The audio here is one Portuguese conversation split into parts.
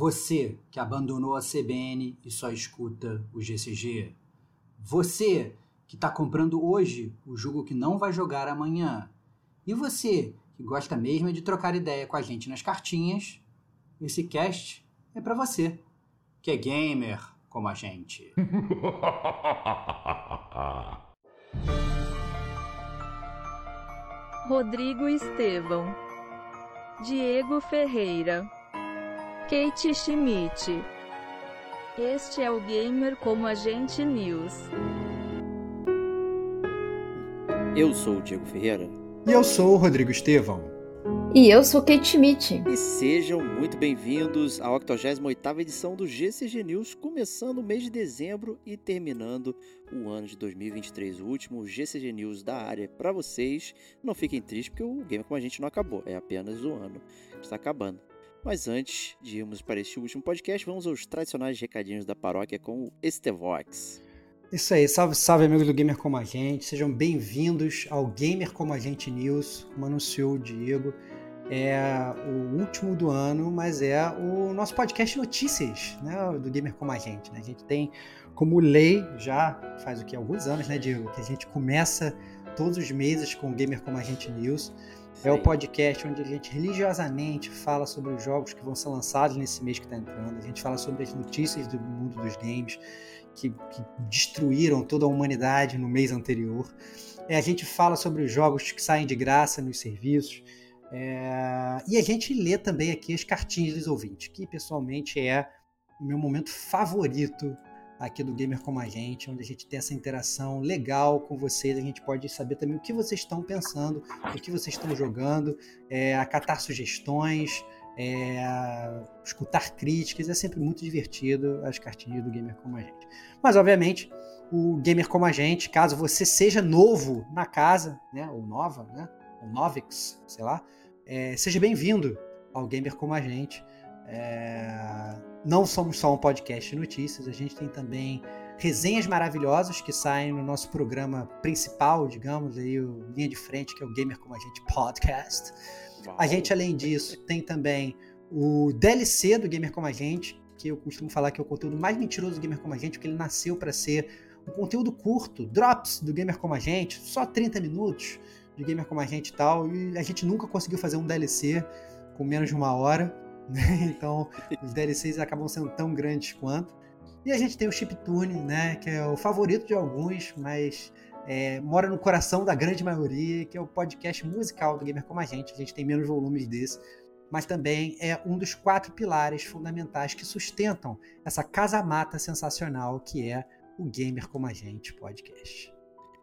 Você que abandonou a CBN e só escuta o GCG. Você que está comprando hoje o jogo que não vai jogar amanhã. E você que gosta mesmo de trocar ideia com a gente nas cartinhas, esse cast é para você, que é gamer como a gente. Rodrigo Estevão, Diego Ferreira, Kate Schmidt. Este é o Gamer como a gente News. Eu sou o Diego Ferreira. E eu sou o Rodrigo Estevão. E eu sou Kate Schmidt. E sejam muito bem-vindos à 88ª edição do GCG News, começando o mês de dezembro e terminando o ano de 2023, o último GCG News da área para vocês. Não fiquem tristes porque o Game com a gente não acabou, é apenas o ano que está acabando. Mas antes de irmos para este último podcast, vamos aos tradicionais recadinhos da paróquia com o Estevox. Isso aí, salve, salve amigos do Gamer Como a Gente, sejam bem-vindos ao Gamer Como a Gente News, como anunciou o Diego. É o último do ano, mas é o nosso podcast notícias né, do Gamer Como a Gente. Né? A gente tem como lei, já faz o que? Alguns anos, né, Diego? Que a gente começa todos os meses com o Gamer Como a Gente News. É o podcast onde a gente religiosamente fala sobre os jogos que vão ser lançados nesse mês que está entrando. A gente fala sobre as notícias do mundo dos games que, que destruíram toda a humanidade no mês anterior. É, a gente fala sobre os jogos que saem de graça nos serviços. É, e a gente lê também aqui as cartinhas dos ouvintes, que pessoalmente é o meu momento favorito aqui do Gamer Como a Gente, onde a gente tem essa interação legal com vocês, a gente pode saber também o que vocês estão pensando, o que vocês estão jogando, é, acatar sugestões, é, escutar críticas, é sempre muito divertido as cartinhas do Gamer Como a Gente. Mas, obviamente, o Gamer Como a Gente, caso você seja novo na casa, né, ou nova, né, ou novix, sei lá, é, seja bem-vindo ao Gamer Como a Gente. É, não somos só um podcast de notícias, a gente tem também resenhas maravilhosas que saem no nosso programa principal, digamos, aí o linha de frente, que é o Gamer Como a Gente Podcast. A gente, além disso, tem também o DLC do Gamer Como a Gente, que eu costumo falar que é o conteúdo mais mentiroso do Gamer Como a Gente, porque ele nasceu para ser um conteúdo curto, drops do Gamer Como a Gente, só 30 minutos de Gamer Como a Gente e tal, e a gente nunca conseguiu fazer um DLC com menos de uma hora, né? Então, os DLCs acabam sendo tão grandes quanto. E a gente tem o Chiptune, né, que é o favorito de alguns, mas é, mora no coração da grande maioria, que é o podcast musical do Gamer Como a Gente. A gente tem menos volumes desse, mas também é um dos quatro pilares fundamentais que sustentam essa casa-mata sensacional que é o Gamer Como a Gente podcast.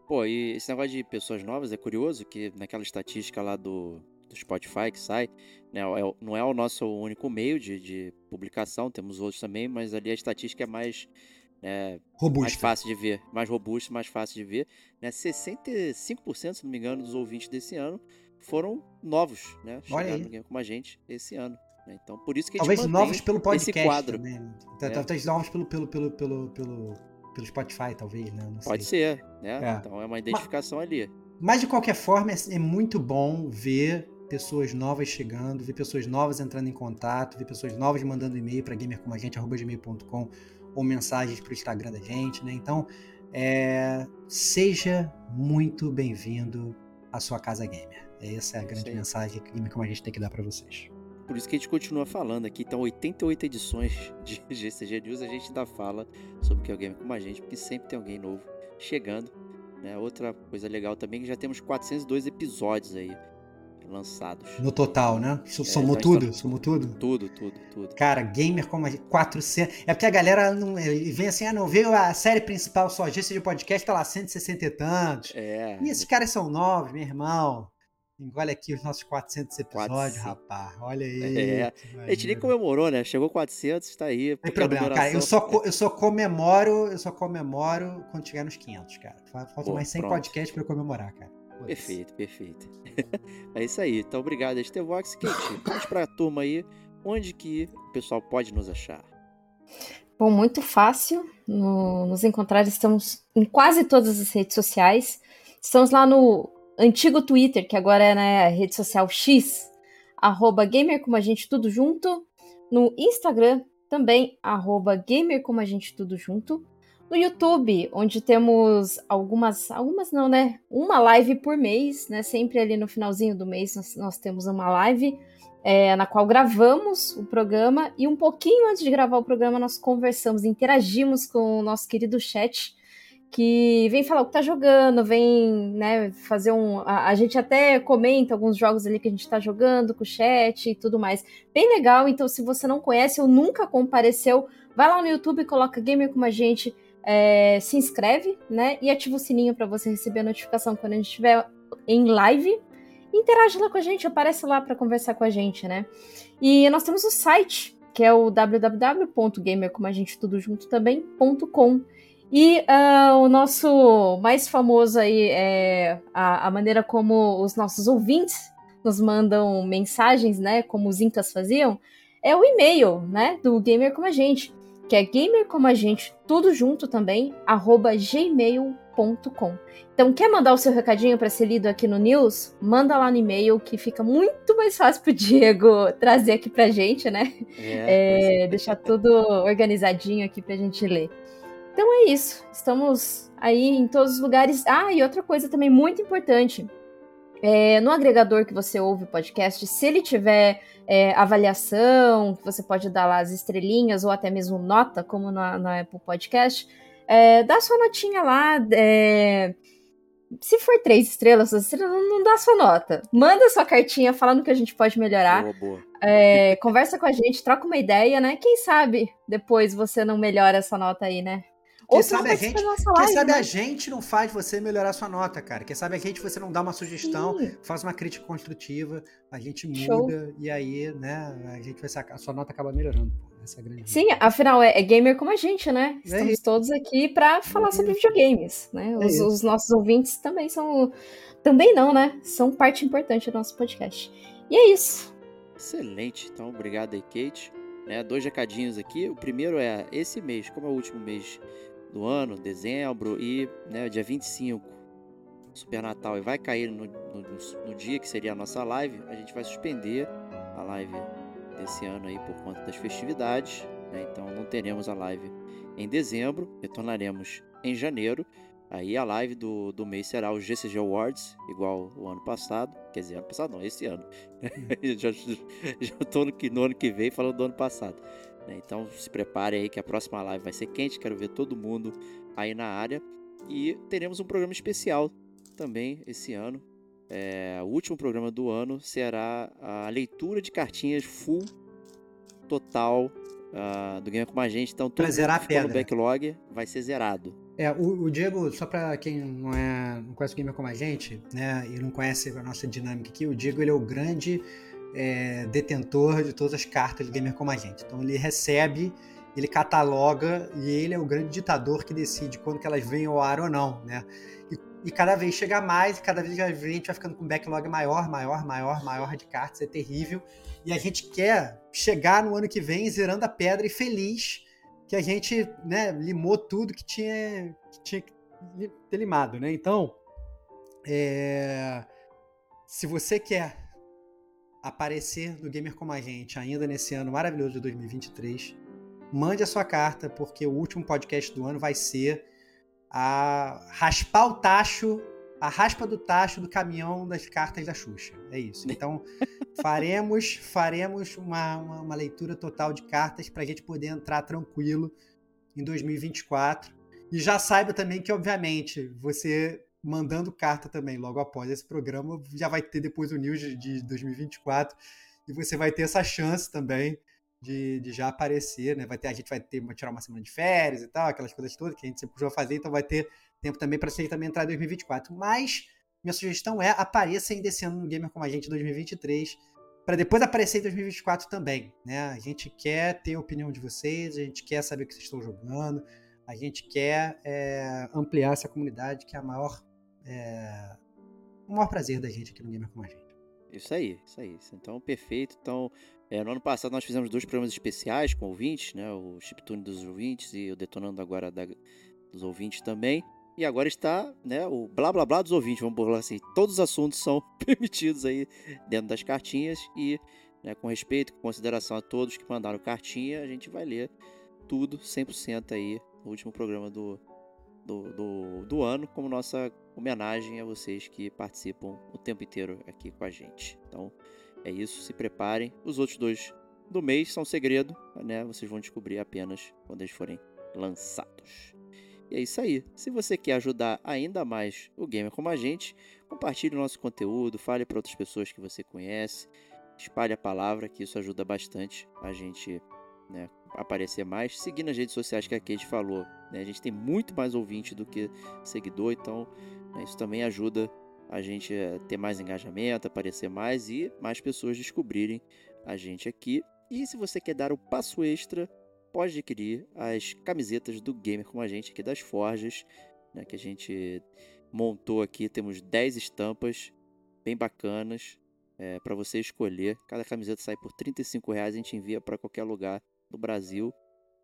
Pô, e esse negócio de pessoas novas é curioso que naquela estatística lá do, do Spotify que sai, né, é, não é o nosso único meio de, de publicação, temos outros também, mas ali a estatística é mais é, mais fácil de ver, mais robusto, mais fácil de ver. Né? 65%, se não me engano, dos ouvintes desse ano foram novos, né? Chegaram como a gente esse ano. Né? Então, por isso que a gente Talvez novos pelo podcast esse quadro. Né? É. Talvez novos pelo, pelo, pelo, pelo, pelo, pelo Spotify, talvez, né? Pode ser, né? É. Então é uma identificação mas, ali. Mas de qualquer forma, é, é muito bom ver pessoas novas chegando, ver pessoas novas entrando em contato, ver pessoas novas mandando e-mail para gamercomagente.gmail.com ou mensagens para o Instagram da gente, né? Então, é, seja muito bem-vindo à sua casa gamer. Essa é a grande mensagem que Gamer Como a gente tem que dar para vocês. Por isso que a gente continua falando aqui. Então, 88 edições de GCG News, a gente ainda fala sobre o que é o Gamer Como a gente, porque sempre tem alguém novo chegando. Né? Outra coisa legal também é que já temos 402 episódios aí lançados. No total, né? Somou é, tudo? Somou tudo? Tudo, tudo, tudo. Cara, gamer como a gente, 400. É porque a galera não, vem assim, ah, não, veio a série principal só agência de podcast, tá lá 160 e tantos. É. E esses caras são novos, meu irmão. Olha aqui os nossos 400 episódios, 400. rapaz. Olha aí. É. A gente nem comemorou, né? Chegou 400, tá aí. Tem problema, cara. Eu só, eu só comemoro, eu só comemoro quando chegar nos 500, cara. Falta mais 100 podcasts pra eu comemorar, cara. Perfeito, perfeito. é isso aí. Então, obrigado, Estevox. Kate, vamos para a turma aí. Onde que o pessoal pode nos achar? Bom, muito fácil no, nos encontrar. Estamos em quase todas as redes sociais. Estamos lá no antigo Twitter, que agora é na né, rede social X, arroba gamer como a gente tudo junto. no Instagram, também, arroba gamer como a gente tudo junto. No YouTube, onde temos algumas, algumas não, né? Uma live por mês, né? Sempre ali no finalzinho do mês nós, nós temos uma live é, na qual gravamos o programa e um pouquinho antes de gravar o programa nós conversamos, interagimos com o nosso querido chat que vem falar o que tá jogando, vem, né, fazer um. A, a, gente até comenta alguns jogos ali que a gente tá jogando com o chat e tudo mais. Bem legal, então se você não conhece ou nunca compareceu, vai lá no YouTube, coloca Gamer como a gente, é, se inscreve, né, e ativa o sininho para você receber a notificação quando a gente estiver em live. Interage lá com a gente, aparece lá para conversar com a gente, né? E nós temos o site, que é o www.gamercomagentetudojunto e uh, o nosso mais famoso aí é a, a, maneira como os nossos ouvintes nos mandam mensagens, né? Como os incas faziam, é o e-mail, né? Do Gamer Como a Gente, que é gamercomagente, tudo junto também, arroba gmail.com. Então, quer mandar o seu recadinho para ser lido aqui no News? Manda lá no e-mail, que fica muito mais fácil pro Diego trazer aqui pra gente, né? É, é, deixar tudo organizadinho aqui pra gente ler. Então é isso. Estamos aí em todos os lugares. Ah, e outra coisa também muito importante. É, no agregador que você ouve o podcast, se ele tiver é, avaliação, que você pode dar lá as estrelinhas ou até mesmo nota, como na, na Apple Podcast, é, dá sua notinha lá. É, se for três estrelas, não dá sua nota. Manda sua cartinha falando que a gente pode melhorar. Boa, boa. É, conversa com a gente, troca uma ideia, né? Quem sabe depois você não melhora essa nota aí, né? Quem sabe, a gente, live, quem sabe né? a gente não faz você melhorar sua nota, cara. Quem sabe a gente você não dá uma sugestão, Sim. faz uma crítica construtiva, a gente muda Show. e aí, né, a gente vai sacar, a sua nota acaba melhorando. Essa é grande Sim, afinal é, é, gamer como a gente, né? É Estamos é todos aqui para falar sobre videogames, né? Os, é os, nossos ouvintes também são também não, né? São parte importante do nosso podcast. E é isso. Excelente. Então, obrigado aí, Kate. Né, dois recadinhos aqui. O primeiro é esse mês, como é o último mês do ano, dezembro, e né, dia 25, Super Natal, e vai cair no, no, no, dia que seria a nossa live, a gente vai suspender a live desse ano aí por conta das festividades. Né? Então não teremos a live em dezembro, retornaremos em janeiro. Aí a live do, do mês será o GCG Awards, igual o ano passado. Quer dizer, ano passado não, esse ano. já, já tô no, no ano que vem falando do ano passado. Né? Então se prepare aí que a próxima live vai ser quente, quero ver todo mundo aí na área. E teremos um programa especial também esse ano. É, o último programa do ano será a leitura de cartinhas full, total, uh, do Game Com a Gente. Então, tudo zerar que no backlog vai ser zerado. É, o, o Diego, só para quem não, é, não conhece o Gamer Como a Gente, né, e não conhece a nossa dinâmica aqui, o Diego ele é o grande é, detentor de todas as cartas de gamer como a gente. Então ele recebe, ele cataloga e ele é o grande ditador que decide quando que elas vêm ao ar ou não, né? E, e cada vez chega mais, e cada vez a gente vai ficando com um backlog maior, maior, maior, maior de cartas, é terrível. E a gente quer chegar no ano que vem zerando a pedra e feliz que a gente né, limou tudo que tinha que, tinha que ter limado, né? Então, é... se você quer aparecer no Gamer Como a Gente ainda nesse ano maravilhoso de 2023, mande a sua carta, porque o último podcast do ano vai ser a raspar o tacho, a raspa do tacho do caminhão das cartas da Xuxa. É isso. Então, faremos faremos uma, uma, uma leitura total de cartas para a gente poder entrar tranquilo em 2024. E já saiba também que, obviamente, você mandando carta também logo após esse programa. Já vai ter depois o News de 2024 e você vai ter essa chance também de, de já aparecer, né? Vai ter, a gente vai ter tirar uma semana de férias e tal, aquelas coisas todas que a gente sempre costuma fazer, então vai ter tempo também para você também entrar em 2024. Mas minha sugestão é apareça ainda esse ano no Gamer como a gente 2023 para depois aparecer em 2024 também, né? A gente quer ter a opinião de vocês, a gente quer saber o que vocês estão jogando, a gente quer é, ampliar essa comunidade que é a maior é, o maior prazer da gente aqui no Gamer com a gente. Isso aí, isso aí. Então, perfeito. Então, é, no ano passado nós fizemos dois programas especiais com ouvintes, né? O Chiptune dos ouvintes e o Detonando agora da, dos ouvintes também. E agora está, né, o blá blá blá dos ouvintes, vamos falar assim. Todos os assuntos são permitidos aí dentro das cartinhas e né, com respeito, com consideração a todos que mandaram cartinha, a gente vai ler tudo 100% aí no último programa do, do, do, do ano, como nossa homenagem a vocês que participam o tempo inteiro aqui com a gente. Então é isso, se preparem. Os outros dois do mês são segredo, né? Vocês vão descobrir apenas quando eles forem lançados. E é isso aí. Se você quer ajudar ainda mais o gamer como a gente, compartilhe o nosso conteúdo, fale para outras pessoas que você conhece, espalhe a palavra, que isso ajuda bastante a gente né, aparecer mais. Seguir nas redes sociais que a Kate falou. Né, a gente tem muito mais ouvinte do que seguidor, então isso também ajuda a gente a ter mais engajamento, aparecer mais e mais pessoas descobrirem a gente aqui. E se você quer dar o passo extra, pode adquirir as camisetas do Gamer com a gente aqui das Forjas, né, que a gente montou aqui. Temos 10 estampas bem bacanas é, para você escolher. Cada camiseta sai por 35 reais, a gente envia para qualquer lugar do Brasil,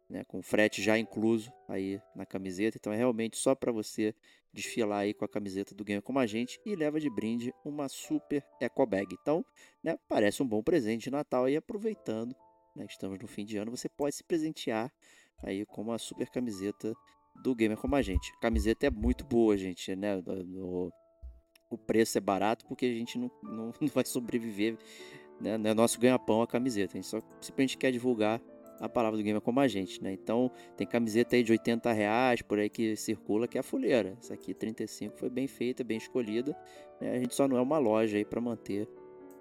né, com frete já incluso aí na camiseta. Então é realmente só para você desfilar aí com a camiseta do Gamer como a gente e leva de brinde uma super eco bag. Então, né, parece um bom presente de Natal aí aproveitando né, estamos no fim de ano, você pode se presentear aí com uma super camiseta do Gamer Como a Gente. A camiseta é muito boa, gente, né? O, o preço é barato porque a gente não, não, não vai sobreviver, né? Não é nosso ganha-pão a camiseta. A gente só simplesmente quer divulgar a palavra do Gamer Como a Gente, né? Então, tem camiseta aí de 80 reais por aí que circula, que é a fuleira. Essa aqui, 35, foi bem feita, bem escolhida. Né? A gente só não é uma loja aí para manter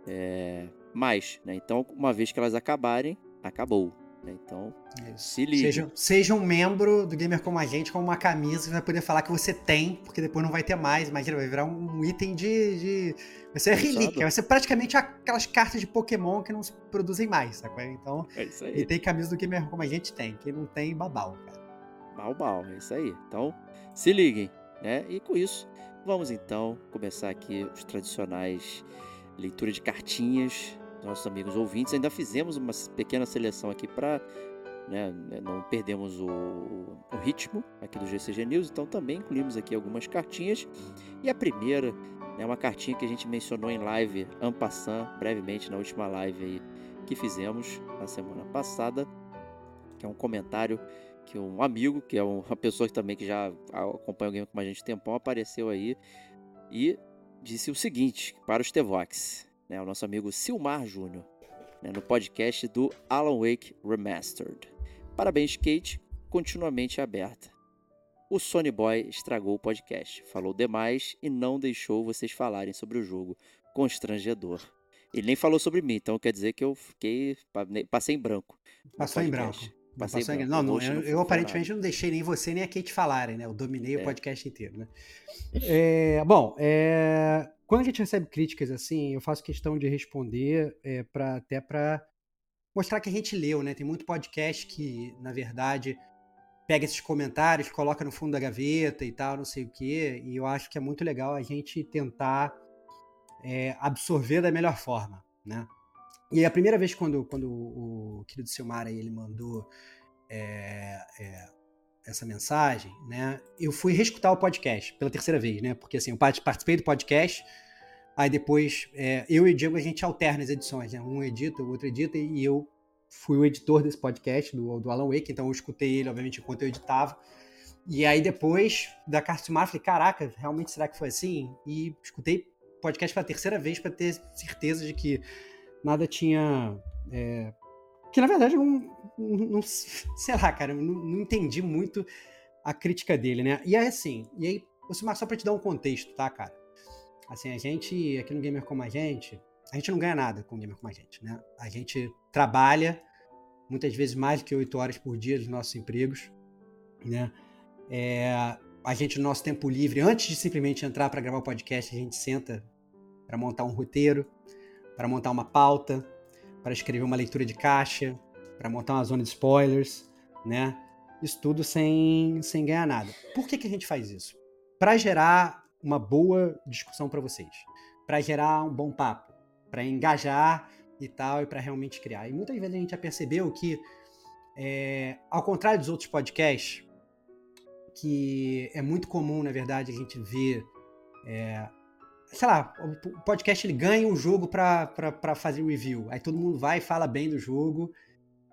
é, mais, né? Então, uma vez que elas acabarem, acabou. Né? Então, Isso. se liga. Seja, seja, um membro do Gamer Como a Gente, com uma camisa, você vai poder falar que você tem, porque depois não vai ter mais. Imagina, vai virar um item de. de... Vai ser relíquia, vai ser praticamente aquelas cartas de Pokémon que não se produzem mais, sacou? Então, é isso aí. e tem camisa do Gamer Como a Gente tem. Quem não tem, babau, cara. Babau, é isso aí. Então, se liguem, né? E com isso, vamos então começar aqui os tradicionais leitura de cartinhas nossos amigos ouvintes. Ainda fizemos uma pequena seleção aqui para né, não perdemos o, o, ritmo aqui do GCG News, então também incluímos aqui algumas cartinhas. E a primeira é né, uma cartinha que a gente mencionou em live Ampassan, brevemente na última live aí que fizemos na semana passada, que é um comentário que um amigo, que é uma pessoa que também que já acompanha o game com a gente tempão, apareceu aí e disse o seguinte para os Tevox, né, o nosso amigo Silmar Júnior, né, no podcast do Alan Wake Remastered. Parabéns, Kate, continuamente aberta. O Sony Boy estragou o podcast, falou demais e não deixou vocês falarem sobre o jogo. Constrangedor. Ele nem falou sobre mim, então quer dizer que eu fiquei. Passei em branco. Passou em branco. Não, não, não, eu, eu aparentemente não deixei nem você nem a Kate falarem, né? Eu dominei é. o podcast inteiro, né? É, bom, é, quando a gente recebe críticas assim, eu faço questão de responder é, pra, até para mostrar que a gente leu, né? Tem muito podcast que, na verdade, pega esses comentários, coloca no fundo da gaveta e tal, não sei o quê, e eu acho que é muito legal a gente tentar é, absorver da melhor forma, né? E a primeira vez quando, quando o querido Silmar aí, ele mandou é, é, essa mensagem, né? Eu fui reescutar o podcast pela terceira vez, né? Porque assim, eu participei do podcast, aí depois é, eu e o Diego a gente alterna as edições, né? Um edita, o outro edita, e eu fui o editor desse podcast, do, do Alan Wake, então eu escutei ele, obviamente, enquanto eu editava. E aí depois da carta Silmar, falei, caraca, realmente será que foi assim? E escutei podcast pela terceira vez para ter certeza de que nada tinha. É, que na verdade não, não, não, sei lá, cara, não, não, entendi muito a crítica dele, né? E aí assim, e aí, Silmar, só pra te dar um contexto, tá, cara? Assim, a gente, aqui no Gamer Como a Gente, a gente não ganha nada com o Gamer Como a Gente, né? A gente trabalha muitas vezes mais do que oito horas por dia dos nossos empregos, né? É, a gente, no nosso tempo livre, antes de simplesmente entrar para gravar o podcast, a gente senta para montar um roteiro, para montar uma pauta, para escrever uma leitura de caixa, para montar uma zona de spoilers, né? Isso tudo sem, sem ganhar nada. Por que, que a gente faz isso? Para gerar uma boa discussão para vocês, para gerar um bom papo, para engajar e tal, e para realmente criar. E muitas vezes a gente já percebeu que, é, ao contrário dos outros podcasts, que é muito comum, na verdade, a gente ver é, sei lá, o podcast ele ganha um jogo para fazer review. Aí todo mundo vai e fala bem do jogo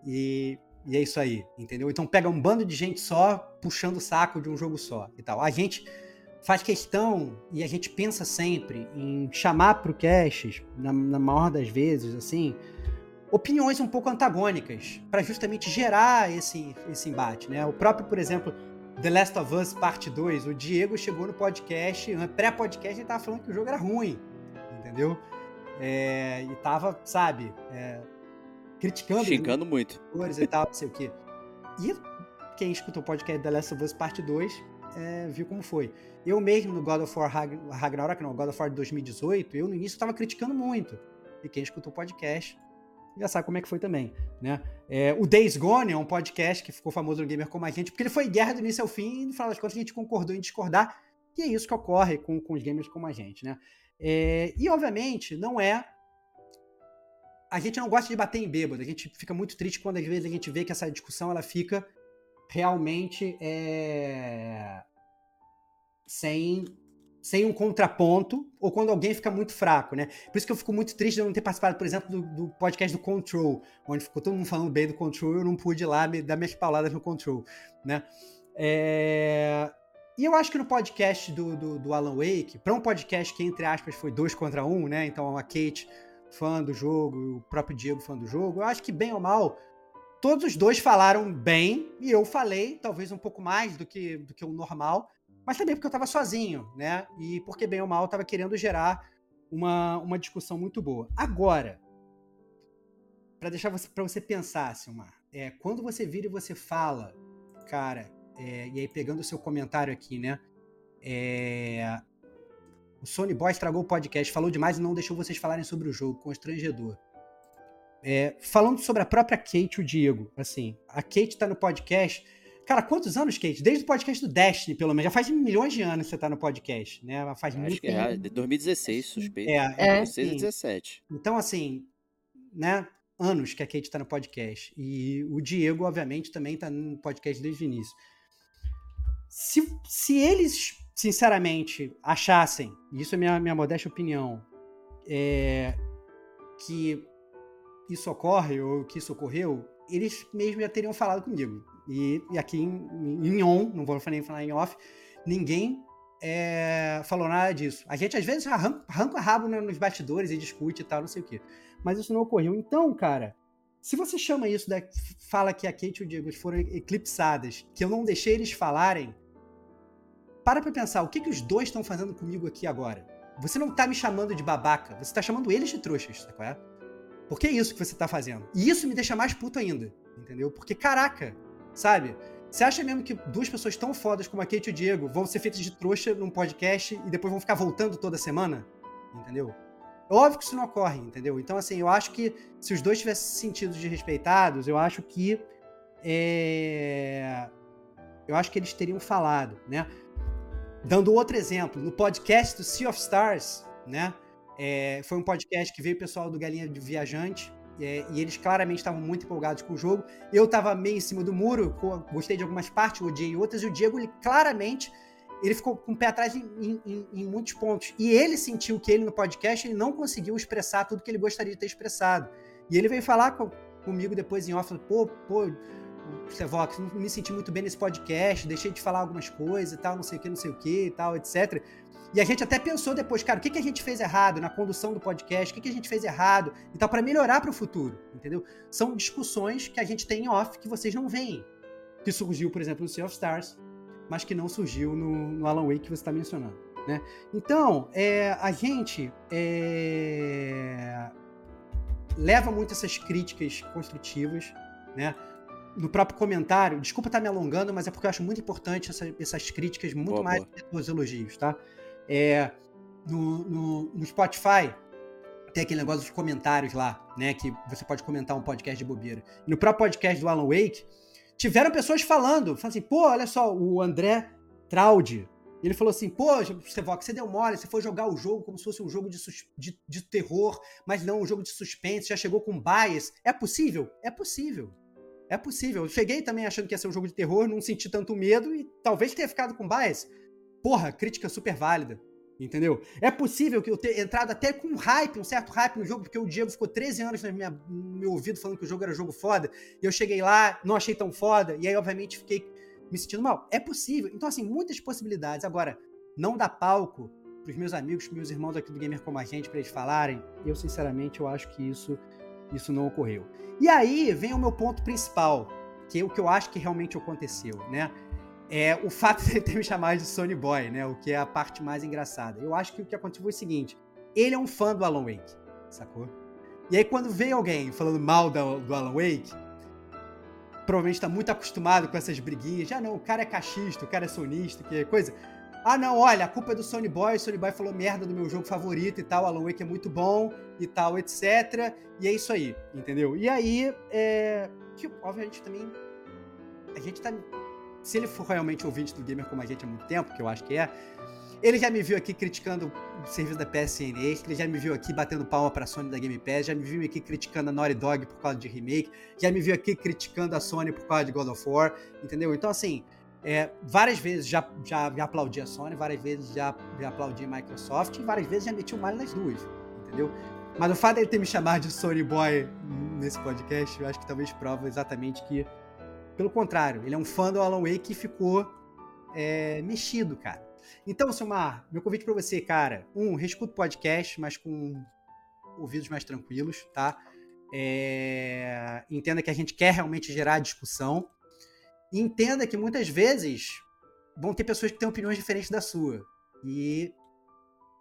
e, e é isso aí, entendeu? Então pega um bando de gente só puxando o saco de um jogo só e tal. A gente faz questão e a gente pensa sempre em chamar pro cast, na, na maior das vezes, assim, opiniões um pouco antagônicas, para justamente gerar esse, esse embate, né? O próprio, por exemplo, The Last of Us Parte 2, o Diego chegou no podcast, pré-podcast, ele tava falando que o jogo era ruim, entendeu? É, e tava, sabe, é, criticando. Xingando muito. E tal, não sei o quê. E quem escutou o podcast The Last of Us Parte 2 é, viu como foi. Eu mesmo no God of War Ragnarok, não, God of War 2018, eu no início estava criticando muito. E quem escutou o podcast já sabe como é que foi também, né? É, o Days Gone é um podcast que ficou famoso no Gamer como a gente, porque ele foi guerra do início ao fim e no final das contas a gente concordou em discordar, e é isso que ocorre com, com os gamers como a gente, né? É, e obviamente não é a gente não gosta de bater em bêbado, a gente fica muito triste quando às vezes a gente vê que essa discussão ela fica realmente é, sem sem um contraponto, ou quando alguém fica muito fraco, né? Por isso que eu fico muito triste de não ter participado, por exemplo, do, do podcast do Control, onde ficou todo mundo falando bem do Control, eu não pude ir lá me, dar minhas palavras no Control, né? É... E eu acho que no podcast do, do, do Alan Wake, para um podcast que, entre aspas, foi dois contra um, né? Então a Kate fã do jogo, o próprio Diego fã do jogo, eu acho que, bem ou mal, todos os dois falaram bem, e eu falei, talvez um pouco mais do que, do que o normal, mas também porque eu estava sozinho, né? E porque, bem ou mal, estava querendo gerar uma, uma discussão muito boa. Agora, para deixar você, para você pensar, Silmar, é, quando você vira e você fala, cara, é, e aí pegando o seu comentário aqui, né? É, o Sony Boy estragou o podcast, falou demais e não deixou vocês falarem sobre o jogo, constrangedor. É, falando sobre a própria Kate o Diego, assim, a Kate tá no podcast Cara, quantos anos, Kate? Desde o podcast do Destiny, pelo menos. Já faz milhões de anos que você tá no podcast, né? Faz Acho muito que é, de 2016, suspeito. É, é, é 2016 e 17. Então, assim, né? Anos que a Kate tá no podcast. E o Diego, obviamente, também tá no podcast desde o início. Se, se eles, sinceramente, achassem, isso é minha, minha modesta opinião, é, que isso ocorre ou que isso ocorreu, eles mesmo já teriam falado comigo. E, e aqui em, em, on, não vou nem falar em off, ninguém é, falou nada disso. A gente às vezes arranca, arranca rabo nos bastidores e discute e tal, não sei o quê. Mas isso não ocorreu. Então, cara, se você chama isso, da, fala que a Kate e o Diego foram eclipsadas, que eu não deixei eles falarem, para pra pensar, o que, que os dois estão fazendo comigo aqui agora? Você não tá me chamando de babaca, você tá chamando eles de trouxas, sabe qual é? Porque é isso que você tá fazendo. E isso me deixa mais puto ainda, entendeu? Porque, caraca, sabe? Você acha mesmo que duas pessoas tão fodas como a Kate e o Diego vão ser feitas de trouxa num podcast e depois vão ficar voltando toda semana? Entendeu? É óbvio que isso não ocorre, entendeu? Então, assim, eu acho que se os dois tivessem sentido de respeitados, eu acho que. É... Eu acho que eles teriam falado, né? Dando outro exemplo, no podcast do Sea of Stars, né? É... foi um podcast que veio o pessoal do Galinha de Viajante é, e eles claramente estavam muito empolgados com o jogo. Eu estava meio em cima do muro, gostei de algumas partes, odiei outras, e o Diego, ele claramente ele ficou com o pé atrás em, em, em, muitos pontos. E ele sentiu que ele, no podcast, ele não conseguiu expressar tudo que ele gostaria de ter expressado. E ele veio falar com, comigo depois em off, pô, pô, Stevox, não me senti muito bem nesse podcast, deixei de falar algumas coisas e tal, não sei o que, não sei o que e tal, etc. E a gente até pensou depois, cara, o que, que a gente fez errado na condução do podcast, o que, que a gente fez errado e tal, para melhorar para o futuro, entendeu? São discussões que a gente tem em off que vocês não veem. Que surgiu, por exemplo, no Sea of Stars, mas que não surgiu no, no Alan Wake que você está mencionando. Né? Então, é, a gente é, leva muito essas críticas construtivas, né? No próprio comentário, desculpa estar tá me alongando, mas é porque eu acho muito importante essa, essas críticas, muito boa, mais do que os elogios, tá? É, no, no, no, Spotify tem aquele negócio dos comentários lá, né? Que você pode comentar um podcast de bobeira. E no próprio podcast do Alan Wake, tiveram pessoas falando, falando assim, pô, olha só, o André Traudi, ele falou assim, pô, Stevox, você deu mole, você foi jogar o jogo como se fosse um jogo de, de, de, terror, mas não um jogo de suspense, já chegou com bias. É possível? É possível. É possível. Eu cheguei também achando que ia ser um jogo de terror, não senti tanto medo e talvez tenha ficado com bias. Porra, crítica super válida. Entendeu? É possível que eu tenha entrado até com hype, um certo hype no jogo, porque o Diego ficou 13 anos minha, no meu ouvido falando que o jogo era jogo foda, e eu cheguei lá, não achei tão foda, e aí, obviamente, fiquei me sentindo mal. É possível. Então, assim, muitas possibilidades. Agora, não dá palco pros meus amigos, pros meus irmãos aqui do Gamer Como a Gente, pra eles falarem, eu, sinceramente, eu acho que isso, isso não ocorreu. E aí, vem o meu ponto principal, que é o que eu acho que realmente aconteceu, né? É o fato de ele ter me chamado de Sony Boy, né? O que é a parte mais engraçada. Eu acho que o que aconteceu foi o seguinte: ele é um fã do Alan Wake, sacou? E aí, quando vem alguém falando mal do, do Alan Wake, provavelmente está muito acostumado com essas briguinhas. Já não, o cara é cachista, o cara é sonista, que coisa. Ah, não, olha, a culpa é do Sony Boy, o Sony Boy falou merda do meu jogo favorito e tal, Alan Wake é muito bom e tal, etc. E é isso aí, entendeu? E aí, é. Que, obviamente, também. A gente tá se ele for realmente ouvinte do gamer como a gente há muito tempo, que eu acho que é, ele já me viu aqui criticando o serviço da PSN ele já me viu aqui batendo palma pra Sony da Game Pass, já me viu aqui criticando a Naughty Dog por causa de remake, já me viu aqui criticando a Sony por causa de God of War, entendeu? Então, assim, é, várias vezes já, já, já aplaudi a Sony, várias vezes já, já aplaudi a Microsoft e várias vezes já meti o mal nas duas, entendeu? Mas o fato dele ter me chamado de Sony Boy nesse podcast, eu acho que talvez prova exatamente que pelo contrário, ele é um fã do Alan Wake que ficou é, mexido, cara. Então, Silmar, meu convite para você, cara, um, reescuta o podcast, mas com ouvidos mais tranquilos, tá? É, entenda que a gente quer realmente gerar discussão. E entenda que muitas vezes vão ter pessoas que têm opiniões diferentes da sua. E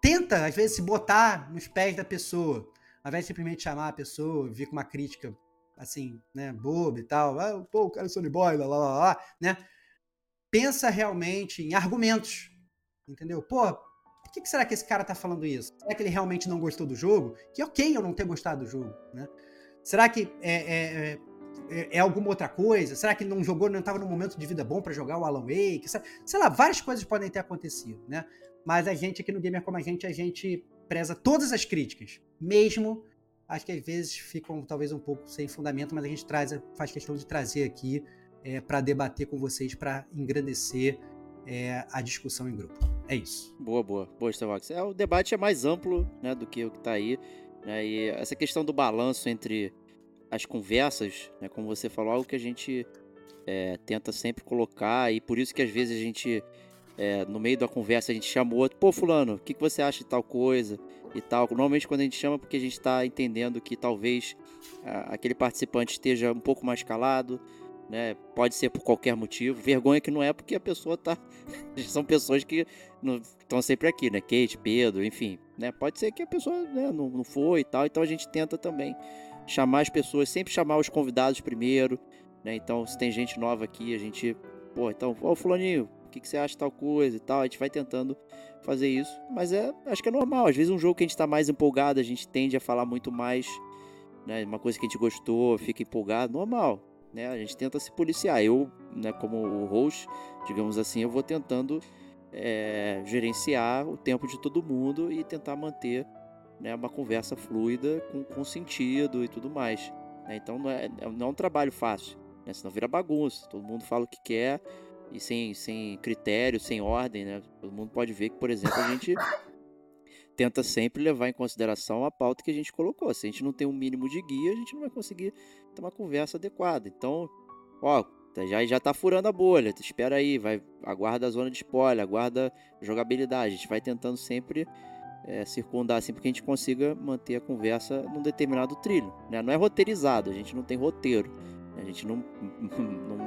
tenta, às vezes, se botar nos pés da pessoa, ao invés de simplesmente chamar a pessoa, vir com uma crítica assim, né, bobo e tal, ah, pô, o cara é Sony Boy, lá, lá, lá, lá, né? Pensa realmente em argumentos, entendeu? Pô, por que, que será que esse cara tá falando isso? Será que ele realmente não gostou do jogo? Que ok eu não ter gostado do jogo, né? Será que é, é, é, é alguma outra coisa? Será que ele não jogou, não estava num momento de vida bom para jogar o Alan Wake? Sei lá, várias coisas podem ter acontecido, né? Mas a gente aqui no Gamer Como a Gente, a gente preza todas as críticas, mesmo acho que às vezes ficam talvez um pouco sem fundamento, mas a gente traz, faz questão de trazer aqui é, para debater com vocês, para engrandecer é, a discussão em grupo. É isso. Boa, boa. Boa, Starbucks. É, o debate é mais amplo né, do que o que está aí. Né, e essa questão do balanço entre as conversas, né, como você falou, algo que a gente é, tenta sempre colocar, e por isso que às vezes a gente, é, no meio da conversa, a gente chama o outro, pô, fulano, o que, que você acha de tal coisa? e tal. Normalmente quando a gente chama porque a gente está entendendo que talvez uh, aquele participante esteja um pouco mais calado, né? Pode ser por qualquer motivo. Vergonha que não é porque a pessoa tá. São pessoas que estão sempre aqui, né? Kate, Pedro, enfim. Né? Pode ser que a pessoa né, não, não foi e tal. Então a gente tenta também chamar as pessoas, sempre chamar os convidados primeiro. Né? Então, se tem gente nova aqui, a gente. Pô, então, ô Fulaninho, o que, que você acha de tal coisa e tal? A gente vai tentando fazer isso. Mas é, acho que é normal. Às vezes um jogo que a gente está mais empolgado, a gente tende a falar muito mais, né? Uma coisa que a gente gostou, fica empolgado, normal. Né? A gente tenta se policiar. Eu, né, como o host, digamos assim, eu vou tentando é, gerenciar o tempo de todo mundo e tentar manter né, uma conversa fluida, com, com sentido e tudo mais. Né? Então não é, não é um trabalho fácil, né? senão vira bagunça. Todo mundo fala o que quer e sem, sem critério, sem ordem, né? Todo mundo pode ver que, por exemplo, a gente tenta sempre levar em consideração a pauta que a gente colocou. Se a gente não tem um mínimo de guia, a gente não vai conseguir ter uma conversa adequada. Então, ó, tá, já já tá furando a bolha. Espera aí, vai aguarda a zona de spoiler, aguarda jogabilidade. A gente vai tentando sempre é, circundar assim para que a gente consiga manter a conversa num determinado trilho. Né? Não é roteirizado, a gente não tem roteiro. A gente não, não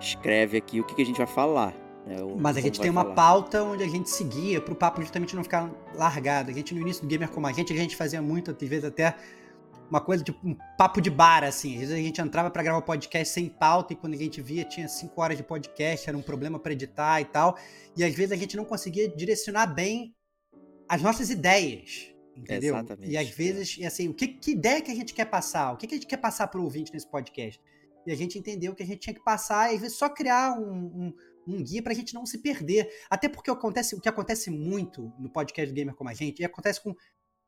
escreve aqui o que, que a gente vai falar. Né? Mas a gente tem uma falar. pauta onde a gente seguia para o papo justamente não ficar largado. A gente, no início do Gamer Como a Gente, a gente fazia muito, às vezes até uma coisa tipo um papo de bar, assim. Às vezes a gente entrava para gravar podcast sem pauta e quando a gente via tinha cinco horas de podcast, era um problema para editar e tal. E às vezes a gente não conseguia direcionar bem as nossas ideias. Entendeu? Exatamente. E às vezes, e assim, o que, que ideia que a gente quer passar? O que, que a gente quer passar para o ouvinte nesse podcast? E a gente entendeu que a gente tinha que passar e às vezes só criar um, um, um guia para a gente não se perder. Até porque acontece, o que acontece muito no podcast do Gamer Como a Gente, e acontece com.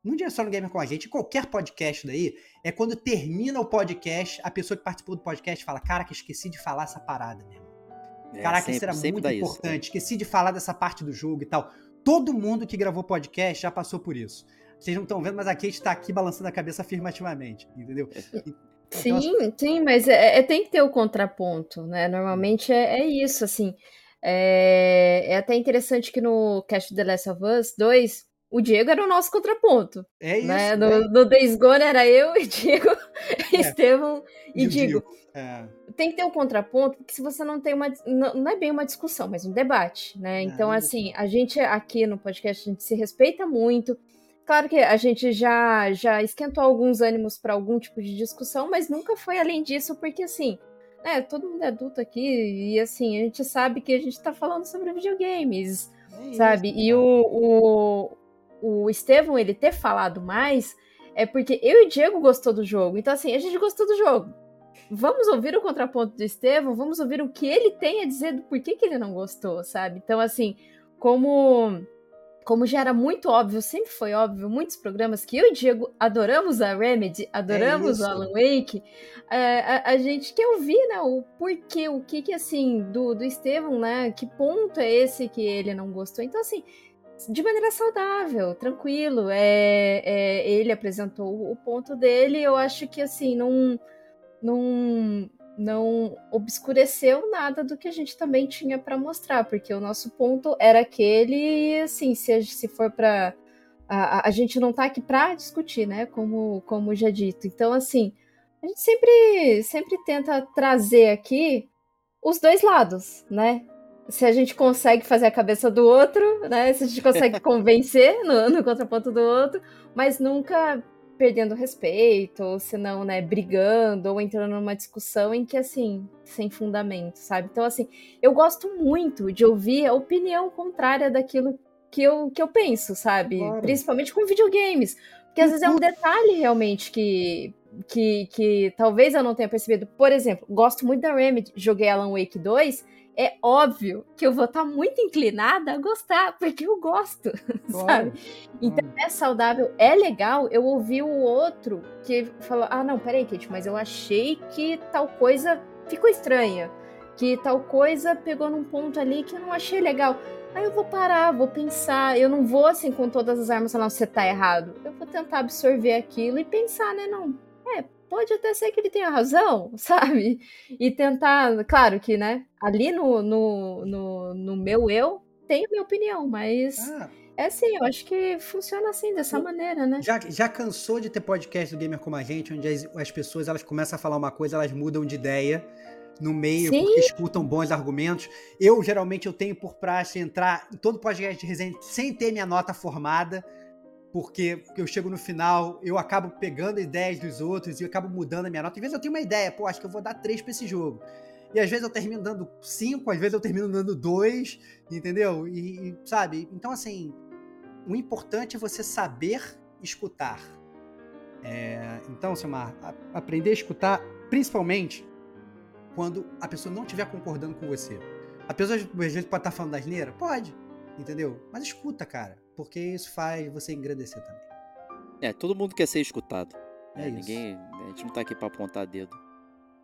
Não diria só no Gamer Como a Gente, qualquer podcast daí, é quando termina o podcast, a pessoa que participou do podcast fala: Cara, que esqueci de falar essa parada, meu irmão. É, Caraca, sempre, isso era muito importante. Isso, é. Esqueci de falar dessa parte do jogo e tal. Todo mundo que gravou podcast já passou por isso. Vocês não estão vendo, mas a Kate está aqui balançando a cabeça afirmativamente, entendeu? Então, sim, assim... sim, mas é, é, tem que ter o contraponto, né? Normalmente é, é isso, assim. É, é, até interessante que no Cast The Last of Us 2, o Diego era o nosso contraponto. É isso. Né? No, é. no Days Gone era eu e Diego, é. Estevão e, e Diego. É. Tem que ter um contraponto, porque se você não tem uma. Não, não é bem uma discussão, mas um debate, né? É, então, assim, a gente aqui no podcast, a gente se respeita muito. Claro que a gente já, já esquentou alguns ânimos para algum tipo de discussão, mas nunca foi além disso, porque assim, né, todo mundo é adulto aqui, e assim, a gente sabe que a gente tá falando sobre videogames, é sabe? Isso, e o, o, o Estevão ele ter falado mais é porque eu e o Diego gostou do jogo. Então, assim, a gente gostou do jogo. Vamos ouvir o contraponto do Estevão, vamos ouvir o que ele tem a dizer do porquê que ele não gostou, sabe? Então, assim, como como já era muito óbvio, sempre foi óbvio, muitos programas que eu e o Diego adoramos a Remedy, adoramos é o Alan Wake, é, a, a, gente quer ouvir, né, o porquê, o que que, assim, do, do Estevão, né, que ponto é esse que ele não gostou. Então, assim, de maneira saudável, tranquilo. É, é, ele apresentou o ponto dele. Eu acho que assim não, não, não obscureceu nada do que a gente também tinha para mostrar, porque o nosso ponto era aquele. E assim, se, se for para a, a, gente não tá aqui para discutir, né? Como, como já dito. Então, assim, a gente sempre, sempre tenta trazer aqui os dois lados, né? se a gente consegue fazer a cabeça do outro, né? Se a gente consegue convencer no, no contraponto do outro, mas nunca perdendo respeito, ou se não, né, brigando, ou entrando numa discussão em que, assim, sem fundamento, sabe? Então, assim, eu gosto muito de ouvir a opinião contrária daquilo que eu, que eu penso, sabe? Claro. Principalmente com videogames. Porque às vezes é um detalhe realmente que, que, que talvez eu não tenha percebido. Por exemplo, gosto muito da Remedy, joguei Alan Wake 2 é óbvio que eu vou estar tá muito inclinada a gostar, porque eu gosto, claro. sabe? Então hum. é saudável, é legal. Eu ouvi o outro que falou: ah, não, peraí, Kate, mas eu achei que tal coisa ficou estranha, que tal coisa pegou num ponto ali que eu não achei legal. Aí eu vou parar, vou pensar. Eu não vou assim com todas as armas falar, você tá errado. Eu vou tentar absorver aquilo e pensar, né? Não, é, pode até ser que ele tenha razão, sabe? E tentar, claro que, né, ali no, no, no, no meu eu, tenho minha opinião, mas ah. é assim, eu acho que funciona assim, dessa maneira, né? Já, já cansou de ter podcast do Gamer Como a Gente, onde as, as pessoas elas começam a falar uma coisa, elas mudam de ideia no meio, Sim. porque escutam bons argumentos. Eu, geralmente, eu tenho por praxe entrar em todo podcast de resenha sem ter minha nota formada, porque eu chego no final, eu acabo pegando ideias dos outros e eu acabo mudando a minha nota. Às vezes eu tenho uma ideia, pô, acho que eu vou dar três para esse jogo. E às vezes eu termino dando cinco, às vezes eu termino dando dois, entendeu? E, e sabe? Então, assim, o importante é você saber escutar. É, então, Silmar, a, aprender a escutar, principalmente quando a pessoa não estiver concordando com você. A pessoa às vezes pode estar falando da asneira? Pode, entendeu? Mas escuta, cara porque isso faz você engrandecer também. É, todo mundo quer ser escutado. É, é ninguém, a gente não tá aqui para apontar dedo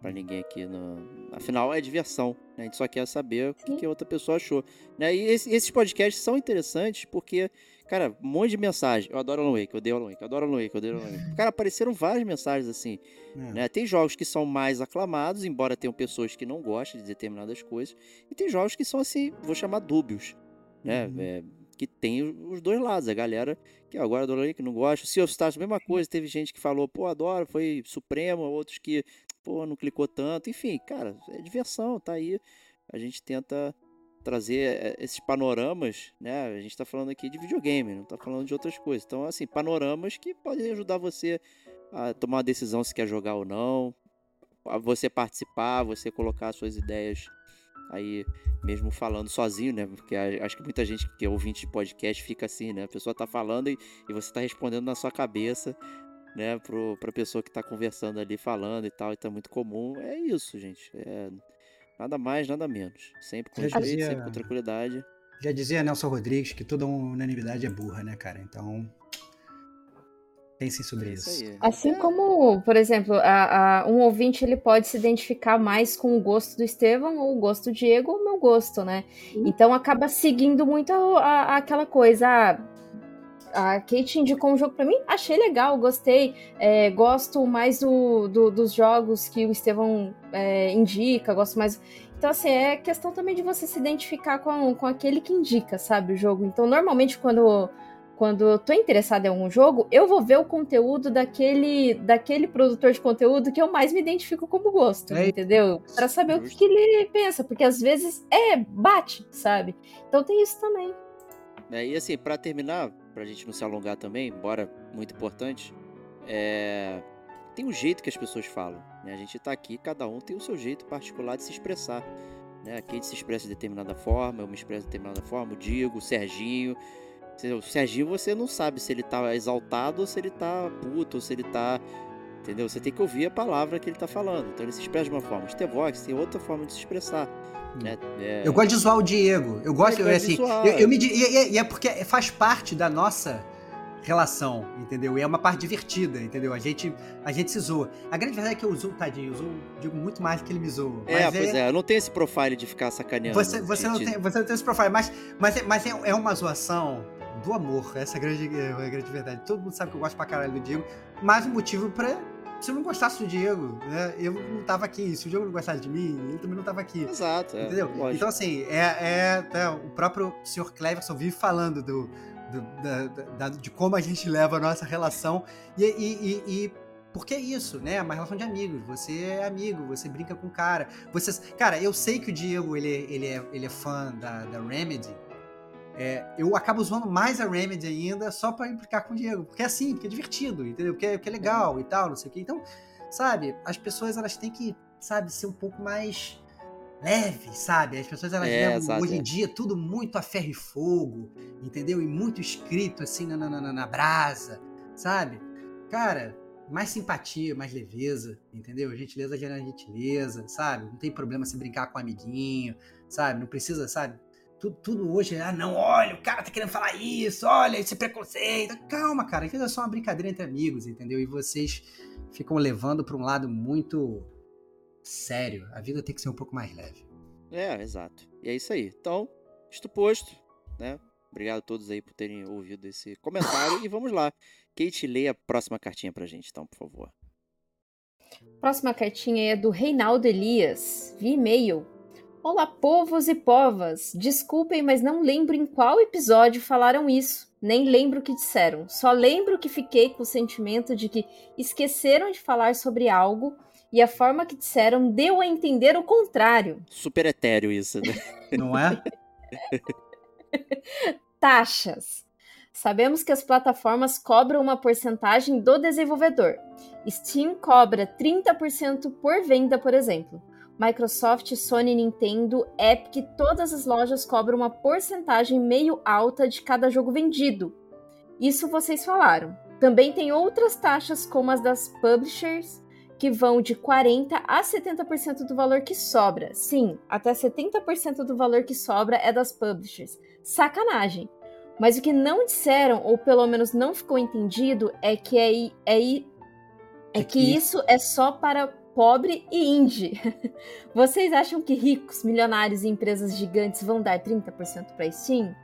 para ninguém aqui. No... Afinal, é diversão. Né? A gente só quer saber o que, que a outra pessoa achou. Né? E esse, esses podcasts são interessantes porque, cara, um monte de mensagem. Eu adoro Alan Wake, eu odeio Alan Wake, eu adoro Alan Wake, eu odeio Alan Wake. Cara, apareceram várias mensagens assim. É. Né? Tem jogos que são mais aclamados, embora tenham pessoas que não gostem de determinadas coisas. E tem jogos que são assim, vou chamar dúbios. Né? Uhum. É, que tem os dois lados. A galera que agora adora que não gosta. Sea of Stars, mesma coisa. Teve gente que falou, pô, adoro, foi supremo. Outros que, pô, não clicou tanto. Enfim, cara, é diversão, tá aí. A gente tenta trazer eh, esses panoramas, né? A gente tá falando aqui de videogame, não tá falando de outras coisas. Então, assim, panoramas que podem ajudar você a tomar uma decisão se quer jogar ou não, você participar, você colocar suas ideias aí mesmo falando sozinho, né? Porque acho que muita gente que é ouvinte de podcast fica assim, né? A pessoa tá falando e, e você tá respondendo na sua cabeça, né? Pro, pra pessoa que tá conversando ali, falando e tal, e tá muito comum. É isso, gente. É nada mais, nada menos. Sempre com respeito, sempre com tranquilidade. Já dizia Nelson Rodrigues que toda unanimidade é burra, né, cara? Então. Pensem sobre é isso. isso. Assim como, por exemplo, a, a, um ouvinte ele pode se identificar mais com o gosto do Estevão ou o gosto do Diego ou o meu gosto, né? Então acaba seguindo muito a, aquela coisa. a Kate indicou um jogo para mim, achei legal, gostei. É, gosto mais do, do, dos jogos que o Estevão é, indica, gosto mais. Então, assim, é questão também de você se identificar com, com aquele que indica, sabe, o jogo. Então, normalmente, quando quando eu tô interessada em algum jogo, eu vou ver o conteúdo daquele, daquele produtor de conteúdo que eu mais me identifico como gosto, é entendeu? Para saber o que, que, ele pensa, porque às vezes é bate, sabe? Então tem isso também. É, e assim, para terminar, pra gente não se alongar também, embora muito importante, é... tem um jeito que as pessoas falam. Né? A gente tá aqui, cada um tem o seu jeito particular de se expressar. Né? A Kate se expressa de determinada forma, eu me expresso de determinada forma, o Diego, o Serginho. O Serginho você não sabe se ele tá exaltado ou se ele tá puto, ou se ele tá. Entendeu? Você tem que ouvir a palavra que ele tá falando. Então ele se expressa de uma forma. Stevox tem outra forma de se expressar. Né? É... Eu gosto de zoar o Diego. Eu gosto, eu, assim, eu, eu, me e, e é porque faz parte da nossa relação, entendeu? E é uma parte divertida, entendeu? A gente, a gente se zoa. A grande verdade é que eu uso, tadinho, eu uso, digo muito mais do que ele me zoa. É, pois é, é, eu não tenho esse profile de ficar sacaneando. Você, você, não, tem, você não tem esse profile, mas, mas, é, mas é, é uma zoação do amor. Essa é a grande, é a grande verdade. Todo mundo sabe que eu gosto pra caralho do Diego, mas o motivo pra. Se eu não gostasse do Diego, né, eu não tava aqui. Se o Diego não gostasse de mim, ele também não tava aqui. Exato. É, entendeu? Lógico. Então, assim, é, é, é, o próprio Sr. Cleverson vive falando do, do da, da, de como a gente leva a nossa relação. E, e, e, e porque é isso, né? É uma relação de amigos. Você é amigo, você brinca com o cara. Você, cara, eu sei que o Diego ele, ele, é, ele é fã da, da Remedy é, eu acabo usando mais a Remedy ainda só para implicar com o Diego. Porque é assim, porque é divertido, entendeu? Porque é, porque é legal e tal, não sei o quê. Então, sabe, as pessoas elas têm que, sabe, ser um pouco mais leve, sabe? As pessoas elas é, levam hoje em dia tudo muito a ferro e fogo, entendeu? E muito escrito assim na, na, na, na brasa, sabe? Cara, mais simpatia, mais leveza, entendeu? Gentileza gera gentileza, sabe? Não tem problema se brincar com um amiguinho, sabe? Não precisa, sabe? Tudo, tudo hoje é, ah, não, olha, o cara tá querendo falar isso, olha, esse preconceito. Calma, cara, aquilo é só uma brincadeira entre amigos, entendeu? E vocês ficam levando para um lado muito sério. A vida tem que ser um pouco mais leve. É, exato. E é isso aí. Então, isto posto, né? Obrigado a todos aí por terem ouvido esse comentário. e vamos lá. Kate, leia a próxima cartinha pra gente, então, por favor. Próxima cartinha é do Reinaldo Elias, via e-mail. Olá, povos e povas! Desculpem, mas não lembro em qual episódio falaram isso. Nem lembro o que disseram. Só lembro que fiquei com o sentimento de que esqueceram de falar sobre algo e a forma que disseram deu a entender o contrário. Super etéreo isso, né? Não é? Taxas. Sabemos que as plataformas cobram uma porcentagem do desenvolvedor. Steam cobra 30% por venda, por exemplo. Microsoft, Sony, Nintendo, Epic, todas as lojas cobram uma porcentagem meio alta de cada jogo vendido. Isso vocês falaram. Também tem outras taxas, como as das publishers, que vão de 40% a 70% do valor que sobra. Sim, até 70% do valor que sobra é das publishers. Sacanagem! Mas o que não disseram, ou pelo menos não ficou entendido, é que, é, é, é, é que isso é só para pobre e indie. Vocês acham que ricos, milionários e empresas gigantes vão dar 30% para Steam?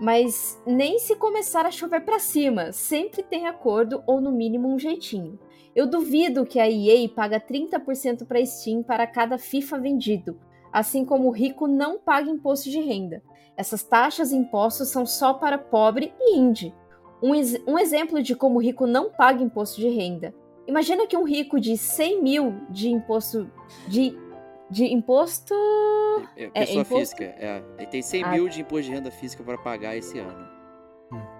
Mas nem se começar a chover para cima, sempre tem acordo ou no mínimo um jeitinho. Eu duvido que a EA paga 30% para Steam para cada FIFA vendido, assim como o rico não paga imposto de renda. Essas taxas e impostos são só para pobre e indie. Um, ex um exemplo de como o rico não paga imposto de renda. Imagina que um rico de 100 mil de imposto. De, de imposto. É, é pessoa é, imposto? física, é. Ele tem 100 ah. mil de imposto de renda física para pagar esse ano.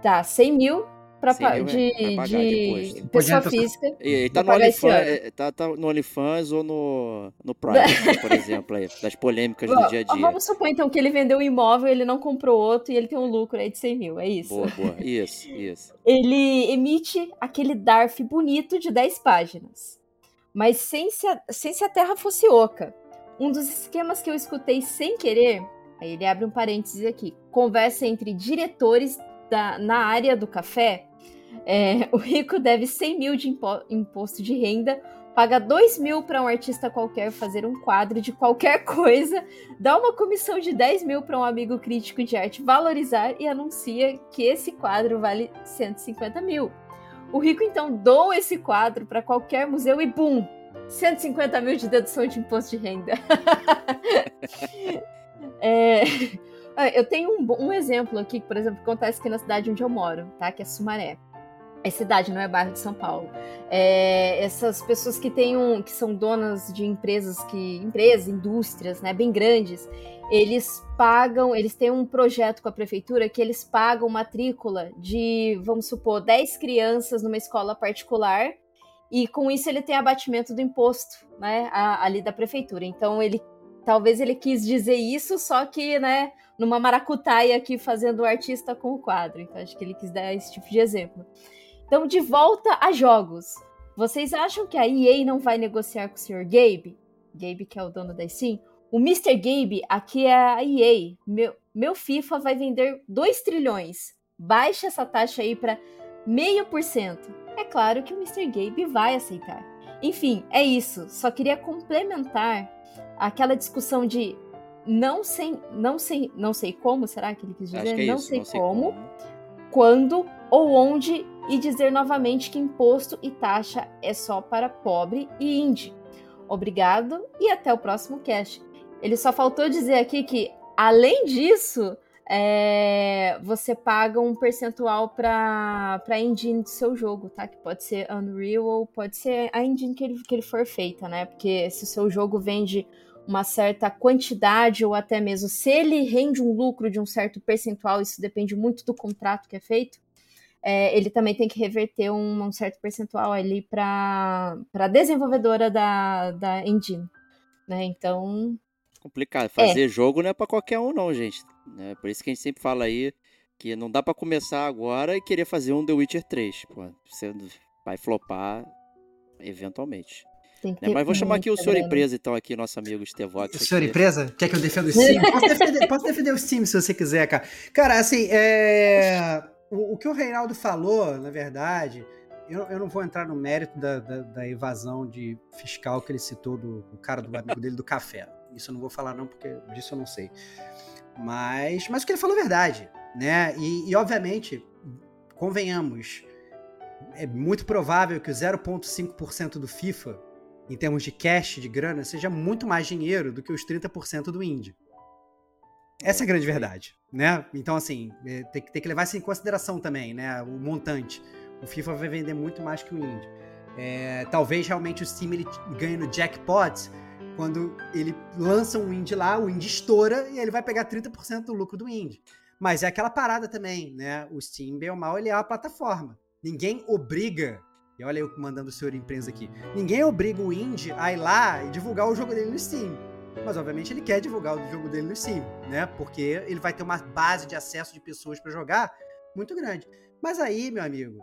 Tá, 100 mil pra, pa é, de, pra de, de pessoa física. Ele tá no, OnlyFans, é, tá, tá no OnlyFans ou no, no Prime, por exemplo, aí, das polêmicas Bom, do dia a dia. Vamos supor então que ele vendeu um imóvel, ele não comprou outro e ele tem um lucro aí de 100 mil, é isso? Boa, boa. Isso, isso. Ele emite aquele DARF bonito de 10 páginas, mas sem se a, sem se a terra fosse oca. Um dos esquemas que eu escutei sem querer, aí ele abre um parênteses aqui, conversa entre diretores da, na área do café É, o rico deve 100 mil de impo imposto de renda, paga 2 mil para um artista qualquer fazer um quadro de qualquer coisa, dá uma comissão de 10 mil para um amigo crítico de arte valorizar e anuncia que esse quadro vale 150 mil. O rico então doa esse quadro para qualquer museu e bum! 150 mil de dedução de imposto de renda. é, eu tenho um, um, exemplo aqui, por exemplo, que acontece aqui na cidade onde eu moro, tá? Que é Sumaré. É cidade, não é bairro de São Paulo. É, essas pessoas que têm um, que são donas de empresas que empresas, indústrias, né, bem grandes, eles pagam, eles têm um projeto com a prefeitura que eles pagam matrícula de, vamos supor, 10 crianças numa escola particular e com isso ele tem abatimento do imposto, né, ali da prefeitura. Então ele talvez ele quis dizer isso, só que, né, numa maracutaia aqui fazendo o artista com o quadro. Então acho que ele quis dar esse tipo de exemplo. Então, de volta a jogos. Vocês acham que a EA não vai negociar com o Sr. Gabe? Gabe, que é o dono da Steam? O Mr. Gabe, aqui é a EA. Meu, meu FIFA vai vender 2 trilhões. Baixa essa taxa aí para meio por cento. É claro que o Mr. Gabe vai aceitar. Enfim, é isso. Só queria complementar aquela discussão de não sei, não sei, não sei como, será que ele quis dizer? É não, isso, sei não sei como, como, quando ou onde e dizer novamente que imposto e taxa é só para pobre e indie. Obrigado e até o próximo cast. Ele só faltou dizer aqui que, além disso, é, você paga um percentual para a engine do seu jogo, tá? Que pode ser Unreal ou pode ser a engine que ele, que ele for feita, né? Porque se o seu jogo vende uma certa quantidade ou até mesmo se ele rende um lucro de um certo percentual, isso depende muito do contrato que é feito é, ele também tem que reverter um, um certo percentual ali para a desenvolvedora da, da engine. Né? Então. Complicado. Fazer é. jogo não é para qualquer um, não, gente. É por isso que a gente sempre fala aí que não dá para começar agora e querer fazer um The Witcher 3. Pô, você vai flopar eventualmente. Né? Mas vou chamar aqui o senhor empresa, então, aqui, nosso amigo Stevox. O senhor empresa? Quer que eu defenda o Steam? posso, defender, posso defender o Steam se você quiser, cara. Cara, assim, é o, o, que o Reinaldo falou, na verdade, eu, eu não vou entrar no mérito da, da, da, evasão de fiscal que ele citou do, do cara do amigo dele do café. Isso eu não vou falar, não, porque disso eu não sei. Mas, mas o que ele falou é verdade, né? E, e obviamente, convenhamos, é muito provável que o 0,5% do FIFA, em termos de cash, de grana, seja muito mais dinheiro do que os 30% do Indy. Essa é a grande verdade, né? Então, assim, é, tem, tem que levar isso em consideração também, né? O montante. O FIFA vai vender muito mais que o Indy. É, talvez realmente o Steam ele ganhe no jackpot quando ele lança um indie lá, o indie estoura e ele vai pegar 30% do lucro do indie. Mas é aquela parada também, né? O Steam, bem ou mal, ele é uma plataforma. Ninguém obriga, e olha eu mandando o senhor empresa aqui, ninguém obriga o indie a ir lá e divulgar o jogo dele no Steam. Mas obviamente ele quer divulgar o jogo dele no Steam, né? Porque ele vai ter uma base de acesso de pessoas para jogar muito grande. Mas aí, meu amigo,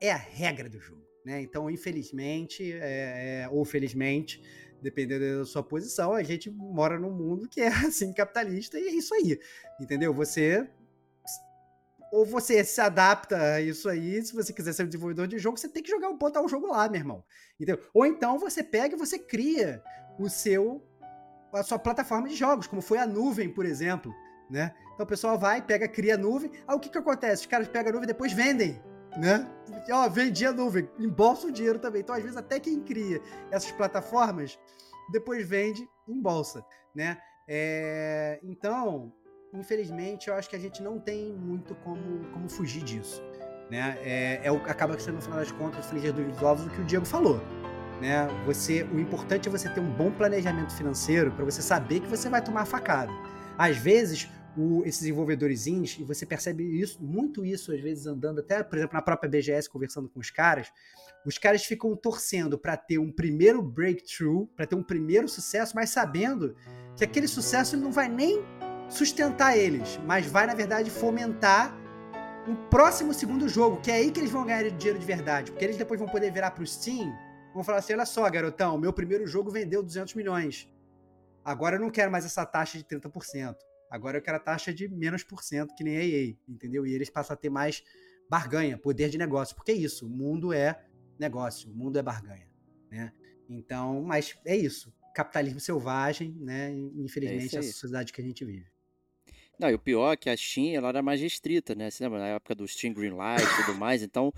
é a regra do jogo, né? Então, infelizmente, é, é, ou felizmente, dependendo da sua posição, a gente mora num mundo que é assim capitalista e é isso aí, entendeu? Você ou você se adapta a isso aí, se você quiser ser um desenvolvedor de jogo, você tem que jogar botar o jogo lá, meu irmão. Entendeu? Ou então você pega e você cria o seu a sua plataforma de jogos, como foi a nuvem, por exemplo, né? Então o pessoal vai, pega, cria a nuvem. Aí o que que acontece? Os caras pegam a nuvem e depois vendem, né? Ó, vendi a nuvem, embolsa o dinheiro também. Então às vezes até quem cria essas plataformas depois vende em bolsa, né? É... Então, infelizmente, eu acho que a gente não tem muito como, como fugir disso, né? É, é acaba sendo no final das contas, frigir dos ovos, o que o Diego falou né? Você, o importante é você ter um bom planejamento financeiro para você saber que você vai tomar facada. Às vezes, o, esses desenvolvedores indies, e você percebe isso, muito isso, às vezes, andando até, por exemplo, na própria BGS, conversando com os caras, os caras ficam torcendo para ter um primeiro breakthrough, para ter um primeiro sucesso, mas sabendo que aquele sucesso não vai nem sustentar eles, mas vai, na verdade, fomentar um próximo segundo jogo, que é aí que eles vão ganhar dinheiro de verdade, porque eles depois vão poder virar para o Steam vão falar assim: olha só, garotão, meu primeiro jogo vendeu 200 milhões. Agora eu não quero mais essa taxa de 30%. Agora eu quero a taxa de menos por cento, que nem a EA, entendeu? E eles passam a ter mais barganha, poder de negócio, porque é isso, o mundo é negócio, o mundo é barganha, né? Então, mas é isso, capitalismo selvagem, né? Infelizmente, é a sociedade que a gente vive. Não, e o pior é que a Steam ela era mais restrita, né? Você lembra? Na época do Steam Greenlight e tudo mais, então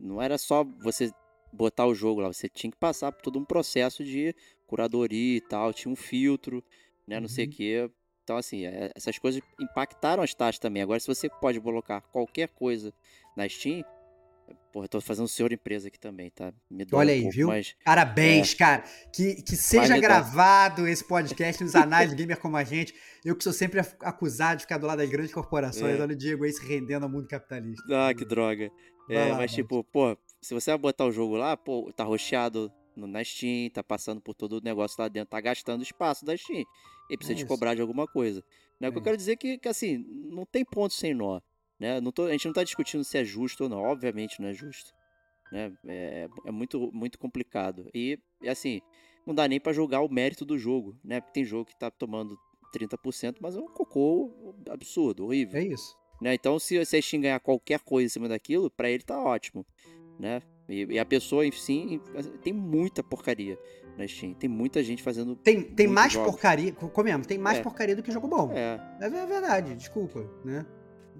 não era só você botar o jogo lá, você tinha que passar por todo um processo de curadoria e tal, tinha um filtro, né? Não sei o uhum. quê. Então, assim, é, essas coisas impactaram as taxas também. Agora, se você pode colocar qualquer coisa na Steam, Porra, eu tô fazendo senhor empresa aqui também, tá? Me Olha um aí, pouco, viu? Mas, Parabéns, é... cara. Que, que seja gravado esse podcast nos anais de gamer como a gente. Eu que sou sempre acusado de ficar do lado das grandes corporações. É. Olha o Diego aí se rendendo ao mundo capitalista. Ah, que droga. É, lá, mas tipo, pô, se você vai botar o jogo lá, pô, tá rocheado na Steam, tá passando por todo o negócio lá dentro, tá gastando espaço da Steam. E precisa é te cobrar de alguma coisa. Né? O que eu é quero dizer é que, que, assim, não tem ponto sem nó. Né? Não tô, a gente não está discutindo se é justo ou não. Obviamente não é justo. Né? É, é muito, muito complicado. E, assim, não dá nem para julgar o mérito do jogo. Né? Porque tem jogo que está tomando 30%, mas é um cocô absurdo, horrível. É isso. Né? Então, se, se a Steam ganhar qualquer coisa em cima daquilo, para ele tá ótimo. Né? E, e, a pessoa, enfim, tem muita porcaria na Steam. Tem muita gente fazendo. Tem, tem mais jogos. porcaria. Comemos, tem mais é. porcaria do que jogo bom. É. É verdade, desculpa, né?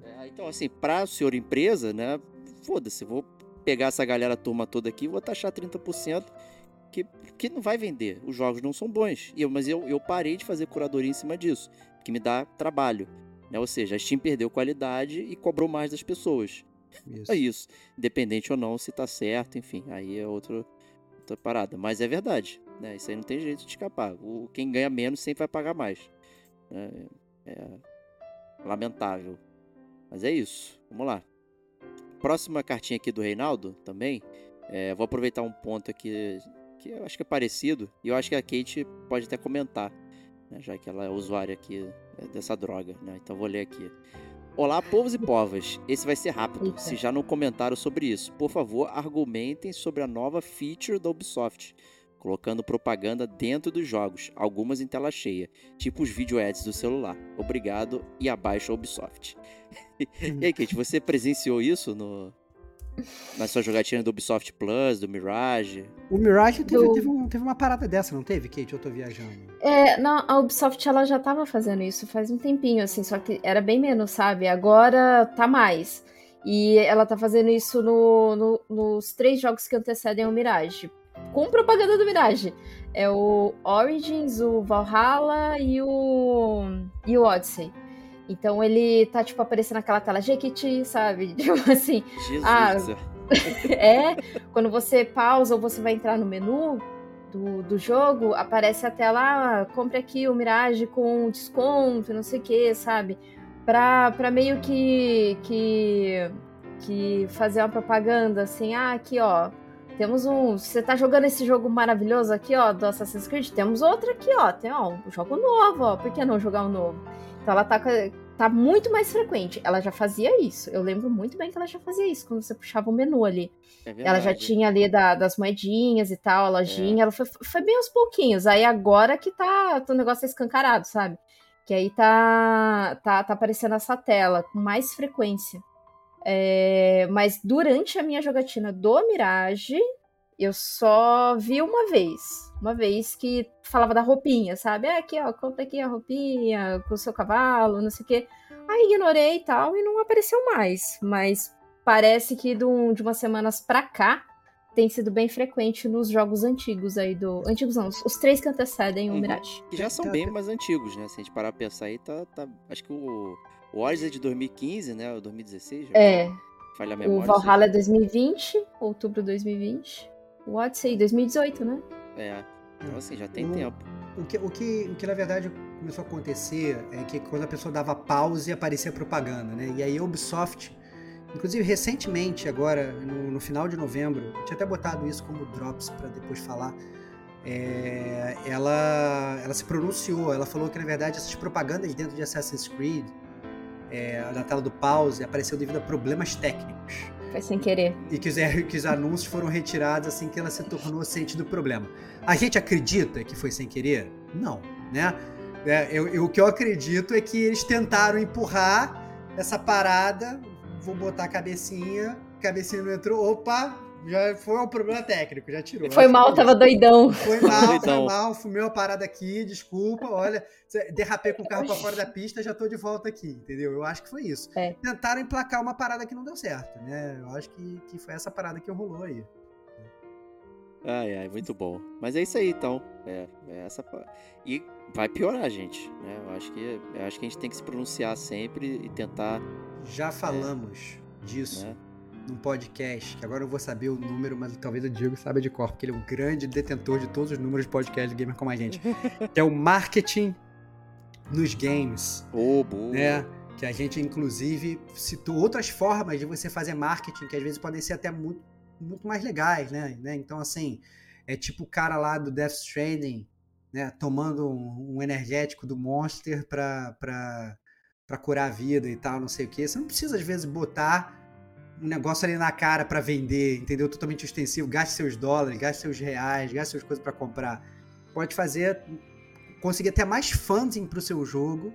É, então, assim, pra senhor empresa, né? Foda-se, vou pegar essa galera turma toda aqui e vou taxar 30%, que, que não vai vender. Os jogos não são bons. E eu, mas eu, eu parei de fazer curadoria em cima disso, que me dá trabalho. Né? Ou seja, a Steam perdeu qualidade e cobrou mais das pessoas. Isso. É isso. Independente ou não, se tá certo, enfim, aí é outro, outra parada. Mas é verdade. Né? Isso aí não tem jeito de escapar. O, quem ganha menos sempre vai pagar mais. Né? É lamentável. Mas é isso. Vamos lá. Próxima cartinha aqui do Reinaldo também. É, vou aproveitar um ponto aqui que eu acho que é parecido. E eu acho que a Kate pode até comentar. Né, já que ela é usuária aqui né, dessa droga. Né? Então vou ler aqui. Olá, povos e povas. Esse vai ser rápido, Eita. se já não comentaram sobre isso. Por favor, argumentem sobre a nova feature da Ubisoft colocando propaganda dentro dos jogos, algumas em tela cheia, tipo os video ads do celular. Obrigado e abaixo a Ubisoft. e aí, Kate, você presenciou isso no, na sua jogatina do Ubisoft Plus, do Mirage? O Mirage teve, do... teve, um, teve, uma parada dessa, não teve, Kate? Eu tô viajando. É, não, a Ubisoft ela já tava fazendo isso faz um tempinho, assim, só que era bem menos, sabe? Agora tá mais. E ela tá fazendo isso no, no, nos três jogos que antecedem o Mirage com propaganda do Mirage. É o Origins, o Valhalla e o, e o Odyssey. Então ele tá, tipo, aparecendo naquela tela Jequiti, sabe? Tipo assim. Jesus. Ah, é, quando você pausa ou você vai entrar no menu do, do jogo, aparece a tela, ah, compre aqui o Mirage com desconto, não sei o que, sabe? Pra, pra meio que, que, que fazer uma propaganda assim, ah, aqui ó, temos um. Você tá jogando esse jogo maravilhoso aqui, ó, do Assassin's Creed? Temos outro aqui, ó. Tem ó, um jogo novo, ó. Por que não jogar um novo? Então ela tá, tá muito mais frequente. Ela já fazia isso. Eu lembro muito bem que ela já fazia isso, quando você puxava o menu ali. É ela já tinha ali da, das moedinhas e tal, a lojinha. É. Ela foi, foi bem aos pouquinhos. Aí agora que tá. O negócio é escancarado, sabe? Que aí tá, tá, tá aparecendo essa tela com mais frequência. É, mas durante a minha jogatina do Mirage, eu só vi uma vez. Uma vez que falava da roupinha, sabe? É aqui, ó, compra aqui a roupinha com o seu cavalo, não sei o quê. Aí ignorei e tal, e não apareceu mais. Mas parece que de, um, de umas semanas pra cá tem sido bem frequente nos jogos antigos aí do. Antigos não, os três que antecedem o uhum. Mirage. Que já são bem mais antigos, né? Se a gente parar pra pensar aí, tá. tá... Acho que o o Warriors é de 2015, né? Ou 2016? É. Falha a memória. O Valhalla é 2020, outubro de 2020. O Odyssey 2018, né? É. Então, assim, já tem o, tempo. O que, o, que, o que, na verdade, começou a acontecer é que quando a pessoa dava pause, aparecia propaganda, né? E aí a Ubisoft, inclusive recentemente, agora, no, no final de novembro, eu tinha até botado isso como drops para depois falar, é, ela, ela se pronunciou, ela falou que, na verdade, essas propagandas dentro de Assassin's Creed é, na tela do pause apareceu devido a problemas técnicos. Foi sem querer. E que os, que os anúncios foram retirados assim que ela se tornou ciente do problema. A gente acredita que foi sem querer? Não, né? É, eu, eu, o que eu acredito é que eles tentaram empurrar essa parada vou botar a cabecinha, cabecinha não entrou, opa, já foi um problema técnico, já tirou. Foi mal, tava doidão. Foi mal, foi mal, fumei uma parada aqui, desculpa, olha, derrapei com o carro pra fora da pista, já tô de volta aqui, entendeu? Eu acho que foi isso. É. Tentaram emplacar uma parada que não deu certo, né? Eu acho que, que foi essa parada que rolou aí. Ai, ai, muito bom. Mas é isso aí, então. É, é essa. E vai piorar, gente. Né? Eu acho que eu acho que a gente tem que se pronunciar sempre e tentar. Já falamos é, disso. Né? Num podcast, que agora eu vou saber o número, mas talvez o Diego saiba de cor, porque ele é um grande detentor de todos os números de podcast de gamer como a gente. que é o marketing nos games. Oh, boa. Né? Que a gente, inclusive, citou outras formas de você fazer marketing, que às vezes podem ser até muito, muito mais legais, né? né? Então, assim, é tipo o cara lá do Death Stranding, né? Tomando um, um energético do Monster pra, pra, pra curar a vida e tal, não sei o que. Você não precisa, às vezes, botar um negócio ali na cara para vender, entendeu? Totalmente ostensivo. Gaste seus dólares, gaste seus reais, gaste suas coisas para comprar. Pode fazer, conseguir até mais funding pro seu jogo,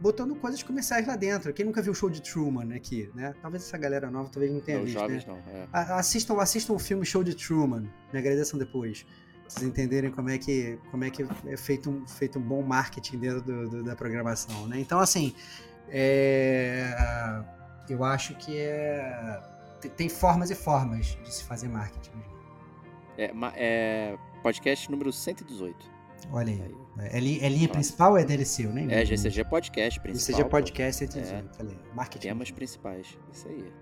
botando coisas comerciais lá dentro. Quem nunca viu o show de Truman aqui, né? Talvez essa galera nova talvez não tenha não, visto, jovens né? não, é. Assistam, assistam o filme Show de Truman. Me agradeçam depois. Pra vocês entenderem como é que, como é, que é feito um, feito um bom marketing dentro do, do, da programação, né? Então, assim, é eu acho que é tem formas e formas de se fazer marketing. É, é podcast número 118. Olha aí. É, é, é linha principal ou é DLC? Eu nem é GCG Podcast principal. GCG Podcast 118. É. Falei. Marketing. Temas principais. Isso aí.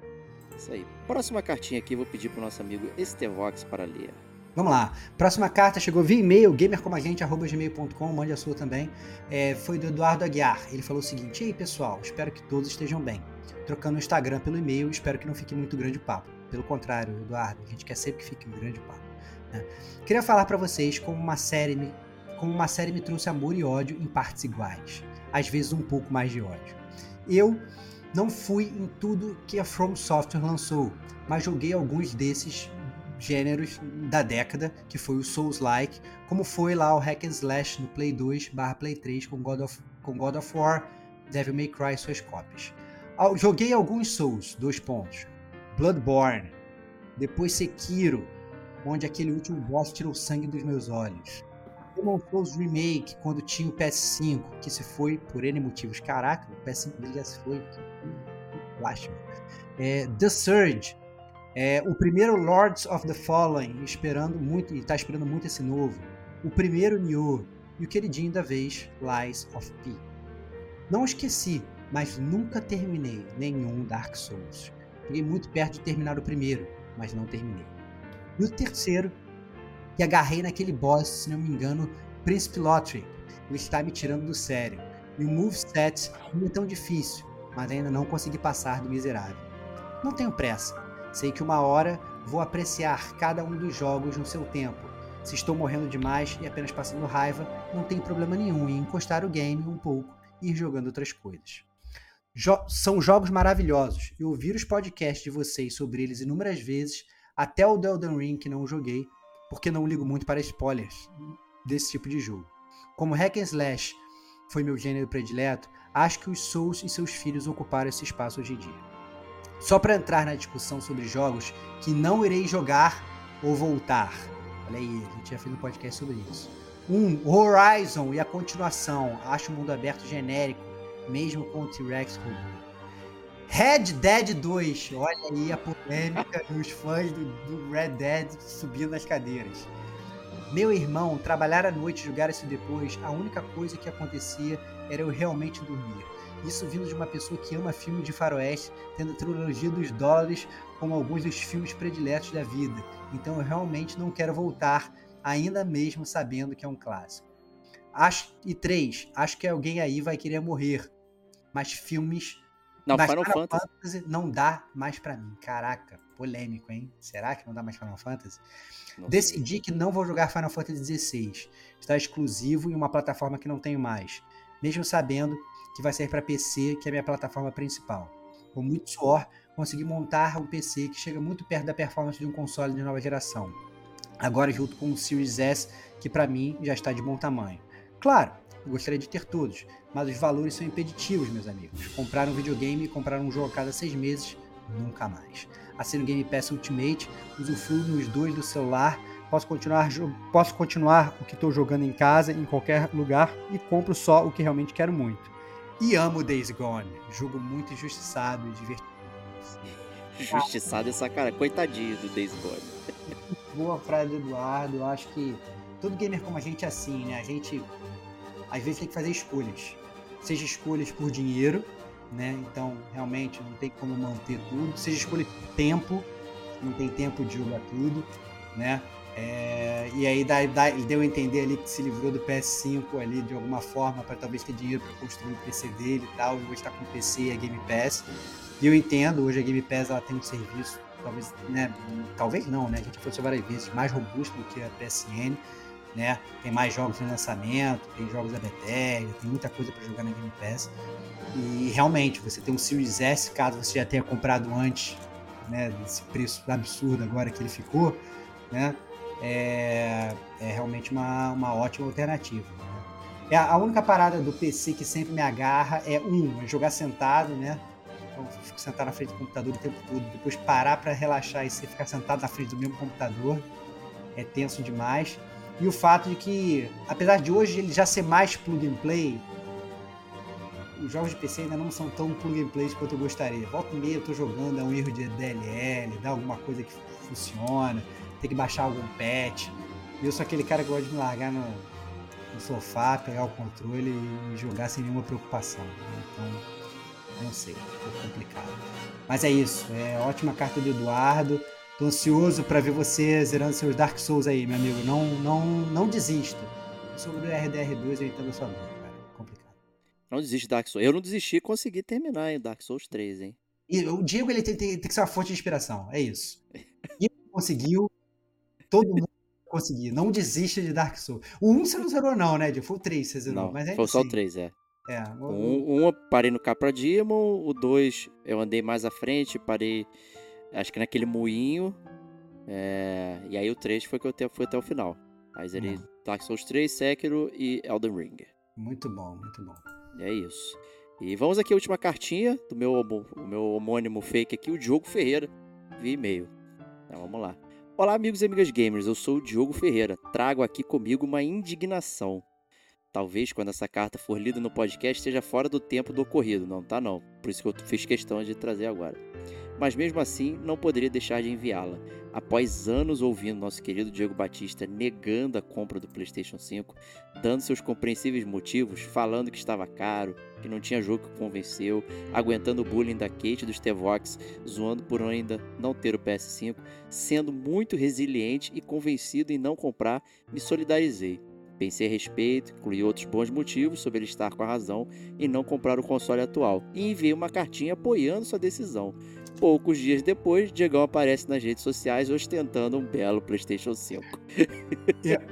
Isso aí. Próxima cartinha aqui, vou pedir pro nosso amigo Estevox para ler. Vamos lá. Próxima carta chegou via e-mail, gamercomagente.gmail.com, mande a sua também. É, foi do Eduardo Aguiar. Ele falou o seguinte: Ei pessoal, espero que todos estejam bem trocando o Instagram pelo e-mail. Espero que não fique muito grande papo. Pelo contrário, Eduardo, a gente quer sempre que fique um grande papo. Né? Queria falar para vocês como uma série me, como uma série me trouxe amor e ódio em partes iguais, às vezes um pouco mais de ódio. Eu não fui em tudo que a From Software lançou, mas joguei alguns desses gêneros da década, que foi o Souls-like, como foi lá o Hack and Slash no Play 2 barra Play 3 com God of, com God of War, Devil May Cry e suas cópias. Joguei alguns Souls, dois pontos. Bloodborne, depois Sekiro, onde aquele último boss tirou sangue dos meus olhos. Demon Souls Remake, quando tinha o PS5, que se foi por N motivos. Caraca, o PS5 dele já se foi. Que É, the Surge, é, o primeiro Lords of the Fallen, esperando muito, e tá esperando muito esse novo. O primeiro Nioh, e o queridinho da vez, Lies of P. Não esqueci mas nunca terminei nenhum Dark Souls. Fiquei muito perto de terminar o primeiro, mas não terminei. E o terceiro, que agarrei naquele boss, se não me engano, Príncipe Lottery. Ele está me tirando do sério. E o moveset não é tão difícil, mas ainda não consegui passar do miserável. Não tenho pressa. Sei que uma hora vou apreciar cada um dos jogos no seu tempo. Se estou morrendo demais e apenas passando raiva, não tem problema nenhum em encostar o game um pouco e ir jogando outras coisas. Jo são jogos maravilhosos. E ouvir os podcasts de vocês sobre eles inúmeras vezes, até o Elden Ring que não joguei, porque não ligo muito para spoilers desse tipo de jogo. Como Hack and Slash foi meu gênero predileto, acho que os Souls e seus filhos ocuparam esse espaço hoje em dia. Só para entrar na discussão sobre jogos que não irei jogar ou voltar. Olha aí, a gente já fez um podcast sobre isso. Um, Horizon e a continuação. Acho o mundo aberto genérico mesmo com o T-Rex robô. Red Dead 2, olha aí a polêmica dos fãs do, do, Red Dead subindo nas cadeiras. Meu irmão, trabalhar à noite e jogar isso depois, a única coisa que acontecia era eu realmente dormir. Isso vindo de uma pessoa que ama filmes de faroeste, tendo a trilogia dos dólares como alguns dos filmes prediletos da vida. Então eu realmente não quero voltar, ainda mesmo sabendo que é um clássico. Acho, e três, acho que alguém aí vai querer morrer mas filmes. Não, Final, Final Fantasy. Fantasy. não dá mais para mim. Caraca, polêmico, hein? Será que não dá mais Final Fantasy? Não Decidi sei. que não vou jogar Final Fantasy XVI. Está exclusivo em uma plataforma que não tenho mais, mesmo sabendo que vai sair para PC, que é a minha plataforma principal. Com muito suor, consegui montar um PC que chega muito perto da performance de um console de nova geração. Agora junto com o Series S, que para mim já está de bom tamanho. Claro, gostaria de ter todos, mas os valores são impeditivos, meus amigos. Comprar um videogame e comprar um jogo a cada seis meses nunca mais. Assine o Game Pass Ultimate, usufruo nos dois do celular, posso continuar, posso continuar o que estou jogando em casa, em qualquer lugar, e compro só o que realmente quero muito. E amo Days Gone, jogo muito injustiçado e divertido. Injustiçado essa cara, coitadinho do Days Gone. Boa frase do Eduardo, eu acho que todo gamer como a gente é assim, né? A gente às vezes tem que fazer escolhas. Seja escolhas por dinheiro, né? Então, realmente não tem como manter tudo. Seja escolha tempo, não tem tempo de jogar tudo, né? É, e aí dá, dá, deu a entender ali que se livrou do PS5 ali de alguma forma para talvez ter dinheiro para construir o PC dele e tal. E hoje está com o PC e a Game Pass. E eu entendo, hoje a Game Pass ela tem um serviço, talvez, né? Talvez não, né? A gente falou várias vezes, mais robusto do que a PSN. Né? Tem mais jogos no lançamento, tem jogos da Bethesda, tem muita coisa para jogar na Game Pass. E realmente, você tem um Series S, caso você já tenha comprado antes, né, desse preço absurdo agora que ele ficou, né? é, é realmente uma, uma ótima alternativa. Né? É a única parada do PC que sempre me agarra é um, é jogar sentado, né? Então, fico sentado na frente do computador o tempo todo, depois parar para relaxar e ficar sentado na frente do mesmo computador é tenso demais. E o fato de que, apesar de hoje ele já ser mais plug and play, os jogos de PC ainda não são tão plug and play quanto eu gostaria. Volta e meia eu tô jogando, é um erro de DLL, dá alguma coisa que funciona ter que baixar algum patch. Eu sou aquele cara que gosta de me largar no, no sofá, pegar o controle e jogar sem nenhuma preocupação. Né? Então, não sei, é complicado. Mas é isso, é ótima carta do Eduardo. Tô ansioso para ver você zerando seus Dark Souls aí, meu amigo. Não, não, não desista. Sobre o RDR2 eu entendo a sua dor, cara. Complicado. Não desiste Dark Souls. Eu não desisti e consegui terminar em Dark Souls 3, hein? E o Diego ele tem, tem, tem que ser uma fonte de inspiração, é isso. E conseguiu, todo mundo conseguir. Não desista de Dark Souls. O 1 você não zerou, não, né? Foi o 3 você zerou. Não, mas foi só o 3, é. É, o... Um, um eu parei no Capra Demon, o 2 eu andei mais à frente, parei acho que naquele moinho. É... E aí o 3 foi que eu fui até o final. Zerei hum. Dark Souls 3, Sekiro e Elden Ring. Muito bom, muito bom. É isso. E vamos aqui a última cartinha do meu, o meu homônimo fake aqui, o Diogo Ferreira, via e-mail. Então vamos lá. Olá, amigos e amigas gamers, eu sou o Diogo Ferreira. Trago aqui comigo uma indignação. Talvez quando essa carta for lida no podcast esteja fora do tempo do ocorrido. Não tá não. Por isso que eu fiz questão de trazer agora. Mas mesmo assim, não poderia deixar de enviá-la. Após anos ouvindo nosso querido Diego Batista negando a compra do PlayStation 5, dando seus compreensíveis motivos, falando que estava caro, que não tinha jogo que convenceu, aguentando o bullying da Kate e do Stevox, zoando por ainda não ter o PS5, sendo muito resiliente e convencido em não comprar, me solidarizei. Pensei a respeito, incluí outros bons motivos sobre ele estar com a razão e não comprar o console atual, e enviei uma cartinha apoiando sua decisão. Poucos dias depois, Diegão aparece nas redes sociais ostentando um belo PlayStation 5.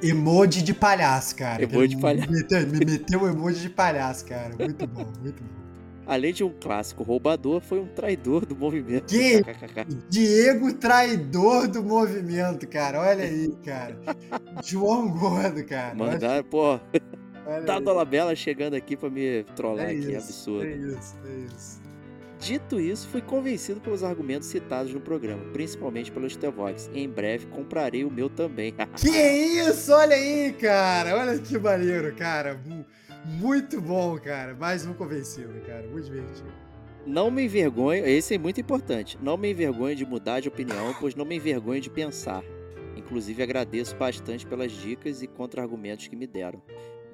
emoji de palhaço, cara. Emoji de palhaço. Me meteu, me meteu um emoji de palhaço, cara. Muito bom, muito bom. Além de um clássico roubador, foi um traidor do movimento. Que? Diego traidor do movimento, cara. Olha aí, cara. João Gordo, cara. Mandaram, pô. Tá a Dolabella chegando aqui pra me trollar é aqui, isso, absurdo. É isso, é isso. Dito isso, fui convencido pelos argumentos citados no programa, principalmente pelo Stevox. Em breve comprarei o meu também. que isso? Olha aí, cara. Olha que maneiro, cara. Muito bom, cara. Mais um convencido, cara. Muito divertido. Não me envergonho, esse é muito importante. Não me envergonho de mudar de opinião, pois não me envergonho de pensar. Inclusive agradeço bastante pelas dicas e contra-argumentos que me deram.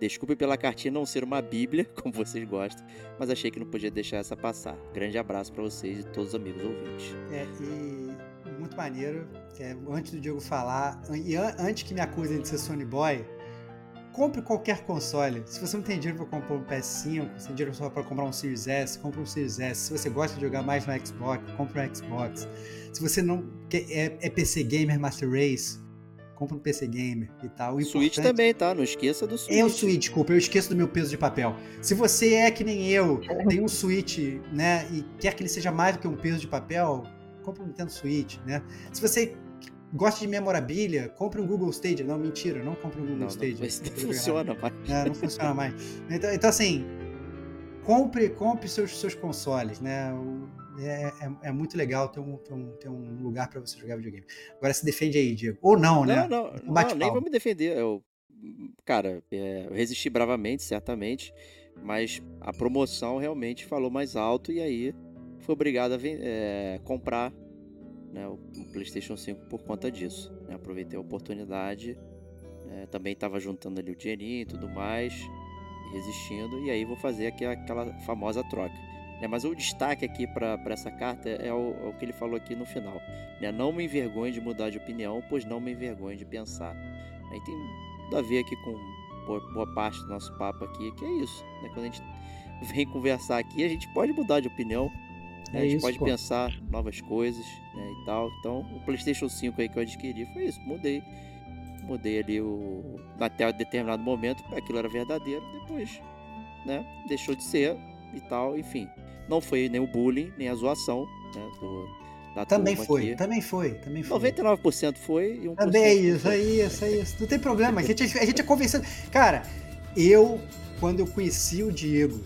Desculpe pela cartinha não ser uma bíblia, como vocês gostam, mas achei que não podia deixar essa passar. Grande abraço para vocês e todos os amigos ouvintes. É, e muito maneiro, é, antes do Diego falar, e an antes que me acusem de ser Sony Boy, compre qualquer console. Se você não tem dinheiro para comprar um PS5, se tem dinheiro só para comprar um Series S, compre um Series S. Se você gosta de jogar mais no Xbox, compre um Xbox. Se você não é, é PC Gamer Master Race, compra um PC Gamer e tal. O Switch também, tá? Não esqueça do Switch. É o Switch, desculpa, eu esqueço do meu peso de papel. Se você é que nem eu, tem um Switch, né, e quer que ele seja mais do que um peso de papel, compra um Nintendo Switch, né? Se você gosta de memorabilia, compre um Google Stadia. Não, mentira, não compre um Google não, Stadia. Não, não funciona mais. É, não funciona mais. Então, então assim, compre, compre seus, seus consoles, né? É, é, é muito legal ter um, ter um, ter um lugar para você jogar videogame. Agora se defende aí, Diego. Ou não, né? Não, não, não nem vou me defender. Eu, cara, é, eu resisti bravamente, certamente, mas a promoção realmente falou mais alto e aí fui obrigado a é, comprar né, o, PlayStation 5 por conta disso. Né? Aproveitei a oportunidade, é, também estava juntando ali o dinheirinho e tudo mais, resistindo, e aí vou fazer aqui aquela famosa troca. Né? Mas o destaque aqui para essa carta é o, é o, que ele falou aqui no final. Né? Não me envergonhe de mudar de opinião, pois não me envergonhe de pensar. Aí tem tudo a ver aqui com boa parte do nosso papo aqui, que é isso. Né? Quando a gente vem conversar aqui, a gente pode mudar de opinião. Né? É a gente isso, pode pô. pensar novas coisas né? e tal. Então, o PlayStation 5 aí que eu adquiri foi isso. Mudei. Mudei ali o. Até determinado momento, aquilo era verdadeiro. Depois, né? Deixou de ser e tal. Enfim, não foi nem o bullying, nem a zoação né? Do, também foi, também foi, também foi. 99% foi e 1% Também é isso, é isso, é isso. Não tem problema, a gente, a gente é convencido. Cara, eu, quando eu conheci o Diego,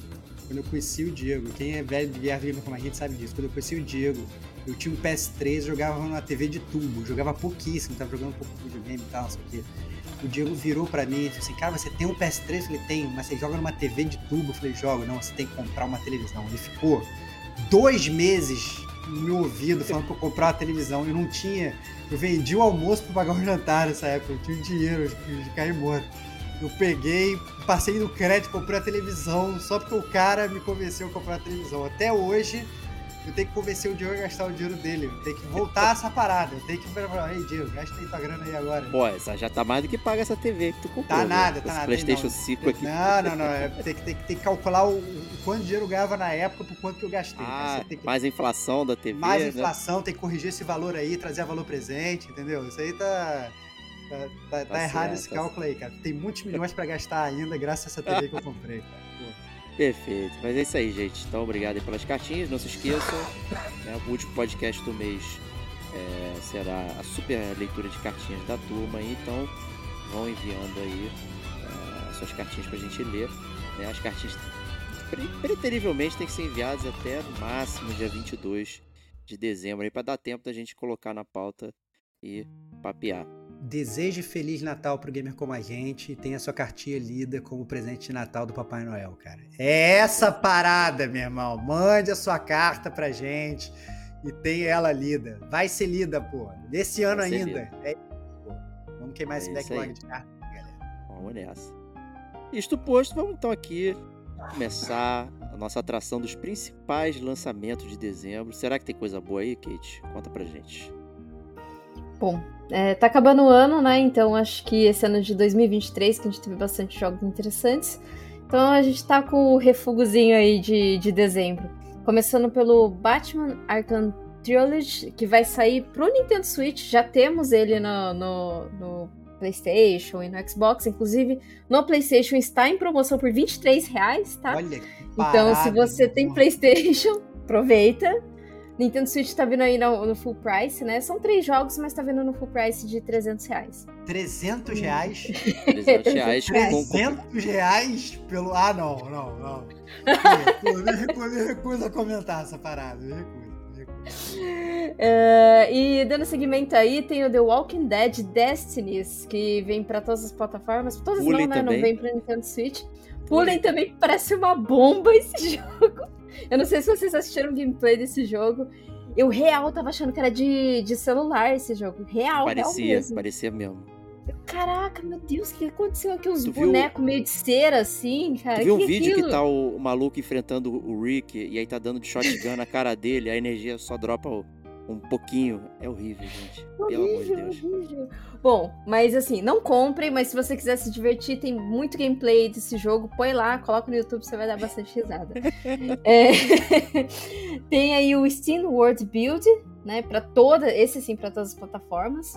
quando eu conheci o Diego, quem é velho de Guerra como a gente sabe disso, quando eu conheci o Diego, eu tinha um PS3, jogava na TV de tubo, jogava pouquíssimo, tava jogando um pouco de videogame e tal, não sei o quê. O Diego virou para mim e disse assim, cara, você tem um PS3? Eu falei, tenho, mas você joga numa TV de tubo? Eu falei, jogo. Não, você tem que comprar uma televisão. Ele ficou dois meses no meu ouvido falando pra eu comprar uma televisão. Eu não tinha. Eu vendi o almoço pra pagar o jantar nessa época. Eu tinha dinheiro de cair morto. Eu peguei, passei no crédito, comprei a televisão só porque o cara me convenceu a comprar a televisão. Até hoje, eu tenho que convencer o Diego a gastar o dinheiro dele. Eu tenho que voltar essa parada. Eu tenho que falar, ei, Diego, gasta aí tua grana aí agora. Pô, essa já tá mais do que paga essa TV que tu comprou. Tá nada, né? tá nada. PlayStation 5 aqui. Não, não, não. É, tem, que, tem, tem que calcular o, o quanto dinheiro eu ganhava na época por quanto que eu gastei. Ah, que... mais a inflação da TV. Mais né? inflação, tem que corrigir esse valor aí, trazer valor presente, entendeu? Isso aí tá. Tá, tá, tá, tá errado certo, esse tá cálculo aí, cara. Tem muitos milhões para gastar ainda, graças a essa TV que eu comprei, cara. Perfeito. Mas é isso aí, gente. Então, obrigado pelas cartinhas. Não se esqueçam, né, o último podcast do mês é, será a super leitura de cartinhas da turma. Então, vão enviando aí é, suas cartinhas para a gente ler. Né? As cartinhas, preterivelmente, têm que ser enviadas até no máximo dia 22 de dezembro, para dar tempo da gente colocar na pauta e papear. Deseje Feliz Natal pro gamer como a gente e tenha sua cartinha lida como presente de Natal do Papai Noel, cara. É essa parada, meu irmão. Mande a sua carta pra gente e tenha ela lida. Vai ser lida, pô. Nesse ano ainda. É, pô. Vamos queimar é esse backlog aí. de carta, galera. Vamos nessa. Isto posto, vamos então aqui começar a nossa atração dos principais lançamentos de dezembro. Será que tem coisa boa aí, Kate? Conta pra gente. Bom, é, tá acabando o ano, né? Então acho que esse ano de 2023, que a gente teve bastante jogos interessantes. Então a gente tá com o refugozinho aí de, de dezembro. Começando pelo Batman Arkham Trilogy, que vai sair pro Nintendo Switch. Já temos ele no, no, no PlayStation e no Xbox. Inclusive, no PlayStation está em promoção por 23 reais, tá? Olha que Então, se você tem PlayStation, aproveita. Nintendo Switch tá vindo aí no, no, full price, né? São três jogos, mas tá vindo no full price de 300 reais. 300 reais? 300 reais. 300 reais pelo... Ah, não, não, não. Me recuso, me recuso a comentar essa parada, me recuso. Uh, e dando seguimento aí, tem o The Walking Dead Destinies, que vem para todas as plataformas. Todas Pulem não, né? Também. Não vem pra Nintendo Switch. Pulem também parece uma bomba esse jogo. Eu não sei se vocês assistiram o gameplay desse jogo. Eu real tava achando que era de, de celular esse jogo. Real, parecia, real mesmo. Parecia mesmo. Caraca, meu Deus, o que aconteceu aqui? Os bonecos viu... meio de cera, assim, cara. Tu viu que um vídeo que tá o, o, maluco enfrentando o Rick e aí tá dando de shotgun na cara dele, a energia só dropa o, um pouquinho. É horrível, gente. Horrível, Pelo amor de Deus. Horrível. Bom, mas assim, não comprem, mas se você quiser se divertir, tem muito gameplay desse jogo. Põe lá, coloca no YouTube, você vai dar bastante risada. é... tem aí o Steam World Build, né? Para toda, esse sim, para todas as plataformas.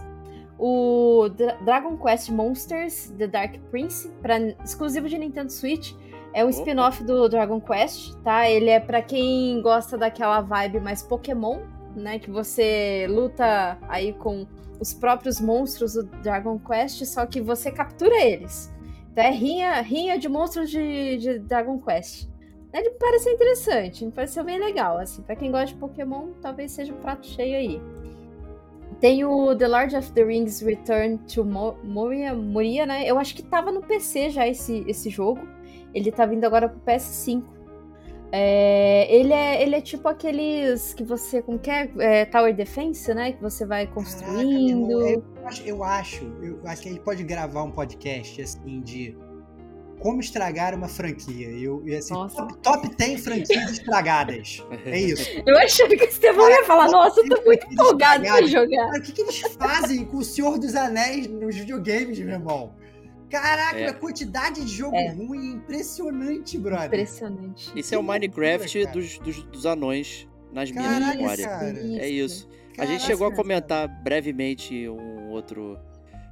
O Dra Dragon Quest Monsters The Dark Prince, pra, exclusivo de Nintendo Switch. É um spin-off do Dragon Quest, tá? Ele é para quem gosta daquela vibe mais Pokémon, né? Que você luta aí com os próprios monstros do Dragon Quest, só que você captura eles. Então é rinha, rinha de monstros de, de Dragon Quest. Ele me pareceu interessante, me pareceu bem legal, assim, para quem gosta de Pokémon, talvez seja um prato cheio aí. Tem o The Lord of the Rings Return to Moria, Moria, né? Eu acho que tava no PC já esse, esse jogo. Ele tá vindo agora pro PS5. É, ele, é, ele é tipo aqueles que você, como que é? é Tower Defense, né? Que você vai construindo. Caraca, eu, eu, acho, eu acho, eu acho que ele pode gravar um podcast assim de como estragar uma franquia. Eu, eu assim, top, top 10 franquias estragadas. É isso. Eu achei que o Estevão ia falar, nossa, eu tô muito empolgado pra jogar. Cara, o que, que eles fazem com o Senhor dos Anéis nos videogames, meu irmão? Caraca, é. a quantidade de jogo é. ruim é impressionante, brother. Impressionante. Isso é o Minecraft dos, dos, dos, anões nas minas de memória. É isso. Caraca, a gente chegou a comentar brevemente um outro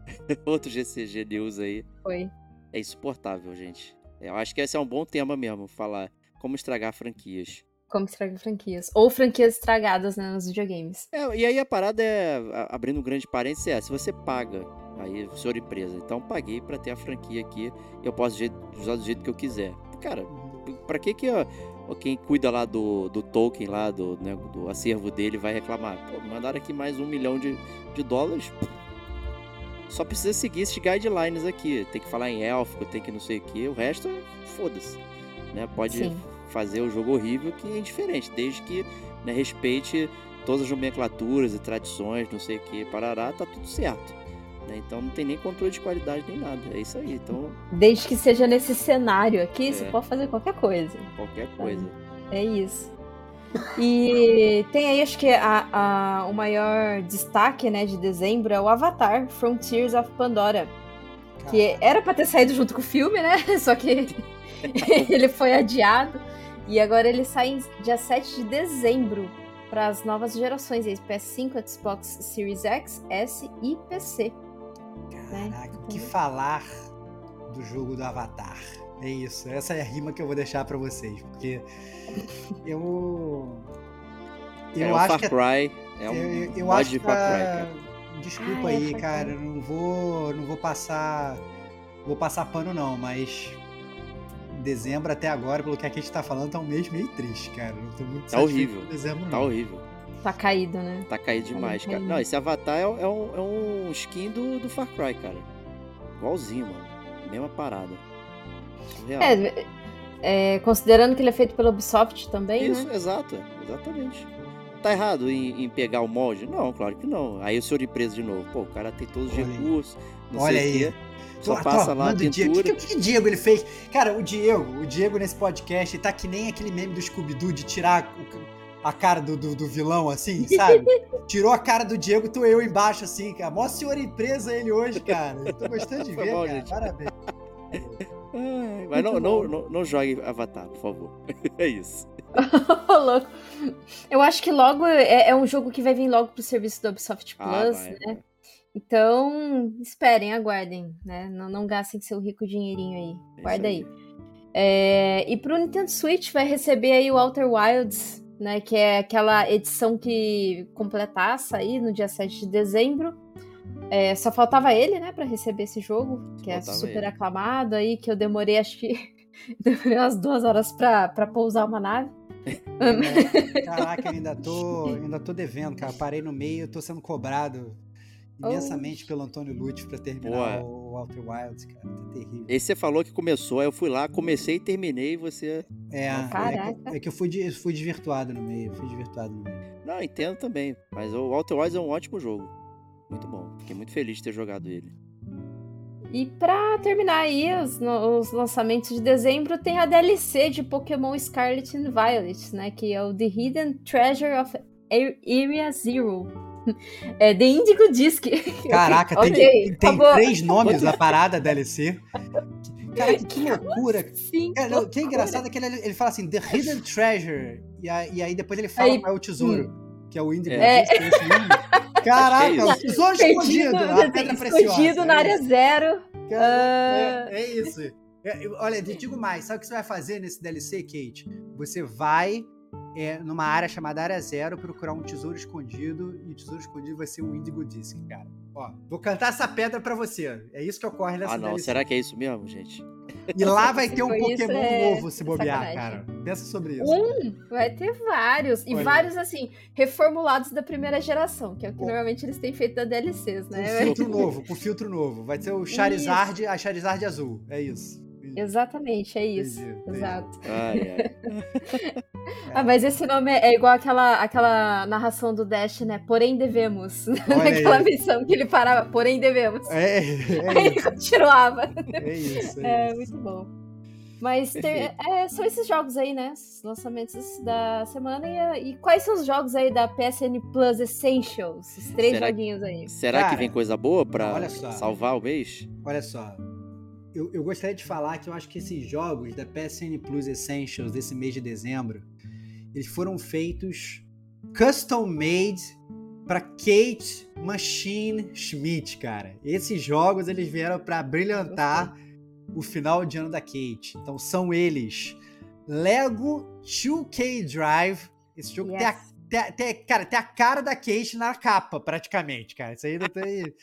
outro GCG News aí. Foi é insuportável, gente. Eu acho que esse é um bom tema mesmo, falar como estragar franquias. Como estragar franquias. Ou franquias estragadas né, nos videogames. É, e aí a parada é, abrindo um grande parênteses, é, se você paga, aí, senhor empresa, então paguei para ter a franquia aqui, eu posso usar do jeito que eu quiser. Cara, pra que que ó, quem cuida lá do, do token lá, do, né, do acervo dele, vai reclamar? Pô, mandaram aqui mais um milhão de, de dólares, só precisa seguir esses guidelines aqui. Tem que falar em élfico, tem que não sei o que. O resto, foda-se. Né? Pode Sim. fazer o jogo horrível que é indiferente, desde que né, respeite todas as nomenclaturas e tradições, não sei o que, parará, tá tudo certo. Né? Então não tem nem controle de qualidade nem nada. É isso aí. Então... Desde que seja nesse cenário aqui, é. você pode fazer qualquer coisa. Qualquer coisa. É isso. E tem aí, acho que a, a, o maior destaque né, de dezembro é o Avatar Frontiers of Pandora. Que era para ter saído junto com o filme, né? Só que ele foi adiado. E agora ele sai em dia 7 de dezembro para as novas gerações, aí, PS5, Xbox Series X, S e PC. Né? Caraca, o que falar do jogo do Avatar? É isso, essa é a rima que eu vou deixar para vocês, porque eu eu é acho um Far Cry, é um eu, eu acho de Far Cry, cara. Desculpa Ai, aí, cara, não vou não vou passar vou passar pano não, mas dezembro até agora, pelo que a gente tá falando, tá um mês meio triste, cara. Não tô muito tá horrível. Dezembro, tá não. horrível. Tá caído, né? Tá caído tá demais, tá cara. Não, esse Avatar é, é, um, é um skin do, do Far Cry, cara. Igualzinho, mano. Mesma parada. É, é, considerando que ele é feito pela Ubisoft também, Isso, né? exato, exatamente. Tá errado em, em, pegar o molde? Não, claro que não. Aí o senhor de empresa de novo. Pô, o cara tem todos os Olha recursos, não Olha sei aí. o quê. Só tô, passa lá a pintura. O que, que, que, Diego ele fez? Cara, o Diego, o Diego nesse podcast, tá que nem aquele meme do Scooby-Doo de tirar a cara do, do, do, vilão, assim, sabe? Tirou a cara do Diego, tô eu embaixo, assim, cara. Mó senhor empresa ele hoje, cara. Eu tô gostando de ver, bom, cara. Gente. Parabéns. Mas não, não, não, não, jogue Avatar, por favor. é isso. Louco. Eu acho que logo é, é, um jogo que vai vir logo pro serviço do Ubisoft ah, Plus, ah, vai, né? Vai. Então, esperem, aguardem, né? Não, não gastem seu rico dinheirinho aí. É Guarda aí. aí. É, e pro Nintendo Switch vai receber aí o Outer Wilds, né? Que é aquela edição que completasse aí no dia 7 de dezembro. É, só faltava ele, né, para receber esse jogo, que é faltava é super ele. aclamado aí, que eu demorei, acho que demorei umas duas horas pra, pra pousar uma nave. É, caraca, eu ainda tô, ainda tô devendo, cara. Parei no meio, tô sendo cobrado imensamente oh. pelo Antônio Lutz pra terminar Boa. o Walter Wilds, cara. Tá terrível. Esse você falou que começou, aí eu fui lá, comecei e terminei e você. É, é que, é que, eu fui, fui desvirtuado no meio, fui desvirtuado no meio. Não, entendo também. Mas o Walter Wilds é um ótimo jogo. Muito bom. Fiquei muito feliz de ter jogado ele. E pra terminar aí os, os, lançamentos de dezembro, tem a DLC de Pokémon Scarlet and Violet, né? Que é o The Hidden Treasure of Area Zero. É The Indigo Disc. Caraca, okay. tem, tem três nomes na parada DLC. Cara, que loucura. Sim, é, não, que é engraçado é que ele, ele fala assim, The Hidden Treasure. E aí, e aí depois ele fala aí, qual é o tesouro, hum. que é o Indigo é. Disc. É Caraca, é o tesouro escondido, a pedra preciosa. Escondido na área zero. Cara, uh... é, é, isso. É, olha, te digo mais, sabe o que você vai fazer nesse DLC, Kate? Você vai é, numa área chamada Área Zero procurar um tesouro escondido e o tesouro escondido vai ser o Indigo Disc, cara. Ó, vou cantar essa pedra pra você. É isso que ocorre nessa Ah, não, DLC. será que é isso mesmo, gente? E lá vai ter um Pokémon é... novo se bobear, cara. Pensa sobre isso. Um, vai ter vários. E Olha. vários, assim, reformulados da primeira geração, que é o que Bom. normalmente eles têm feito da DLCs, Com né? filtro novo, com filtro novo. Vai ser o Charizard, a Charizard azul. É isso. Exatamente, é isso. Entendi, entendi. Exato. Ai, ai. Ah, mas esse nome é igual aquela, aquela narração do Dash, né? Porém devemos. Naquela aí. missão que ele parava, porém devemos. É, Aí é ele isso. continuava. É isso. É É, isso. muito bom. Mas ter- é, são esses jogos aí, né? Os lançamentos da semana. E, a- e quais são os jogos aí da PSN Plus Essentials? Os três Será- joguinhos aí. Será Cara, que vem coisa boa pra olha só. salvar o mês? Olha só. Eu, eu gostaria de falar que eu acho que esses jogos da PSN Plus Essentials desse mês de dezembro, eles foram feitos custom made para Kate Machine Schmidt, cara. Esses jogos eles vieram para brilhantar o final de ano da Kate. Então são eles Lego 2K Drive. Esse jogo tem, a, Yes. tem, a- tem- cara, tem a cara da Kate na capa, praticamente, cara. Isso aí não tem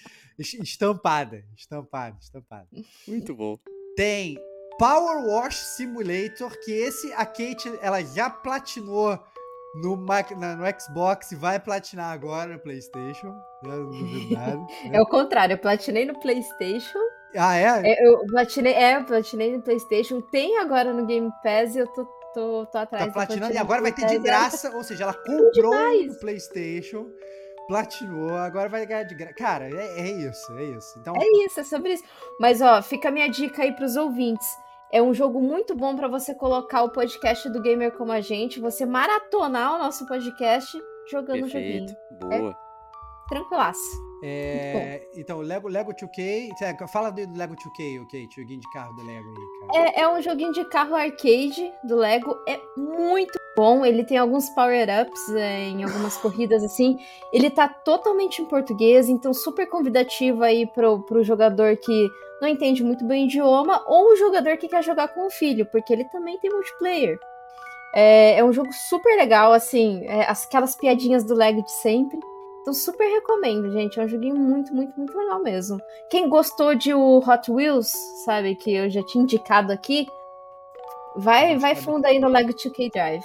estampada, estampada, estampada. Muito bom. Tem Power Wash Simulator, que esse a Kate ela já platinou no, no Xbox e vai platinar agora no PlayStation. Eu não duvido nada, né? É o contrário, eu platinei no PlayStation. Ah, é? É, eu platinei, é, eu platinei no PlayStation. Tem agora no Game Pass e eu tô, tô, tô atrás. Tá platinando e agora vai ter de ela graça, ou seja, ela comprou no PlayStation, platinou, agora vai ganhar de graça. Cara, é, é isso, é isso. Então, É isso, é sobre isso. Mas, ó, fica a minha dica aí pros ouvintes. É um jogo muito bom pra você colocar o podcast do Gamer Como a Gente, você maratonar o nosso podcast jogando o Perfeito. joguinho. Boa. Tranquilaço. é, então Lego, Lego 2K, é, fala do Lego 2K, ok, joguinho de carro do Lego aí, cara. É, é um joguinho de carro arcade do Lego. É muito bom. Ele tem alguns power-ups é, em algumas corridas, assim. Ele tá totalmente em português, então super convidativo aí pro, pro jogador que não entende muito bem o idioma ou o jogador que quer jogar com o filho, porque ele também tem multiplayer. É, é um jogo super legal, assim, é, as- aquelas piadinhas do Lego de sempre. Então super recomendo, gente. É um joguinho muito, muito, muito legal mesmo. Quem gostou de o Hot Wheels, sabe, que eu já tinha indicado aqui, vai, vai fundo aí no Lego 2K Drive.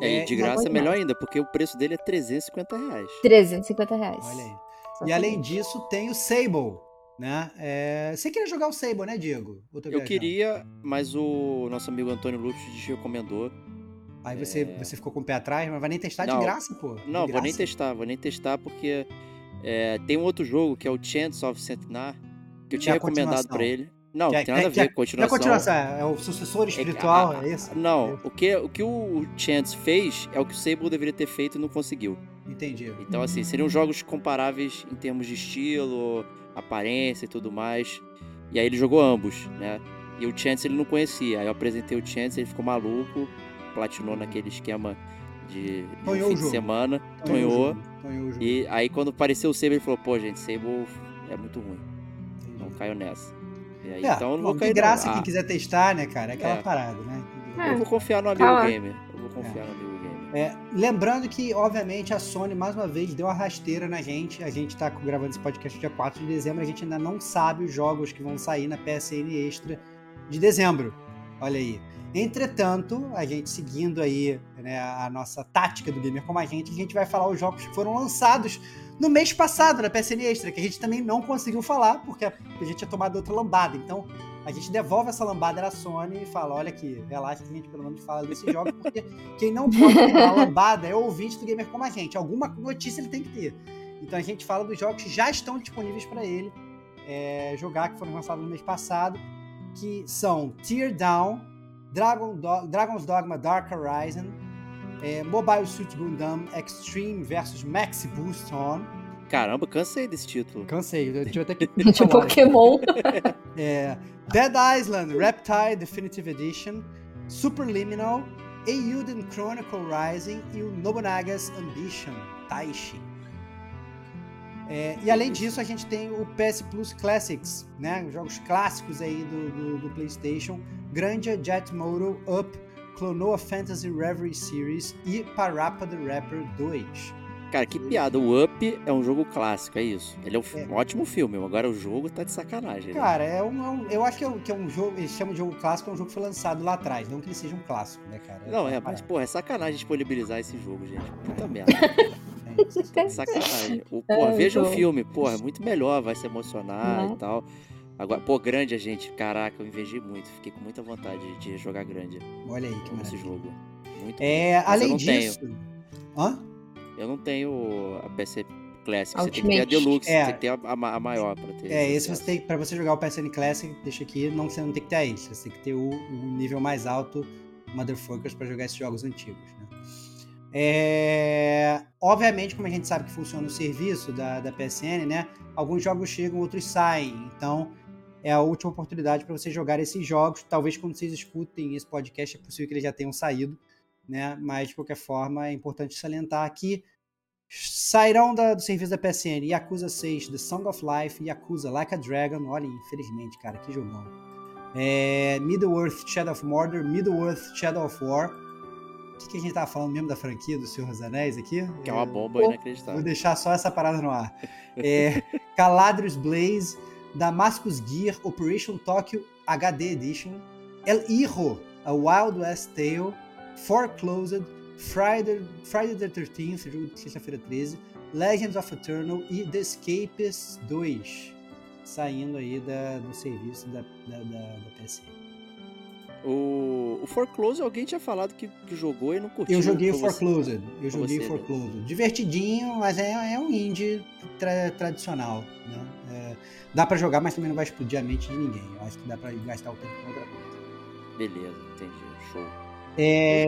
É, e É, de graça é melhor ainda, porque o preço dele é 350 reais. 350 reais. Olha aí. Só E além disso, tem o Sable, né? É, Você queria jogar o Sable, né, Diego? Eu queria, mas o nosso amigo Antônio Lupes recomendou. Aí você, É. você ficou com o pé atrás, mas vai nem testar de Não. graça, pô. De Não, vou nem graça. testar, vou nem testar porque é, tem um outro jogo que é o Chance of Centenar, que eu tinha é recomendado pra ele. Não, Que é- tem nada a que é- ver com Não é continuação. continuação, é o sucessor espiritual, é, isso? Não, o que, o que o Chance fez é o que o Sable deveria ter feito e não conseguiu. Entendi. Então, assim, seriam jogos comparáveis em termos de estilo, aparência e tudo mais. E aí ele jogou ambos, né? E o Chance ele não conhecia. Aí eu apresentei o Chance, ele ficou maluco, platinou naquele esquema de, de um fim de semana, Tonhou. E aí quando apareceu o Sable, ele falou, pô, gente, Sable é muito ruim. Entendi. Não caiu nessa. Aí, É, então eu não bom, vou cair de graça, não. quem Ah, quiser testar, né, cara? É aquela É. parada, né? É. Eu vou confiar no amigo Calma. gamer. Eu vou confiar no amigo gamer. É, lembrando que, obviamente, a Sony, mais uma vez, deu a rasteira na gente. A gente tá gravando esse podcast dia 4 de dezembro, a gente ainda não sabe os jogos que vão sair na PSN Extra de dezembro. Olha aí. Entretanto, a gente seguindo aí né, a nossa tática do Gamer Como a Gente, a gente vai falar os jogos que foram lançados no mês passado na PSN Extra, que a gente também não conseguiu falar, porque a gente tinha tomado outra lambada. Então, a gente devolve essa lambada na Sony e fala: olha aqui, relaxa que a gente pelo menos fala desses jogos, porque quem não pode tomar a lambada é o ouvinte do Gamer Como a Gente. Alguma notícia ele tem que ter. Então a gente fala dos jogos que já estão disponíveis para ele é, jogar, que foram lançados no mês passado, que são Tear Down, Dragon Do- Dragon's Dogma Dark Horizon, é, Mobile Suit Gundam Extreme versus Maxi Boost On. Caramba, cansei desse título. Cansei, eu tive até que De. Pokémon. É, Dead Island Reptile Definitive Edition, Superliminal, Eiyuden Chronicle Rising e o Nobunaga's Ambition Taishi. É, e além disso, a gente tem o PS Plus Classics, né? Os jogos clássicos aí do, do, do PlayStation: Grandia Jet Moto Up, Clonoa Fantasy Reverie Series e Parappa the Rapper 2. Cara, que piada. O Up é um jogo clássico, é isso. Ele é um, É. um ótimo filme, agora o jogo tá de sacanagem. né? Cara, é um, é um- eu acho que é, um, que é um jogo, eles chamam de jogo clássico, é um jogo que foi lançado lá atrás, não que ele seja um clássico, né, cara? Não, é, uma mas, porra, é sacanagem disponibilizar esse jogo, gente. Puta merda. É. Sacanagem. O, porra, É, veja o jogo. filme, porra, é muito melhor, vai se emocionar e tal. Agora, pô, grande a gente, caraca, eu invejei muito, fiquei com muita vontade de jogar grande Olha aí que esse jogo. Muito É, eu além não tenho. disso. Hã? Eu não tenho a PC Classic, você tem que ter a Ultimate. Deluxe, É. tem que ter a, a a maior pra ter. É, esse você tem, pra você jogar o PSN Classic, deixa aqui, não, você não tem que ter a Ace, você tem que ter o, o nível mais alto Motherfuckers pra jogar esses jogos antigos, né? É, obviamente, como a gente sabe que funciona o serviço da, da PSN, né? Alguns jogos chegam, outros saem. Então, é a última oportunidade para você jogar esses jogos. Talvez quando vocês escutem esse podcast, é possível que eles já tenham saído, né? Mas, de qualquer forma, é importante salientar que sairão da- do serviço da PSN Yakuza 6, The Song of Life, Yakuza Like a Dragon. Olha, infelizmente, cara, que jogão. É, Middle-earth Shadow of Mordor, Middle-earth Shadow of War. O que, que a gente tava falando mesmo da franquia do Senhor dos Anéis aqui? Que é uma É, bomba Pô, Vou inacreditável. deixar só essa parada no ar. É, Caladrius Blaze, Damascus Gear, Operation Tokyo HD Edition, El Hijo, A Wild West Tale, Foreclosed, Friday, Friday the 13th, jogo de sexta-feira 13, Legends of Eternal e The Escapist 2, saindo aí da- do serviço da, da, da, da PSN. O, o Foreclose, alguém tinha falado que, que jogou e não curtiu. Eu joguei o Foi você. Foreclosed. Eu joguei o né? Foreclosed. Divertidinho, mas é, é um indie tra- tradicional. Né? É, dá pra jogar, mas também não vai explodir a mente de ninguém. Eu acho que dá pra gastar o tempo com outra coisa. Beleza, entendi. Show. É.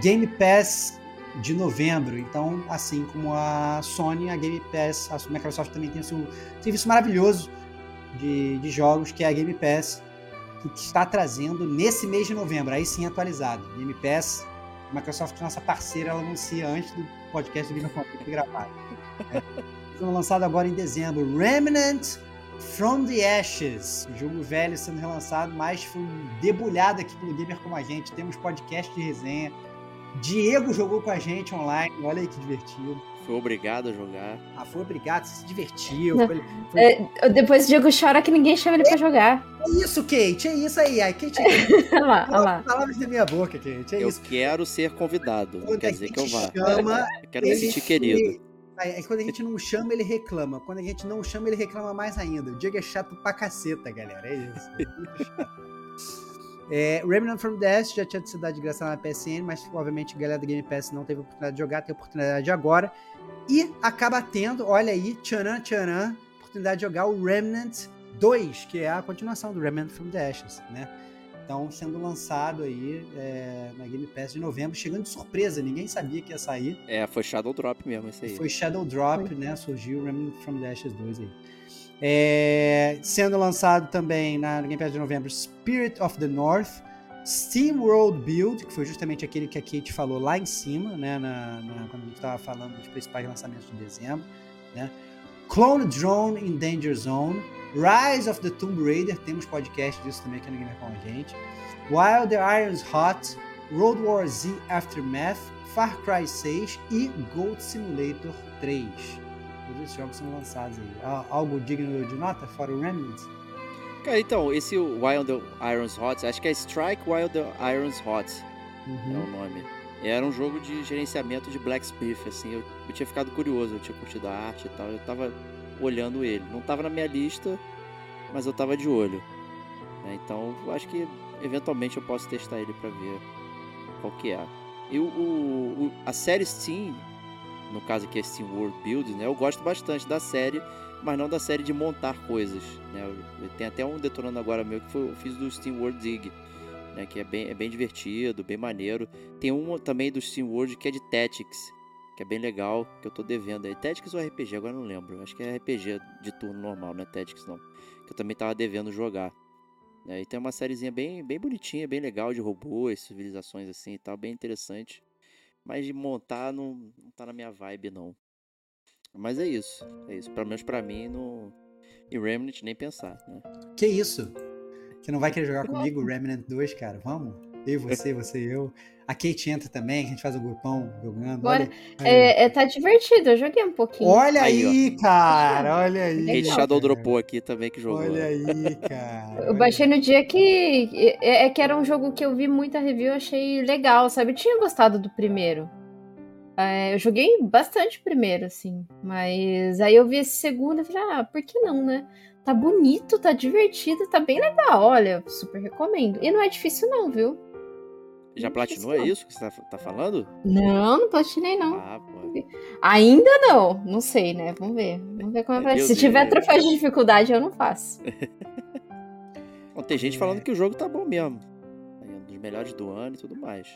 Game Pass de novembro. Então, assim como a Sony, a Game Pass, a Microsoft também tem o seu serviço maravilhoso de, de jogos, que é a Game Pass, que está trazendo nesse mês de novembro, aí sim atualizado. Game Pass, a Microsoft, nossa parceira, ela anuncia antes do podcast do Game Pass gravado. É. Sendo lançado agora em dezembro, Remnant From the Ashes, jogo velho sendo relançado, mas foi debulhado aqui pelo Gamer Como a Gente. Temos podcast de resenha. Diego jogou com a gente online, olha aí que divertido. Foi obrigado a jogar. Ah, foi obrigado, se divertiu. Foi, foi... É, depois o Diego chora que ninguém chama ele pra jogar. É isso, Kate, é isso aí. A Kate, Olha lá, olha lá. palavras da minha boca, Kate, é eu isso. quero ser convidado. Quando quer dizer que eu vá. chama, Eu quero me sentir querido. Aí, quando a gente não chama, ele reclama. Quando a gente não chama, ele reclama mais ainda. O Diego é chato pra caceta, galera. É isso. É muito chato. É, Remnant from the Ashes já tinha sido de graça na PSN, mas obviamente a galera do Game Pass não teve oportunidade de jogar, tem oportunidade agora. E acaba tendo, olha aí, tcharam, tcharam, oportunidade de jogar o Remnant 2, que é a continuação do Remnant from the Ashes, né? Então, sendo lançado aí é, na Game Pass de novembro, chegando de surpresa, ninguém sabia que ia sair. É, foi Shadow Drop mesmo, esse aí. Foi Shadow Drop, né? Surgiu Remnant from the Ashes 2 aí. É, sendo lançado também na Game Pass de novembro Spirit of the North, Steam World Build, que foi justamente aquele que a Kate falou lá em cima, né? Na, na- quando a gente estava falando dos principais lançamentos de dezembro, né? Clone Drone in Danger Zone, Rise of the Tomb Raider, temos podcast disso também aqui no Gamer com a gente. While the Iron's Hot, Road War Z Aftermath, Far Cry 6 e Gold Simulator 3. Todos esses jogos são lançados aí. Al- Algo digno de nota, fora o Remnant? Cara, então, esse the Irons Hot, acho que é Strike the Irons Hot é Uhum. o nome. Era um jogo de gerenciamento de blacksmith, assim, eu, eu tinha ficado curioso, eu tinha curtido a arte e tal, eu tava olhando ele. Não tava na minha lista, mas eu tava de olho. né? Então, acho que eventualmente eu posso testar ele pra ver qual que é. E o, o- a série Steam, no caso aqui é Steam World Build, né? Eu gosto bastante da série, mas não da série de montar coisas, né? Tem até um detonando agora meu que foi, eu fiz do Steam World Dig, né? Que é bem, é bem divertido, bem maneiro. Tem um também do Steam World que é de Tactics, que é bem legal, que eu tô devendo aí. Tactics ou RPG? Agora não lembro. Acho que é RPG de turno normal, não é Tactics não. Que eu também tava devendo jogar. né? E tem uma sériezinha bem, bem bonitinha, bem legal, de robôs, civilizações assim e tal, bem interessante. Mas de montar não, não tá na minha vibe, não. Mas é isso. É isso. Pelo menos pra mim, no... em Remnant nem pensar, né? Que isso? Você não vai querer jogar comigo o Remnant 2, cara? Vamos? Eu, você, você e eu. A Kate entra também, a gente faz o um grupão jogando. Bora. Olha, é, é, tá divertido, eu joguei um pouquinho. Olha aí, aí cara, olha aí. Kate Shadow dropou aqui também que jogou. Olha aí, cara. Eu baixei no dia que. É, é, que era um jogo que eu vi muita review, achei legal, sabe? Eu tinha gostado do primeiro. É, eu joguei bastante primeiro, assim. Mas aí eu vi esse segundo e falei, ah, por que não, né? Tá bonito, tá divertido, tá bem legal. Olha, super recomendo. E não é difícil, não, viu? Já platinou, é isso que você tá, tá, falando? Não, não platinei, não. Ah, Ainda não. Não sei, né? Vamos ver. Vamos ver como é vai Se tiver troféu de dificuldade, eu não faço. bom, tem gente falando que o jogo tá bom mesmo. É um dos melhores do ano e tudo mais.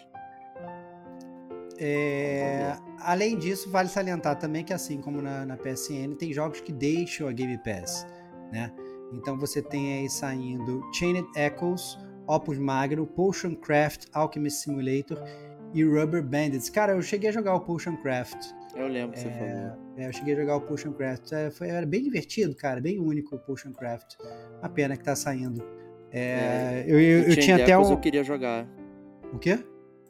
É, além disso, vale salientar também que, assim como na, na, PSN, tem jogos que deixam a Game Pass, né? Então você tem aí saindo Chained Echoes, Opus Magno, Potion Craft, Alchemist Simulator e Rubber Bandits. Cara, eu cheguei a jogar o Potion Craft. Eu lembro que é, você falou. É, eu cheguei a jogar o Potion Craft. É, foi, era bem divertido, cara, bem único o Potion Craft. A pena que tá saindo. É, eu, eu, eu tinha até um... eu queria jogar. O quê?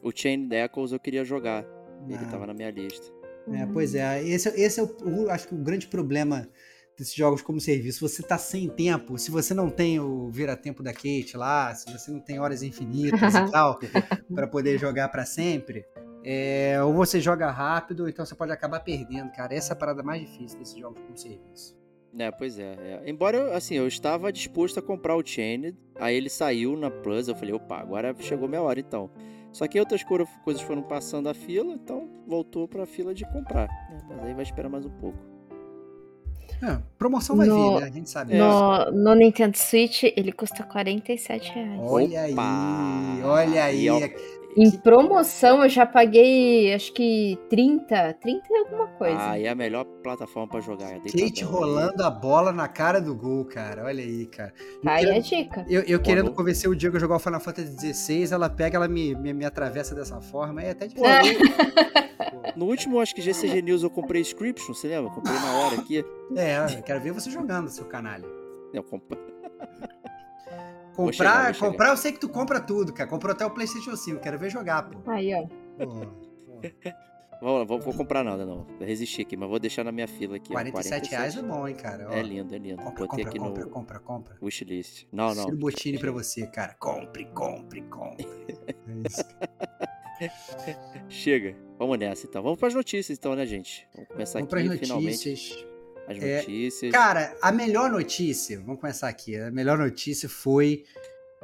O Chain Echoes eu queria jogar. Ele ah. tava na minha lista. É, pois é, esse, esse é o, acho que o grande problema desses jogos como serviço. Você tá sem tempo, se você não tem o vira-tempo da Kate lá, se você não tem horas infinitas e tal, para poder jogar para sempre, é, ou você joga rápido, então você pode acabar perdendo, cara. Essa é a parada mais difícil desses jogos como serviço. É, pois é, é. Embora, assim, eu estava disposto a comprar o Chained, aí ele saiu na Plus, eu falei, opa, agora chegou minha hora então. Só que outras coisas foram passando a fila, então voltou para a fila de comprar. Né? Mas aí vai esperar mais um pouco. É, promoção vai no, vir, né? A gente sabe. No, no, Nintendo Switch, ele custa 47 reais. Olha Opa! aí, olha aí. Em promoção eu já paguei acho que 30, 30 e alguma coisa. Ah, e é a melhor plataforma para jogar. É Kate rolando aí. a bola na cara do gol, cara. Olha aí, cara. Tá aí a dica. Eu, eu querendo convencer o Diego a jogar o Final Fantasy XVI, ela pega, ela me, me, me atravessa dessa forma. É até difícil. no último, acho que GCG News eu comprei Scription, você lembra? comprei na hora aqui. É, eu quero ver você jogando, seu canalha. Eu comprei. Comprar, chegar, comprar eu sei que tu compra tudo, cara. Comprou até o PlayStation 5, quero ver jogar, pô. Aí, ó. Vou, vou, vou, comprar nada, não. Vou resistir aqui, mas vou deixar na minha fila aqui. 47, 47. reais é bom, hein, cara. Ó, é lindo, é lindo. Compra, Botei compra, aqui compra, no compra, compra. Wishlist. Não, não. Ciro Botini pra você, cara. Compre, compre, compre. é isso. Chega. Vamos nessa, então. Vamos pras notícias, então, né, gente? Vamos começar Vamos aqui, notícias. As é, notícias. Cara, a melhor notícia, vamos começar aqui. A melhor notícia foi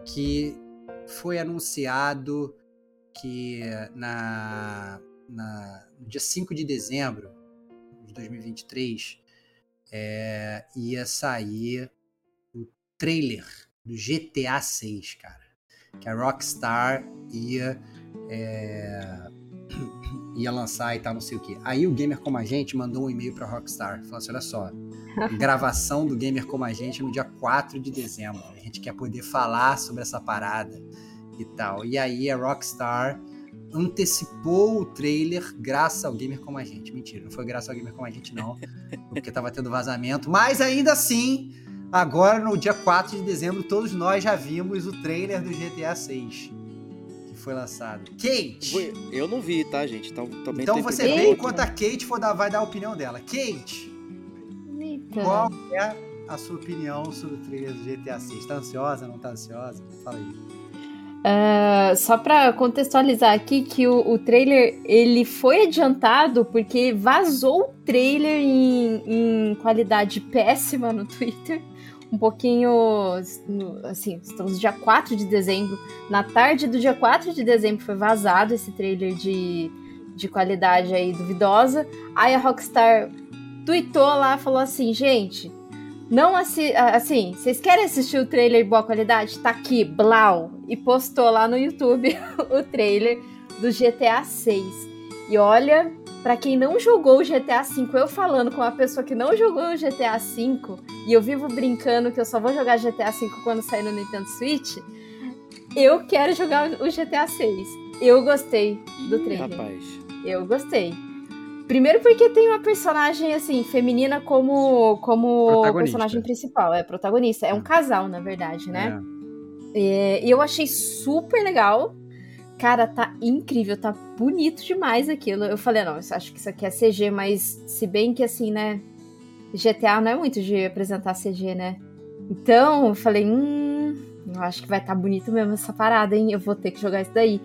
que foi anunciado que na, na, no dia 5 de dezembro de 2023 é, ia sair o trailer do GTA 6, cara. Que a Rockstar ia é, ia lançar e tal, não sei o que. Aí o Gamer Como a Gente mandou um e-mail pra Rockstar, falou assim, olha só, gravação do Gamer Como a Gente no dia 4 de dezembro. A gente quer poder falar sobre essa parada e tal. E aí a Rockstar antecipou o trailer graças ao Gamer Como a Gente. Mentira, não foi graças ao Gamer Como a Gente não, porque tava tendo vazamento, mas ainda assim... Agora, no dia 4 de dezembro, todos nós já vimos o trailer do GTA 6 foi lançado. Kate! Eu não vi, tá, gente? Então, também então você vê enquanto a Kate for dar, vai dar a opinião dela. Kate! Eita. Qual é a sua opinião sobre o trailer do GTA 6? Tá ansiosa, não tá ansiosa? Fala aí. Uh, só para contextualizar aqui que o, o, trailer ele foi adiantado porque vazou o trailer em, em qualidade péssima no Twitter um pouquinho. Assim, estamos dia 4 de dezembro. Na tarde do dia 4 de dezembro foi vazado esse trailer de, de qualidade aí duvidosa. Aí a Rockstar tweetou lá, falou assim: gente, não assi assim, vocês querem assistir o trailer de boa qualidade? Tá aqui, blau. E postou lá no YouTube o trailer do GTA 6. E olha, para quem não jogou o GTA V, eu falando com uma pessoa que não jogou o GTA V, e eu vivo brincando que eu só vou jogar GTA V quando sair no Nintendo Switch, eu quero jogar o GTA 6. Eu gostei do trailer. Rapaz. Eu gostei. Primeiro porque tem uma personagem, assim, feminina como, como personagem principal. É protagonista. É um casal, na verdade, né? É. É, e eu achei super legal. Cara, tá incrível, tá bonito demais aquilo. Eu falei, não, eu acho que isso aqui é CG, mas se bem que assim, né? GTA não é muito de apresentar CG, né? Então, eu falei, hum, eu acho que vai estar tá bonito mesmo essa parada, hein? Eu vou ter que jogar isso daí.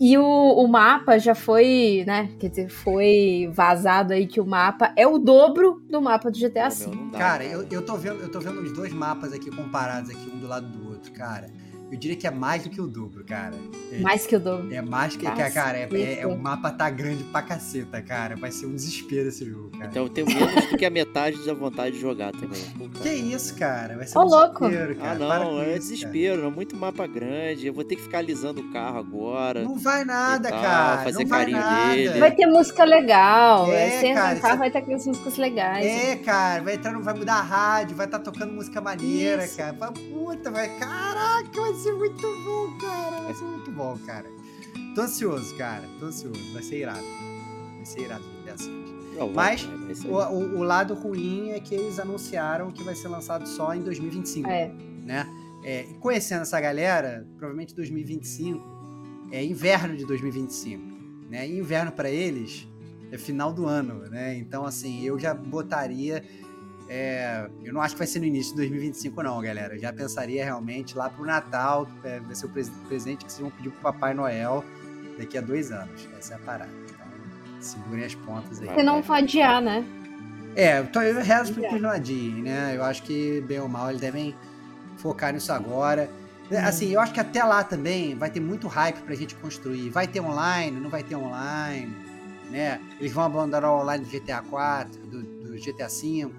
E o, o mapa já foi, né? Quer dizer, foi vazado aí que o mapa é o dobro do mapa do GTA V. Cara, eu, eu, tô vendo, eu tô vendo os dois mapas aqui comparados aqui, um do lado do outro, cara. Eu diria que é mais do que o dobro, cara. É, mais que o dobro. É mais que, que cara, é, é, é, o mapa tá grande pra caceta, cara. Vai ser um desespero esse jogo, cara. Então eu tenho menos do que a metade da vontade de jogar também. Puta. Que isso, cara? Vai ser Ô, um louco. desespero, cara. Ah, não, Para é isso, desespero, é muito mapa grande. Eu vou ter que ficar alisando o carro agora. Não vai nada, tal, cara. fazer não vai carinho nada. nele. Vai ter música legal. É, você entra cara, no carro, isso- vai ter aquelas músicas legais. É, cara, vai entrar, vai mudar a rádio, vai estar tocando música maneira, Isso. cara. Fala, Puta, vai. Caraca, vai ser muito bom, cara. Vai ser muito bom, cara. Tô ansioso, cara. Tô ansioso. Vai ser irado. Vai ser irado. Não, vai, Mas O, o- o lado ruim é que eles anunciaram que vai ser lançado só em 2025, É. né? É, e conhecendo essa galera, provavelmente 2025 é inverno de 2025, né? E inverno para eles é final do ano, né? Então, assim, eu já botaria. É, eu não acho que vai ser no início de 2025, não, galera. Eu já pensaria realmente lá pro Natal, é, vai ser o pres- presente que vocês vão pedir pro Papai Noel daqui a dois anos. Essa é a parada. Então, segurem as pontas aí. Você não vai adiar, né? É, então eu rezo para É. que eles não adiem, né? Eu acho que, bem ou mal, eles devem focar nisso agora. Uhum. Assim, eu acho que até lá também vai ter muito hype pra gente construir. Vai ter online, não vai ter online, né? Eles vão abandonar o online do GTA 4, do, do GTA 5,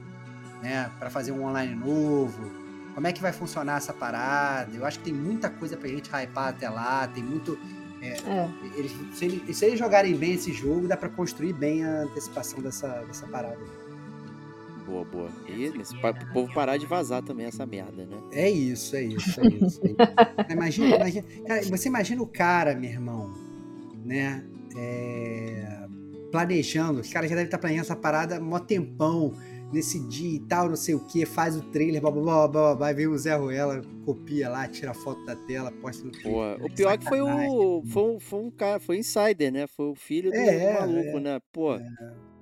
né? Pra fazer um online novo. Como é que vai funcionar essa parada? Eu acho que tem muita coisa pra gente hypar até lá, tem muito... É. Eles, se, eles, se eles jogarem bem esse jogo, dá pra construir bem a antecipação dessa, dessa parada. Boa, boa. E nesse, pa- pro povo parar de vazar também essa merda, né? É isso, é isso, é isso. é isso. imagina, imagina, cara, você imagina o cara, meu irmão, né? é, planejando, os caras já devem estar planejando essa parada há mó tempão, nesse dia e tal, não sei o que, faz o trailer, blá blá blá blá, blá, blá, vem o Zé Ruela, copia lá, tira a foto da tela, posta no Twitter. O pior é que foi o. Foi um, foi um cara, foi um insider, né? Foi o filho do É, maluco, é. né? Pô,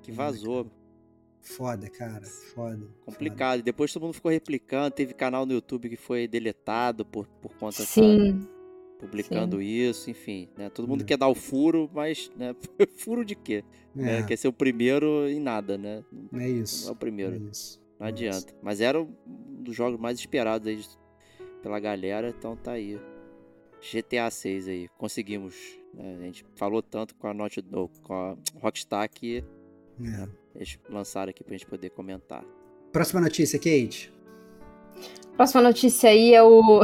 que vazou. Foda, cara, foda. Complicado. E depois todo mundo ficou replicando. Teve canal no YouTube que foi deletado por, por conta dessa- Sim. publicando isso, enfim, né? Todo mundo É. quer dar o furo, mas, né? furo de quê? Né? É, Quer ser o primeiro em nada, né? é Não é isso. o primeiro. É isso. Não adianta. Mas era um dos jogos mais esperados aí pela galera, então tá aí. GTA 6 aí, conseguimos. né? A gente falou tanto com a Naughty Dog, com a Rockstar que É. eles lançaram aqui pra gente poder comentar. Próxima notícia, Kate. Próxima notícia aí é o.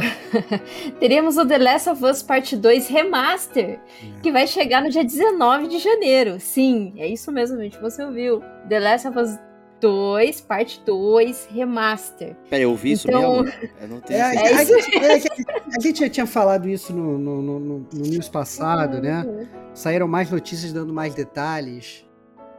Teremos o The Last of Us Parte 2 Remaster, É. que vai chegar no dia 19 de janeiro. Sim, é isso mesmo, gente. Você ouviu. The Last of Us 2, Parte 2 Remaster. Pera, eu ouvi isso Então- mesmo? Eu não tenho É, a, certeza. É a gente, é a gente já tinha falado isso no, no, no, no- no news passado, né? Uhum. Saíram mais notícias dando mais detalhes.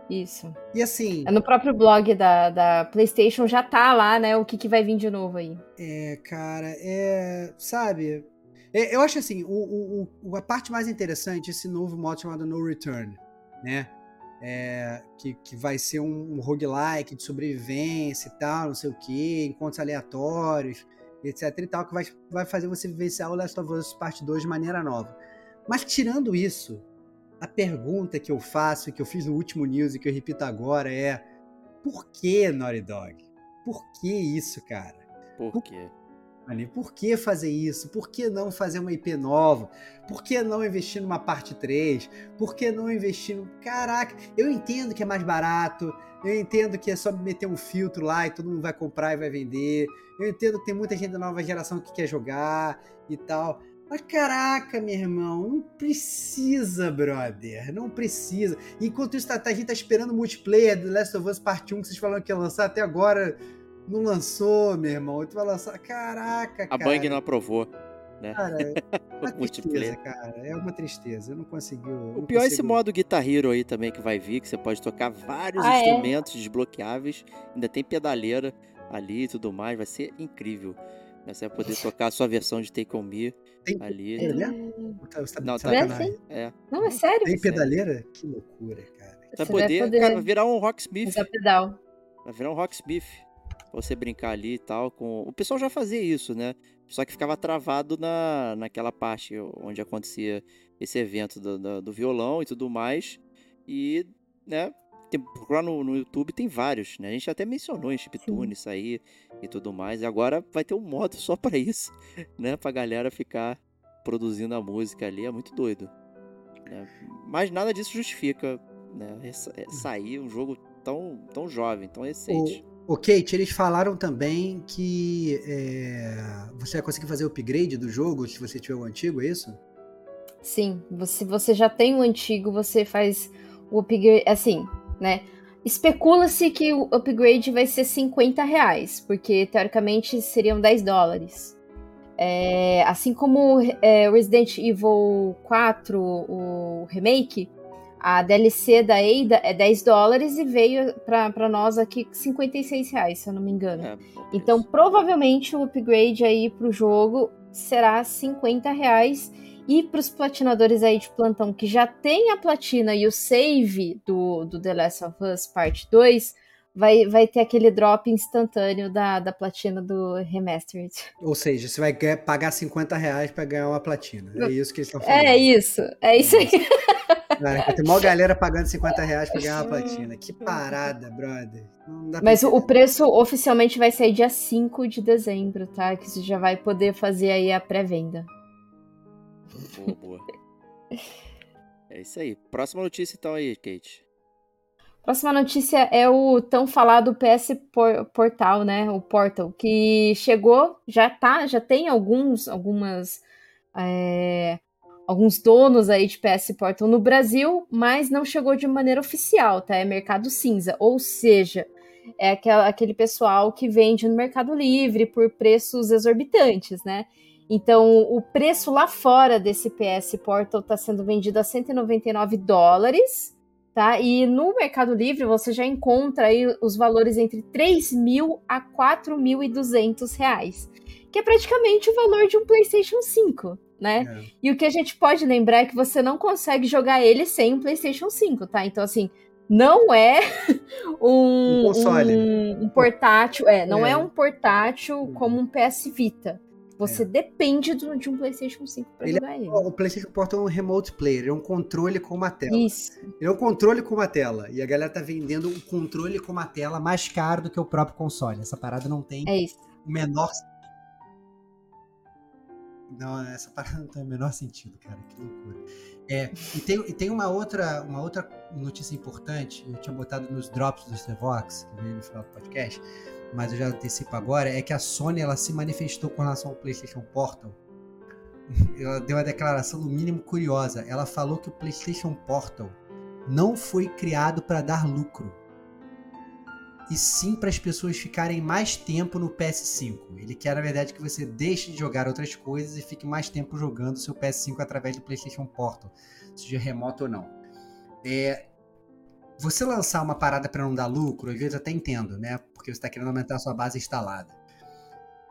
Isso. E assim, É no próprio blog da, da PlayStation já tá lá, né? O que, que vai vir de novo aí. é, cara, é. Sabe? é, eu acho assim, o, o- a parte mais interessante é esse novo modo chamado No Return, né? É, que, que vai ser um, um roguelike de sobrevivência e tal, não sei o que, encontros aleatórios, etc e tal, que vai, vai fazer você vivenciar o Last of Us Parte 2 de maneira nova. Mas tirando isso, a pergunta que eu faço, que eu fiz no último news e que eu repito agora é: por que Naughty Dog? Por que isso, cara? Por quê? Ali, por que fazer isso? Por que não fazer uma IP nova? Por que não investir numa parte 3? Por que não investir no. Caraca, eu entendo que é mais barato, eu entendo que é só meter um filtro lá e todo mundo vai comprar e vai vender. Eu entendo que tem muita gente da nova geração que quer jogar e tal. Mas caraca, meu irmão, não precisa, brother. Não precisa. Enquanto isso, tá, tá- a gente tá esperando o multiplayer do Last of Us Part 1 que vocês falaram que ia lançar até agora. Não lançou, meu irmão. Tu vai lançar. Caraca, A cara. Bang não aprovou. Cara, é uma o multiplayer. tristeza, cara. É uma tristeza. Eu não consigo. eu O não pior é esse modo Guitar Hero aí também que vai vir, que você pode tocar vários Ah, é? instrumentos desbloqueáveis. Ainda tem pedaleira ali e tudo mais. Vai ser incrível. Você vai poder tocar a sua versão de Take On Me Tem ali. pedaleira? É. Tá- você tá Não, tá- sacanagem. É. Não, é sério? Tem pedaleira? Que loucura, cara. Vai Você vai poder, poder cara, virar um Rocksmith. usar pedal. Vai virar um Rocksmith. Pra você brincar ali e tal. Com... O pessoal já fazia isso, né? Só que ficava travado na, naquela parte onde acontecia esse evento do, do, do violão e tudo mais. E, né? Tem, procurar no, no YouTube tem vários, né? A gente até mencionou em Chiptune isso aí e tudo mais. E agora vai ter um modo só pra isso, né? Pra galera ficar produzindo a música ali. É muito doido. né? Mas nada disso justifica, né? essa- é sair um jogo tão, tão jovem, tão recente. O Kate, eles falaram também que é, você vai conseguir fazer o upgrade do jogo se você tiver o antigo, é isso? Sim, se você já tem o antigo, você faz o upgrade. Assim, né? Especula-se que o upgrade vai ser 50 reais, porque teoricamente seriam 10 dólares. É, assim como é, Resident Evil 4, o remake, a DLC da Ada é 10 dólares e veio pra nós aqui 56 reais, se eu não me engano. É, Então, provavelmente o upgrade aí pro jogo será 50 reais. E pros platinadores aí de plantão que já tem a platina e o save do, do The Last of Us Part 2, vai, vai ter aquele drop instantâneo da, da platina do Remastered. Ou seja, você vai ganhar- pagar 50 reais pra ganhar uma platina. É isso que eles estão falando. É isso, é isso aí. Cara, tem mó galera pagando 50 reais pra ganhar uma platina. Que parada, brother. Mas o, preço oficialmente vai sair dia 5 de dezembro, tá? Que você já vai poder fazer aí a pré-venda. Boa, boa. É isso aí. Próxima notícia então aí, Kate. Próxima notícia é o tão falado PS Por- Portal, né? O Portal, que chegou, já tá, já tem alguns, algumas, é, alguns donos aí de PS Portal no Brasil, mas não chegou de maneira oficial, tá? É mercado cinza, ou seja, é aquela, aquele pessoal que vende no Mercado Livre por preços exorbitantes, né? Então, o preço lá fora desse PS Portal está sendo vendido a 199 dólares, tá? E no Mercado Livre você já encontra aí os valores entre 3 mil a 4.200 reais, que é praticamente o valor de um PlayStation 5, né? É. E o que a gente pode lembrar é que você não consegue jogar ele sem um PlayStation 5, tá? Então, assim, não é um, Um um- um portátil, é, não é, É. um portátil como um PS Vita. Você É. depende do- de um PlayStation 5 pra Ele é jogar ele. O PlayStation Portal é um remote player, é um controle com uma tela. Isso. Ele é um controle com uma tela. E a galera tá vendendo um controle com uma tela mais caro do que o próprio console. Essa parada não tem É isso. o menor. Não, essa parada não tem o menor sentido, cara. Que loucura. É, e tem, e tem uma, outra, uma outra notícia importante, eu tinha botado nos drops do The Vox, que veio no final do podcast, mas eu já antecipo agora, é que a Sony ela se manifestou com relação ao PlayStation Portal. Ela deu uma declaração no mínimo curiosa. Ela falou que o PlayStation Portal não foi criado para dar lucro e sim para as pessoas ficarem mais tempo no PS5. Ele quer, na verdade, que você deixe de jogar outras coisas e fique mais tempo jogando seu PS5 através do PlayStation Portal, seja remoto ou não. É, você lançar uma parada para não dar lucro, às vezes até entendo, né? Porque você está querendo aumentar a sua base instalada.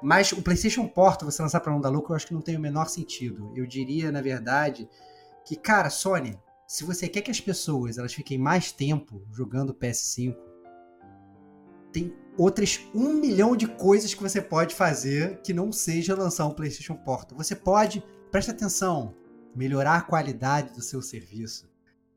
Mas o PlayStation Portal, você lançar para não dar lucro, eu acho que não tem o menor sentido. Eu diria, na verdade, que, cara, Sony, se você quer que as pessoas elas fiquem mais tempo jogando PS5, tem outras um milhão de coisas que você pode fazer que não seja lançar um PlayStation Portal. Você pode, presta atenção, melhorar a qualidade do seu serviço.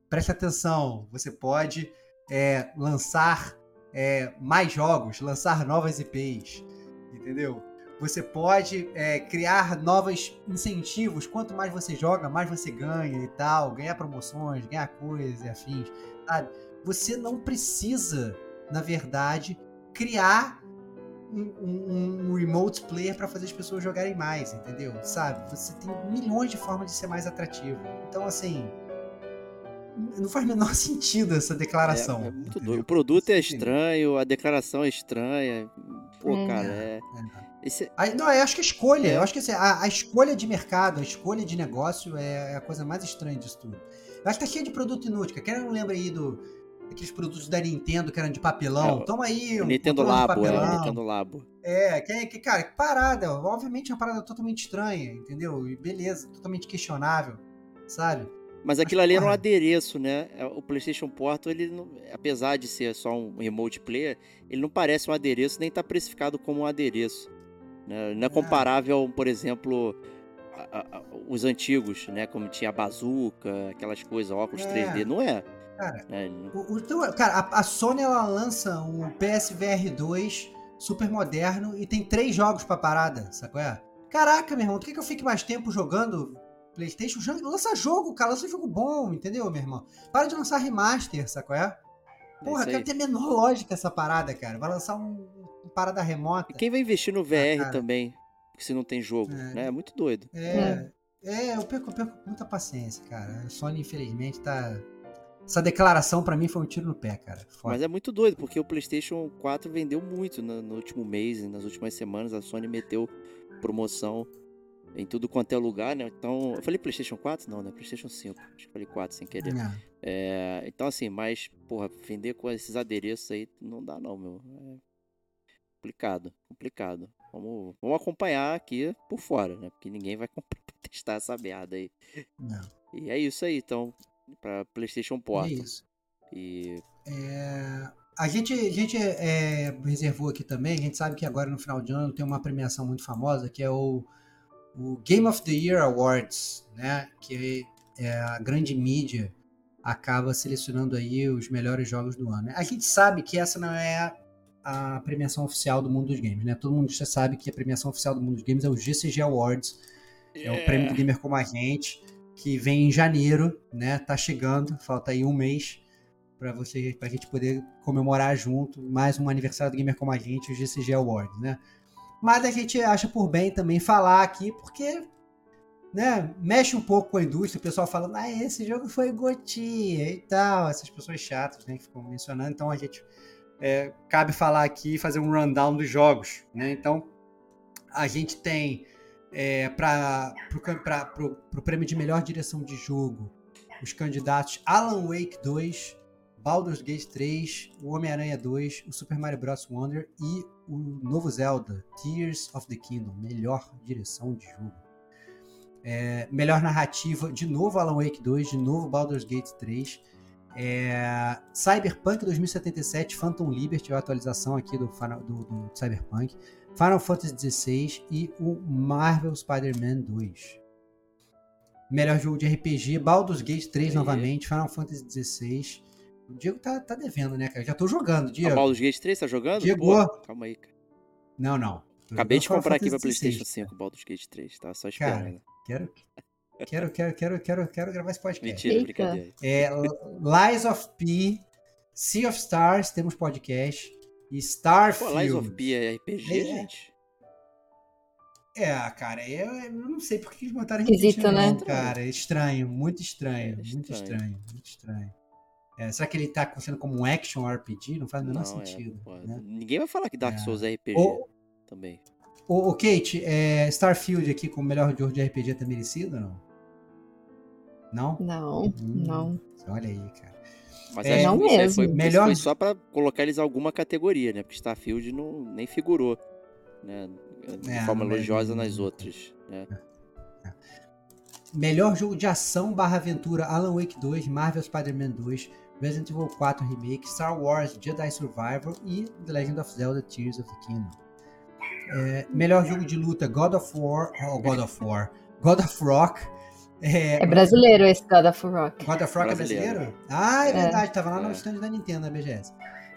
Presta atenção, você pode é, lançar é, mais jogos, lançar novas IPs, entendeu? Você pode é, criar novos incentivos. Quanto mais você joga, mais você ganha e tal, ganhar promoções, ganhar coisas e afins, sabe? Você não precisa, na verdade, criar um, um- um remote player para fazer as pessoas jogarem mais, entendeu? Sabe? Você tem milhões de formas de ser mais atrativo. Então, assim, não faz o menor sentido essa declaração. É, é muito doido. O produto é Sim. estranho, a declaração é estranha. Pô, É. cara, é. É. Esse, Aí, não, eu acho que a escolha, É. eu acho que assim, a, a escolha de mercado, a escolha de negócio é a coisa mais estranha disso tudo. Eu acho que tá cheio de produto inútil. Quem não lembra aí do, aqueles produtos da Nintendo que eram de papelão. É, Toma aí, O um Nintendo controle de Labo, é, papelão. Nintendo Labo. É, que, que, cara, que parada. Obviamente é uma parada totalmente estranha, entendeu? E beleza, totalmente questionável, sabe? Mas aquilo ali era um adereço, né? É, O PlayStation Portal, ele não- apesar de ser só um remote player, ele não parece um adereço, nem tá precificado como um adereço. né? Não é comparável, por exemplo, a- a- os antigos, né? Como tinha a bazuca, aquelas coisas, óculos É. 3D. Não é. Cara, né? O, o teu- cara, a, a Sony ela lança o PSVR 2 super moderno e tem três jogos pra parada, sacou? É? Caraca, meu irmão, tu quer que eu fique mais tempo jogando PlayStation? Já- Lança jogo, cara, lança jogo bom, entendeu, meu irmão? Para de lançar remaster, sacou? É? Porra, isso quero ter a menor lógica essa parada, cara. Vai lançar um, um parada remota. E quem vai investir no VR cara. também? Se não tem jogo, É. né? É muito doido. É, é, eu perco, eu perco muita paciência, cara. A Sony, infelizmente, tá. Essa declaração pra mim foi um tiro no pé, cara. Foda. Mas é muito doido, porque o PlayStation 4 vendeu muito no, no último mês, e nas últimas semanas. A Sony meteu promoção em tudo quanto é lugar, né? Então, eu falei PlayStation 4? Não, né? PlayStation 5. Acho que falei 4 sem querer. É. É, então, assim, mas, porra, vender com esses adereços aí não dá, não, meu. É complicado, complicado. Vamos, vamos acompanhar aqui por fora, né? Porque ninguém vai comprar pra testar essa merda aí. Não, E é isso aí, então, pra PlayStation é Portal. isso. E É, a gente, a gente é, reservou aqui também, a gente sabe que agora no final de ano tem uma premiação muito famosa que é o, o Game of the Year Awards, né? Que é a grande mídia acaba selecionando aí os melhores jogos do ano. A gente sabe que essa não é a premiação oficial do mundo dos games, né? Todo mundo já sabe que a premiação oficial do mundo dos games é o GCG Awards, é o prêmio do gamer como a gente, que vem em janeiro, né? Tá chegando, falta aí um mês para você, pra gente poder comemorar junto mais um aniversário do gamer como a gente, o GCG Awards, né? Mas a gente acha por bem também falar aqui, porque né, mexe um pouco com a indústria, o pessoal falando, ah, esse jogo foi gotia e tal, essas pessoas chatas, né, que ficam mencionando, então a gente é, cabe falar aqui e fazer um rundown dos jogos, né? Então a gente tem é, para o prêmio de melhor direção de jogo os candidatos Alan Wake 2, Baldur's Gate 3, o Homem-Aranha 2, o Super Mario Bros. Wonder e o novo Zelda, Tears of the Kingdom, melhor direção de jogo. É, melhor narrativa, de novo Alan Wake 2, de novo Baldur's Gate 3. É, Cyberpunk 2077, Phantom Liberty, a atualização aqui do, do- do Cyberpunk. Final Fantasy XVI e o Marvel Spider-Man 2. Melhor jogo de RPG, Baldur's Gate 3 Aí. novamente, Final Fantasy XVI. O Diego tá, tá devendo, né, cara? Já tô jogando, Diego. Baldur's Gate 3 tá jogando? Diego. Pô, calma aí, cara. Não, não. Tô Acabei de comprar aqui pra PlayStation XVI. 5 Baldur's Gate 3, tá só Cara, esperando. Quero, quero, quero, quero, quero, quero gravar esse podcast. Mentira, Eita. brincadeira. É, Lies of P, Sea of Stars, temos podcast. E Pô, Starfield. Lies of P é RPG, É. gente? É, cara, eu, eu não sei por que eles botaram Esquisito, não, né? cara. É estranho, muito estranho, É, muito estranho. estranho, muito estranho. É, será que ele tá sendo como um action RPG? Não faz o menor é, sentido. pô, né? Ninguém vai falar que Dark É. Souls é RPG Ô, também. ô, ô, Kate, é, Starfield aqui como melhor jogo de RPG tá merecido ou não? Não? Não, Hum, não. Olha aí, cara. Mas É, acho não que isso aí mesmo. foi, isso Melhor- foi só pra colocar eles em alguma categoria, né? Porque Starfield não, nem figurou, né? De É, forma é- elogiosa nas outras, né? Melhor jogo de ação barra aventura, Alan Wake 2, Marvel Spider-Man 2, Resident Evil 4 Remake, Star Wars Jedi Survivor e The Legend of Zelda Tears of the Kingdom. É, melhor jogo de luta, God of War, oh, God of War, God of Rock. É, É brasileiro esse God of Rock. God of Rock é Brasileiro. brasileiro? Ah, é É. verdade, tava lá no É. stand da Nintendo, da BGS.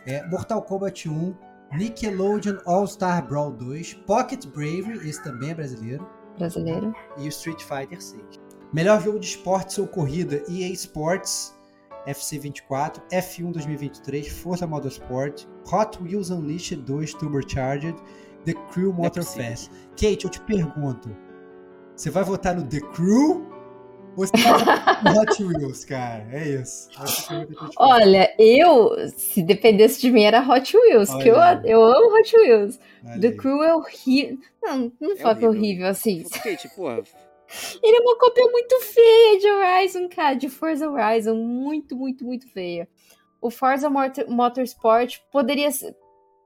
É, Mortal Kombat 1, Nickelodeon All-Star Brawl 2, Pocket Bravery, esse também é brasileiro Brasileiro. e o Street Fighter 6. Melhor jogo de esportes ou corrida, EA Sports, FC 24, F1 2023, Forza Motorsport, Hot Wheels Unleashed 2 Turbocharged, The Crew Não é Motorfest. Kate, eu te pergunto, você vai votar no The Crew ou você vai votar no Hot Wheels, cara? É isso. Faço. Olha, eu, se dependesse de mim, era Hot Wheels, que eu, Olha. eu amo Hot Wheels. Olha The aí. Crew é horrível. Não, não fala que é horrível assim. Kate, porra, Ele é uma cópia muito feia de Horizon, cara, de Forza Horizon. Muito, muito, muito feia. o Forza Motorsport poderia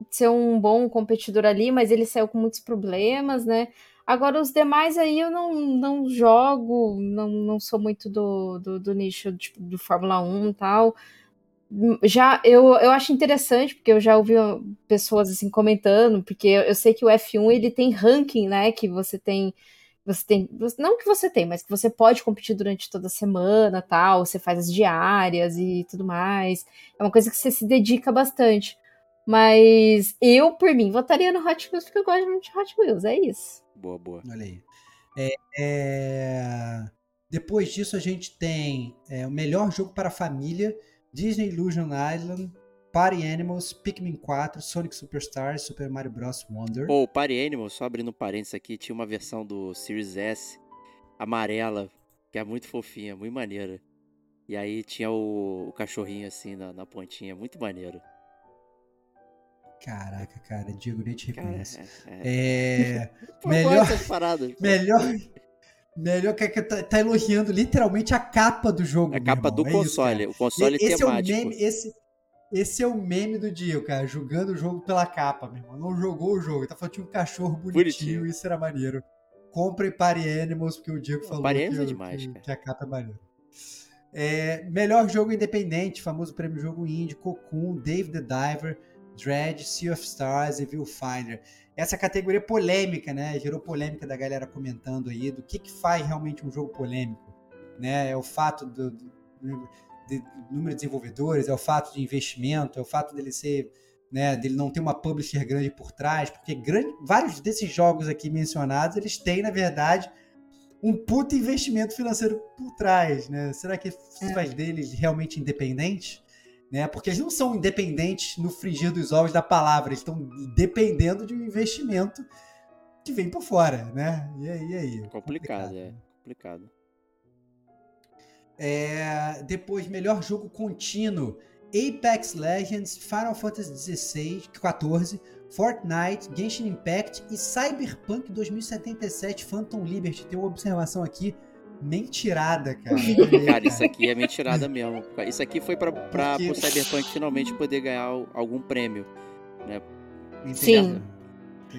ser um bom competidor ali, mas ele saiu com muitos problemas, né? Agora, os demais aí eu não, não jogo, não, não sou muito do, do, do nicho tipo, do Fórmula 1 e tal. Já eu, eu acho interessante, porque eu já ouvi pessoas assim comentando, porque eu, sei que o F1 ele tem ranking, né? Que você tem você tem, não que você tem, mas que você pode competir durante toda a semana, tal, você faz as diárias e tudo mais. É uma coisa que você se dedica bastante. Mas eu, por mim, votaria no Hot Wheels porque eu gosto muito de Hot Wheels, é isso. Boa, boa. Olha aí. É, é... Depois disso, a gente tem é, o melhor jogo para a família: Disney Illusion Island, Party Animals, Pikmin 4, Sonic Superstars, Super Mario Bros. Wonder. Pô, oh, Party Animals, só abrindo parênteses aqui, tinha uma versão do Series S amarela, que é muito fofinha, muito maneira. E aí tinha o, o cachorrinho assim na, na pontinha, muito maneiro. Caraca, cara, Diego nem te reconhece. Cara, é. é... melhor. melhor. Melhor que, que tá, tá, elogiando literalmente a capa do jogo. A capa do é console, isso, o console esse temático. É o meme, esse, esse é o meme do Diego, cara, jogando o jogo pela capa, meu irmão. Não jogou o jogo, tá falando tinha um cachorro bonitinho, bonitinho. isso era maneiro. Comprem Party Animals, porque o Diego falou Party que, é demais, que, que, a capa é maneira. É, melhor jogo independente, famoso prêmio jogo indie, Cocoon, Dave the Diver, Dread, Sea of Stars e Viewfinder. Essa categoria polêmica, né? Gerou polêmica da galera comentando aí do que, que faz realmente um jogo polêmico. Né? É o fato do, do de, número de desenvolvedores, é o fato de investimento, é o fato dele ser, né, dele não ter uma publisher grande por trás, porque grande, vários desses jogos aqui mencionados, eles têm, na verdade, um puto investimento financeiro por trás, né? Será que isso faz deles realmente independentes? né? Porque eles não são independentes no frigir dos ovos da palavra, eles estão dependendo de um investimento que vem por fora, né? E aí? E aí? Complicado, complicado, é. Complicado. É, depois, melhor jogo contínuo. Apex Legends, Final Fantasy XVI, 14, Fortnite, Genshin Impact e Cyberpunk 2077 Phantom Liberty. Tem uma observação aqui mentirada, cara. cara, isso aqui é mentirada mesmo. Isso aqui foi para porque... o Cyberpunk finalmente poder ganhar algum prêmio, né? Sim.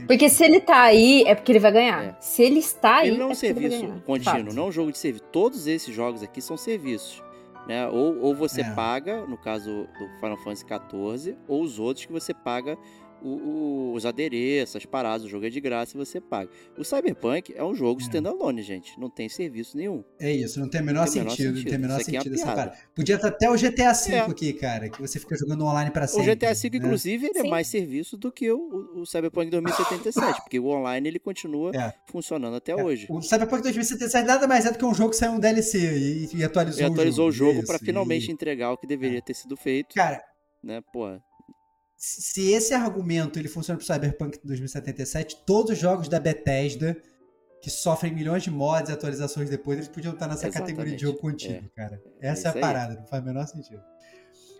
Porque se ele tá aí, é porque ele vai ganhar. É. Se ele está aí. Ele não é um serviço contínuo, não um jogo de serviço. Todos esses jogos aqui são serviços. Né? Ou, ou você é. paga, no caso do Final Fantasy XIV, ou os outros que você paga o, o, os adereços, as paradas, o jogo é de graça e você paga. O Cyberpunk é um jogo é. standalone, gente. Não tem serviço nenhum. É isso, não tem o menor, tem sentido, menor sentido. Não tem o menor sentido é essa parada. Podia estar até o GTA V é. aqui, cara, que você fica jogando online para sempre. O GTA V, né? inclusive, ele é mais serviço do que o, o Cyberpunk 2077, porque o online ele continua é. funcionando até é. hoje. O Cyberpunk 2077 nada mais é do que um jogo que saiu um DLC e, e atualizou, e atualizou o jogo. jogo para finalmente e... entregar o que deveria ter sido feito. Cara, né, porra se esse argumento ele funciona para Cyberpunk 2077, todos os jogos da Bethesda que sofrem milhões de mods e atualizações depois, eles podiam estar nessa Exatamente. categoria de jogo contínuo, é. cara. É Essa é, é a parada, aí. não faz o menor sentido.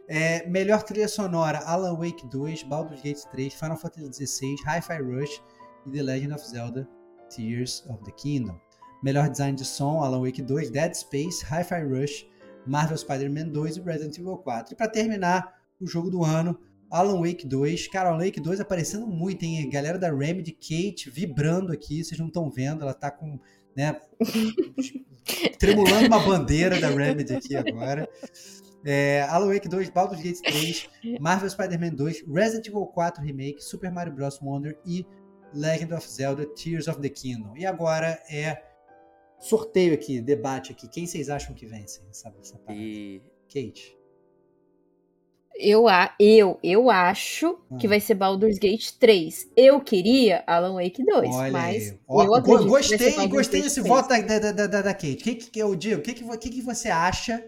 É, melhor trilha sonora: Alan Wake 2, Baldur's Gate 3, Final Fantasy XVI, Hi-Fi Rush e The Legend of Zelda Tears of the Kingdom. Melhor design de som: Alan Wake 2, Dead Space, Hi-Fi Rush, Marvel Spider-Man 2 e Resident Evil 4. E para terminar, o jogo do ano, Alan Wake 2. Cara, Alan Wake 2 aparecendo muito, hein? Galera da Remedy, Kate vibrando aqui, vocês não estão vendo, ela tá com, né, tremulando uma bandeira da Remedy aqui agora. É, Alan Wake 2, Baldur's Gate 3, Marvel Spider-Man 2, Resident Evil 4 Remake, Super Mario Bros. Wonder e Legend of Zelda Tears of the Kingdom. E agora é sorteio aqui, debate aqui. Quem vocês acham que vence essa, essa parada? E... Kate. Eu, eu, eu acho ah. que vai ser Baldur's Gate 3. Eu queria Alan Wake 2, Olha mas aí. eu acredito Gostei, gostei desse voto da, da, da, da, Kate. Que, que, eu digo, o que, que, que, que você acha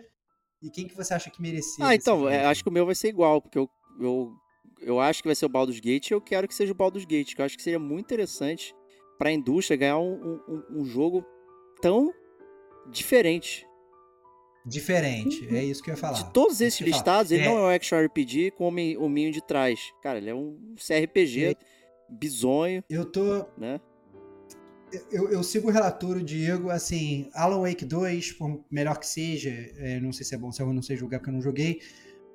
e quem que você acha que merecia? Ah, então, é, acho que o meu vai ser igual, porque eu, eu, eu acho que vai ser o Baldur's Gate e eu quero que seja o Baldur's Gate, que eu acho que seria muito interessante para a indústria ganhar um, um, um jogo tão diferente Diferente, é isso que eu ia falar. De todos esses listados, ele é... não é um action RPG com o hominho de trás. Cara, ele é um CRPG é... bizonho. Eu tô. Né? Eu, eu, sigo o relator, o Diego, assim, Alan Wake 2, por melhor que seja, é, não sei se é bom, se eu não sei jogar porque eu não joguei,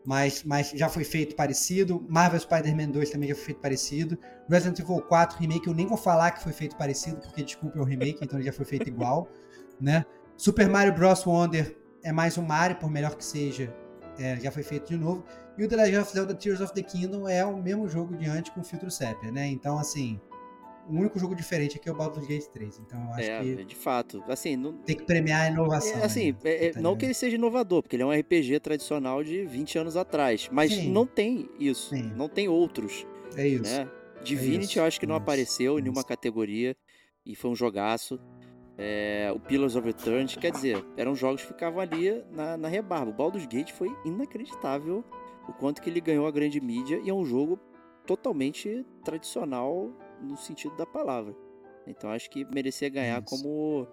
mas, mas já foi feito parecido. Marvel Spider-Man 2 também já foi feito parecido. Resident Evil 4 Remake, eu nem vou falar que foi feito parecido, porque desculpa, é um remake, então ele já foi feito igual, né? Super Mario Bros. Wonder é mais um Mario, por melhor que seja, é, já foi feito de novo. E o The Legend of Zelda Tears of the Kingdom é o mesmo jogo de antes com filtro sépia, né? Então, assim, o único jogo diferente aqui é o Baldur's Gate 3. Então, eu acho é, que. De fato. Assim, não... Tem que premiar a inovação. É, assim, né? é, é, não que ele seja inovador, porque ele é um RPG tradicional de 20 anos atrás. Mas Sim. não tem isso. Sim. Não tem outros. É isso. Né? Divinity isso, eu acho que não apareceu em nenhuma categoria. E foi um jogaço. É, o Pillars of Eternity, quer dizer, eram jogos que ficavam ali na, na rebarba. O Baldur's Gate foi inacreditável o quanto que ele ganhou a grande mídia e é um jogo totalmente tradicional no sentido da palavra. Então acho que merecia ganhar Isso. como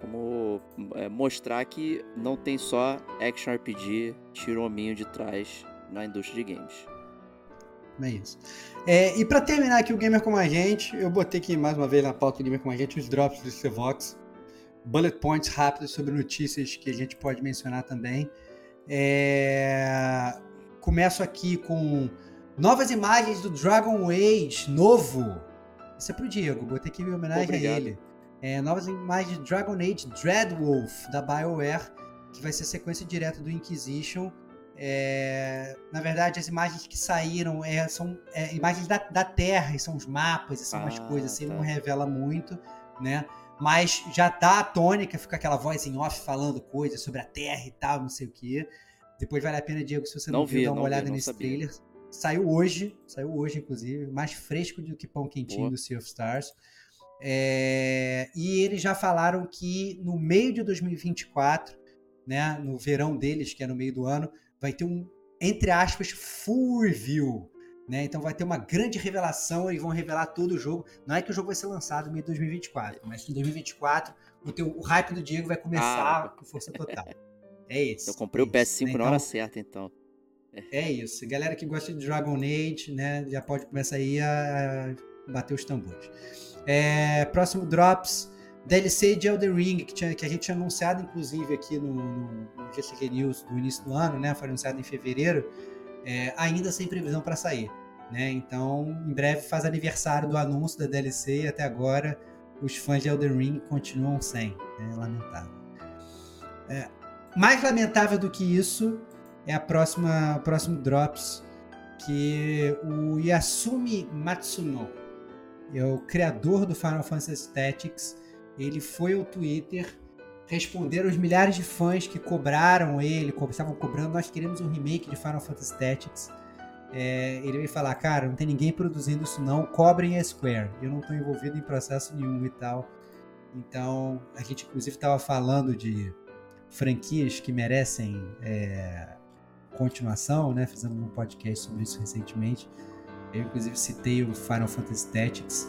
como é, mostrar que não tem só action RPG, tira o hominho de trás na indústria de games. É isso. É, e pra terminar aqui o Gamer Como a Gente, eu botei aqui mais uma vez na pauta do Gamer Como a Gente os drops do Cevox. Bullet points rápidos sobre notícias que a gente pode mencionar também. É, Começo aqui com novas imagens do Dragon Age novo. Isso é pro Diego, botei aqui em homenagem Obrigado. a ele. É, novas imagens de Dragon Age Dreadwolf, da BioWare, que vai ser sequência direta do Inquisition. É, na verdade, as imagens que saíram é, são é, imagens da, da Terra, e são os mapas, e são umas Ah, coisas assim, tá. não revela muito, né? Mas já dá a tônica, fica aquela voz em off falando coisas sobre a Terra e tal, não sei o quê. Depois vale a pena, Diego, se você não, Não viu, vi, dar uma vi, olhada não nesse sabia. trailer. Saiu hoje, saiu hoje, inclusive, mais fresco do que pão quentinho Boa. do Sea of Stars. É, e eles já falaram que no meio de 2024, né, no verão deles, que é no meio do ano, vai ter um, entre aspas, full review. Né? Então vai ter uma grande revelação, eles vão revelar todo o jogo. Não é que o jogo vai ser lançado no meio de 2024, mas em 2024 o, teu, o hype do Diego vai começar Ah. com força total. É isso. Eu comprei é o PS5 isso, né? na hora Então, certa, então. é isso. Galera que gosta de Dragon Age, né, já pode começar aí a a bater os tambores. É, próximo Drops, DLC de Elden Ring, que, tinha- que a gente tinha anunciado, inclusive, aqui no, no, no GCG News do início do ano, né? Foi anunciado em fevereiro, é, ainda sem previsão para sair. Né? Então, em breve faz aniversário do anúncio da DLC e até agora os fãs de Elden Ring continuam sem. Né? Lamentável. É, mais lamentável do que isso é a próxima, o próximo Drops, que o Yasumi Matsuno, é o criador do Final Fantasy Tactics, ele foi ao Twitter responder aos milhares de fãs que cobraram ele, estavam cobrando, nós queremos um remake de Final Fantasy Tactics. É, ele veio falar, cara, não tem ninguém produzindo isso não, cobrem a Square. Eu não estou envolvido em processo nenhum e tal. Então, a gente inclusive estava falando de franquias que merecem é, continuação, né? Fizemos um podcast sobre isso recentemente. Eu, inclusive, citei o Final Fantasy Tactics.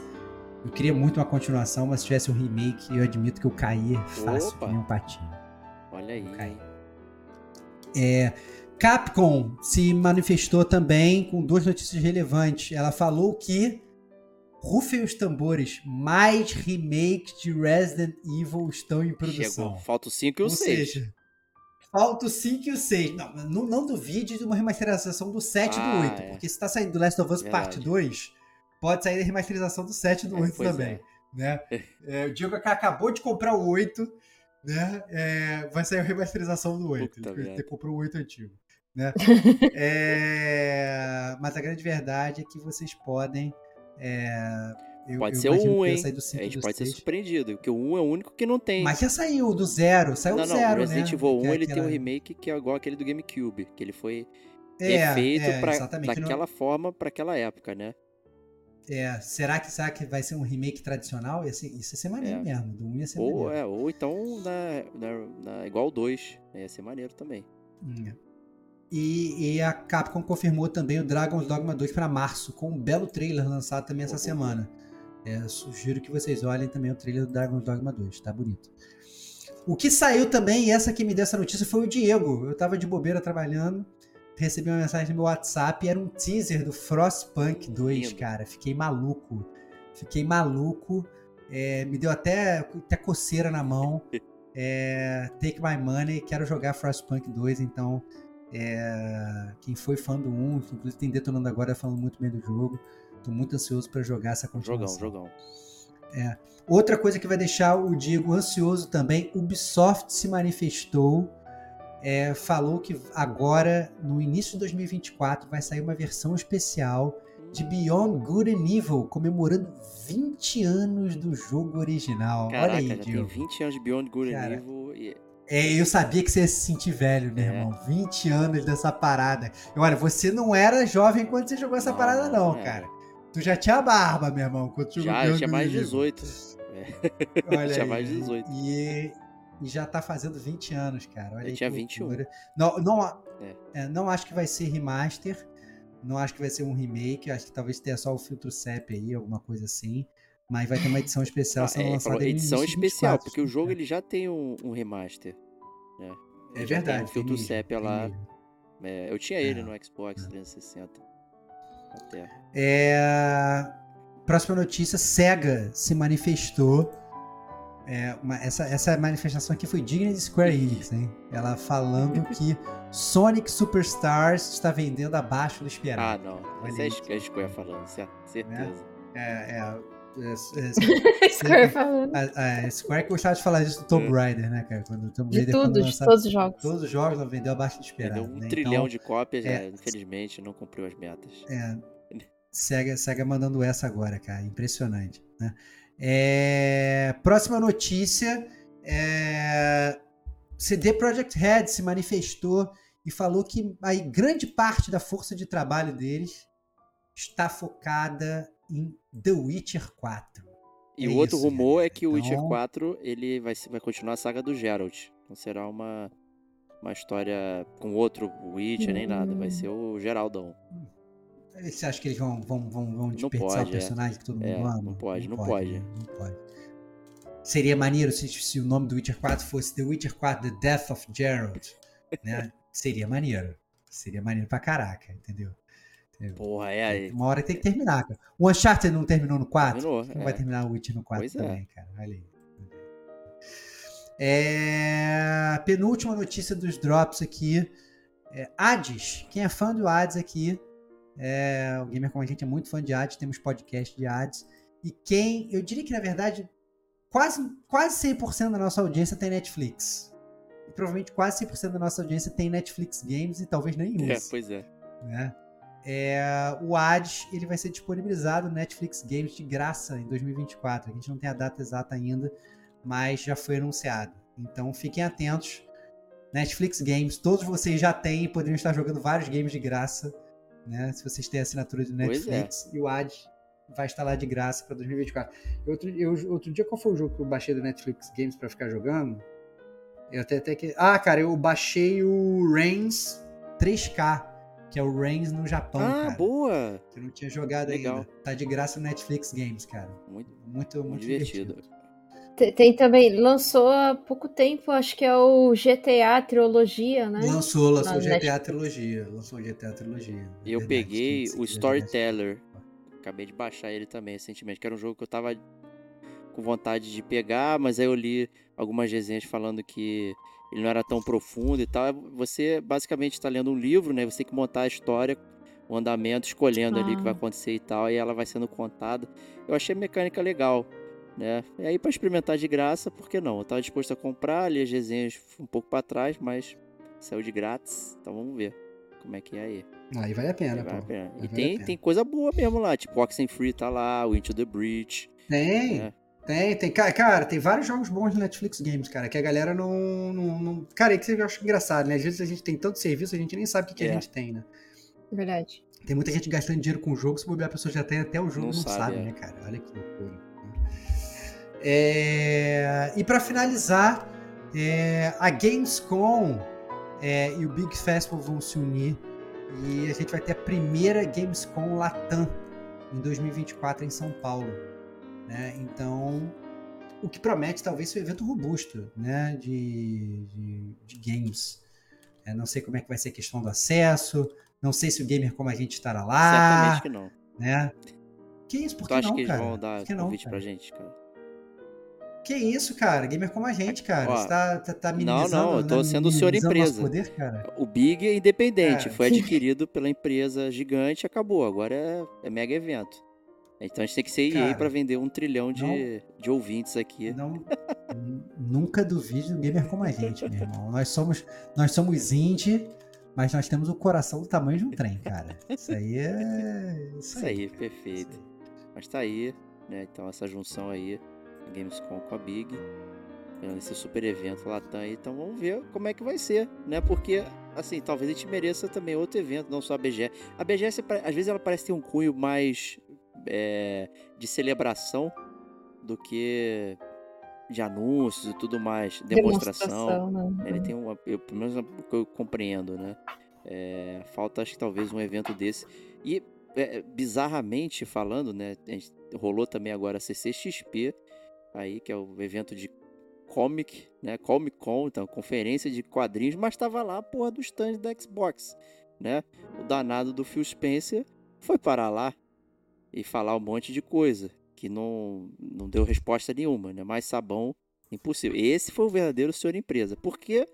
Eu queria muito uma continuação, mas se tivesse um remake, eu admito que eu caía fácil, Opa. que nem um patinho. Olha aí. Ok. É, Capcom se manifestou também com duas notícias relevantes. Ela falou que rufem os tambores, mais remakes de Resident Evil estão em produção. Chegou. Falta o 5 e o Ou 6. seja, falta o 5 e o 6. Não, não, não duvide de uma remasterização do 7 e do Ah, 8, é. porque se tá saindo do Last of Us Parte Verdade. 2, pode sair a remasterização do 7 e do É, 8 pois também. é. Né? É, o Diego acabou de comprar o 8, né? É, vai sair a remasterização do 8. Puta Ele merda. comprou o 8 antigo. Né? É, mas a grande verdade é que vocês podem. é, eu- Pode eu ser o imagino que 1, vai hein? A 5 gente pode ser 6. surpreendido, porque o 1 é o único que não tem. Mas já saiu do zero, saiu não, do não, zero, o Resident né? Evil 1 Que é ele tem um aquela- remake que é igual aquele do GameCube, que ele foi É, feito é, pra, exatamente. Não- daquela forma pra aquela época, né? É, será, que, será que vai ser um remake tradicional? Ia ser, isso ia ser maneiro É. mesmo. Do 1 ia ser Ou, maneiro. é, ou então na, na, na- igual o 2, né? ia ser maneiro também. Hum. E, e a Capcom confirmou também o Dragon's Dogma 2 para março, com um belo trailer lançado também essa Uhum. semana. É, sugiro que vocês olhem também o trailer do Dragon's Dogma 2, tá bonito. O que saiu também, e essa que me deu essa notícia, foi o Diego. Eu tava de bobeira trabalhando, recebi uma mensagem no meu WhatsApp e era um teaser do Frostpunk 2, Lindo. cara. Fiquei maluco. Fiquei maluco. É, me deu até, até coceira na mão. É, take my money, quero jogar Frostpunk 2, então É, quem foi fã do 1, inclusive tem detonando agora falando muito bem do jogo. Tô muito ansioso para jogar essa continuação. Jogão, jogão. É. Outra coisa que vai deixar o Diego ansioso também, Ubisoft se manifestou, é, falou que agora, no início de 2024, vai sair uma versão especial de Beyond Good and Evil, comemorando 20 anos do jogo original. Caraca, Olha aí, já Diego. tem 20 anos de Beyond Good Cara, and Evil e... É, eu sabia que você ia se sentir velho, meu É. irmão. 20 anos dessa parada. Olha, você não era jovem quando você jogou essa Não, parada, não, não, é. cara. Tu já tinha barba, meu irmão, quando tu jogou Já, eu Beyond tinha mais Evil. 18. Olha tinha aí, mais 18. E, e já tá fazendo 20 anos, cara. Olha Eu tinha que 21. loucura. Não, não, É. é, não acho que vai ser remaster. Não acho que vai ser um remake. Acho que talvez tenha só o filtro CEP aí, alguma coisa assim. Mas vai ter uma edição especial Ah, sendo é, lançada falou edição especial, 24, porque o jogo né? ele já tem um, um remaster. Né? É Ele verdade. Um filtro mesmo, tem lá. É, eu tinha ele É. no Xbox 360. Até. É, Próxima notícia: SEGA se manifestou. É, uma- essa, essa manifestação aqui foi digna de Square Enix, hein? Ela falando que Sonic Superstars está vendendo abaixo do Ah, esperado. não. Olha Essa é a Square falando, cer- certeza. É, é, é, é, Square falando. a, Square que gostava de falar disso do Tomb É. Raider, né, cara? Quando o Tomb De Raider quando tudo, de todos os jogos. todos os jogos, ela vendeu abaixo do esperado. Vendeu um né? trilhão Então, de cópias, é. infelizmente não cumpriu as metas. É, Sega, Sega mandando essa agora, cara. Impressionante. Né? É, próxima notícia. É, CD Projekt Red se manifestou e falou que aí, grande parte da força de trabalho deles está focada em The Witcher 4. E É o outro isso, rumor galera. é que o Witcher Então- 4 ele vai, vai continuar a saga do Geralt. Não será uma, uma história com outro Witcher nem nada. Vai Hum. ser o Geraldão. Você acha que eles vão, vão, vão, vão desperdiçar pode, o é. personagem que todo mundo É, ama? não pode, não pode. né? Não pode. Seria maneiro se, se o nome do Witcher 4 fosse The Witcher 4 The Death of Geralt. Né? Seria maneiro. Seria maneiro pra caraca, entendeu? Porra, é aí. Uma hora tem que terminar, cara. O Uncharted não terminou no 4? Terminou, Não é. vai terminar o Witcher no 4 Pois é. também, cara. Olha aí. É, Penúltima notícia dos drops aqui. É, Hades. Quem é fã do Hades aqui? É, o Gamer como a gente é muito fã de Hades. Temos podcast de Hades. E quem, eu diria que na verdade, quase, quase 100% da nossa audiência tem Netflix. E provavelmente quase 100% da nossa audiência tem Netflix Games e talvez nem É, use pois é. né? É, o Hades ele vai ser disponibilizado no Netflix Games de graça em 2024. A gente não tem a data exata ainda, mas já foi anunciado. Então fiquem atentos. Netflix Games, todos vocês já têm e poderiam estar jogando vários games de graça, né? Se vocês têm assinatura do é. Netflix. E o Hades vai estar lá de graça para 2024. Eu, outro, eu- outro dia, qual foi o jogo que eu baixei do Netflix Games para ficar jogando? Eu até, até que. Ah, cara, eu baixei o Reigns 3K, que é o Reigns no Japão, ah, cara. boa! Que eu não tinha jogado Legal. ainda. Tá de graça no Netflix Games, cara. Muito, Muito, muito, muito divertido. divertido. Tem, tem também, lançou há pouco tempo, acho que é o GTA Trilogia, né? Lançou, lançou o GTA Netflix. Trilogia. Lançou o GTA Trilogia. E eu Verdade, peguei tem que o Storyteller. Acabei de baixar ele também recentemente, que era um jogo que eu tava com vontade de pegar, mas aí eu li algumas resenhas falando que ele não era tão profundo e tal. Você basicamente está lendo um livro, né? Você tem que montar a história, o andamento, escolhendo ali o que vai Ah. acontecer e tal, e ela vai sendo contada. Eu achei a mecânica legal, né? E aí para experimentar de graça, por que não? Eu tava disposto a comprar, li as resenhas um pouco para trás, mas saiu de grátis, então vamos ver como é que é aí. Aí vale a pena, Vale a pô. pena. Aí E vale a tem, pena. tem coisa boa mesmo lá, tipo Oxenfree tá lá, o Into the Breach. Tem, É. tem, tem. Ca- Cara, tem vários jogos bons no Netflix Games, cara, que a galera não. não, não... Cara, é que eu acho engraçado, né? Às vezes a gente tem tanto serviço, a gente nem sabe o que, que É. a gente tem, né? Verdade. Tem muita gente gastando dinheiro com o jogo, se bobear a pessoa já tem até o jogo, Não não, sabe, sabe, é. né, cara? Olha que loucura. É, E pra finalizar, é, a Gamescom é, e o Big Festival vão se unir e a gente vai ter a primeira Gamescom Latam em 2024 em São Paulo. né? Então, o que promete talvez ser um evento robusto né? de, de, de games. É, não sei como é que vai ser a questão do acesso, não sei se o gamer como a gente estará lá, Certamente que não. né? Que isso, por Tu que acha não, que eles cara? vão dar Por que não, convite cara? pra gente, cara? Que isso, cara? Gamer como a gente, cara. Ó, Você tá, tá, tá Não, minimizando não, eu tô né, sendo o senhor empresa. poder? O Big é independente, Cara, foi adquirido pela empresa gigante, acabou. Agora é, é mega evento. Então a gente tem que ser EA pra vender um trilhão de, de ouvintes aqui. Não, nunca duvide do gamer como a gente, meu irmão. Nós somos, nós somos indie, mas nós temos o coração do tamanho de um trem, cara. Isso aí é. Isso, Isso aí, aí. perfeito. Mas tá aí, né? Então essa junção aí, Gamescom com a Big, né, esse super evento lá tá aí. Então vamos ver como é que vai ser, né? Porque, assim, talvez a gente mereça também outro evento, não só a BGS. A BGS, às vezes, ela parece ter um cunho mais é, de celebração do que de anúncios e tudo mais, demonstração. né? Ele tem uma, eu, pelo menos eu compreendo, né? É, falta, acho que talvez um evento desse. E, é, bizarramente falando, né? rolou também agora a CCXP, aí, que é o evento de comic, né? Comic Con, então, conferência de quadrinhos, mas tava lá a porra do stand da Xbox, né? O danado do Phil Spencer foi parar lá e falar um monte de coisa que não, não deu resposta nenhuma, né? Mais sabão, impossível. Esse foi o verdadeiro senhor empresa. Por que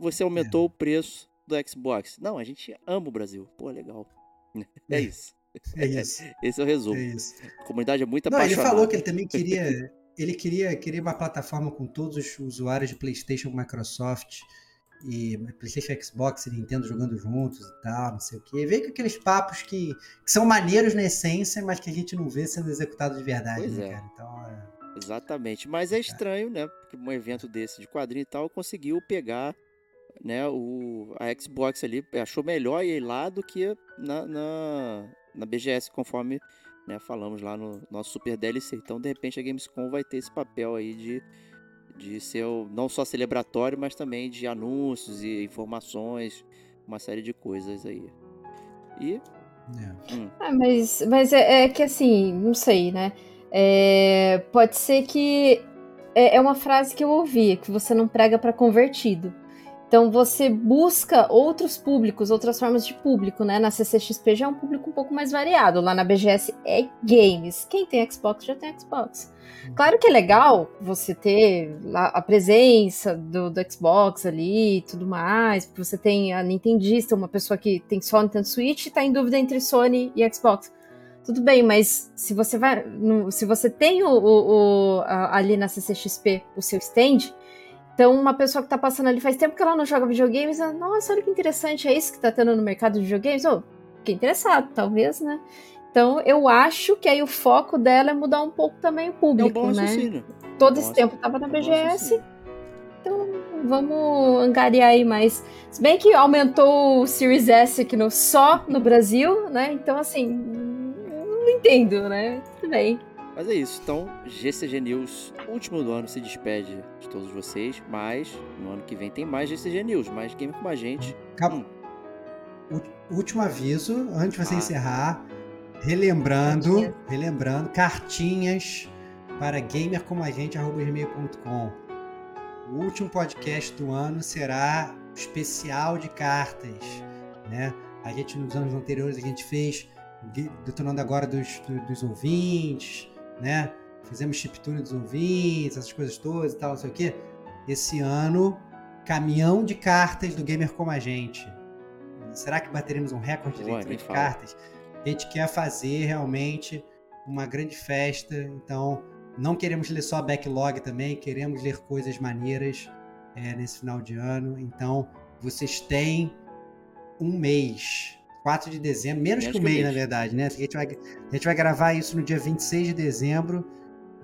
você aumentou o preço do Xbox? Não, a gente ama o Brasil. Pô, legal. É isso. É isso. Esse é o resumo. É isso. A comunidade é muito Não, ele apaixonada. falou que ele também queria. Ele queria, queria uma plataforma com todos os usuários de PlayStation, Microsoft e PlayStation, Xbox e Nintendo jogando juntos e tal, não sei o quê. Veio com aqueles papos que, que são maneiros na essência, mas que a gente não vê sendo executado de verdade, Pois né, é. cara? Então, é... Exatamente. Mas é estranho, né? Porque um evento desse de quadrinho e tal conseguiu pegar né, o, a Xbox ali. Achou melhor ir lá do que na, na, na BGS, conforme né, falamos lá no nosso Super DLC. Então, de repente, a Gamescom vai ter esse papel aí de, de ser o- não só celebratório, mas também de anúncios e informações, uma série de coisas aí. E. é. hum, Ah, mas, mas é, é que assim, não sei, né? É, pode ser que é, é uma frase que eu ouvi, que você não prega para convertido. Então você busca outros públicos, outras formas de público, né? Na CCXP já é um público um pouco mais variado. Lá na BGS é games. Quem tem Xbox já tem Xbox. Claro que é legal você ter a presença do, do Xbox ali e tudo mais. porque Você tem a Nintendista, uma pessoa que tem só Nintendo Switch e tá em dúvida entre Sony e Xbox. Tudo bem, mas se você vai. no- se você tem o, o- o- a- ali na CCXP o seu stand, então uma pessoa que tá passando ali faz tempo que ela não joga videogames, ela, nossa, olha que interessante, é isso que tá tendo no mercado de videogames? Ô, fiquei interessado, talvez, né? Então eu acho que aí o foco dela é mudar um pouco também o é um público, né? raciocínio. Todo Bom esse tempo tava na é BGS, então vamos angariar aí mais. Se bem que aumentou o Series S aqui no, só no Brasil, né? Então, assim, não entendo, né? Tudo bem. Mas é isso, então GCG News, último do ano, se despede de todos vocês, mas no ano que vem tem mais GCG News, mais game com a gente. Calma. Hum. Último aviso, antes de você Ah. encerrar, relembrando, Cartinhas. relembrando, cartinhas para gamercomagente.com. O último podcast do ano será especial de cartas, né? A gente nos anos anteriores a gente fez detonando agora dos, do- dos ouvintes, né? Fizemos chiptune dos ouvintes, essas coisas todas e tal, não sei o quê. Esse ano, caminhão de cartas do Gamer Como a Gente. Será que bateremos um recorde de leitura cartas? A gente quer fazer realmente uma grande festa, então não queremos ler só backlog também, queremos ler coisas maneiras é, nesse final de ano. Então, vocês têm um mês, 4 de dezembro, menos, que um mês, na verdade, né? A gente, vai, a gente vai gravar isso no dia 26 de dezembro.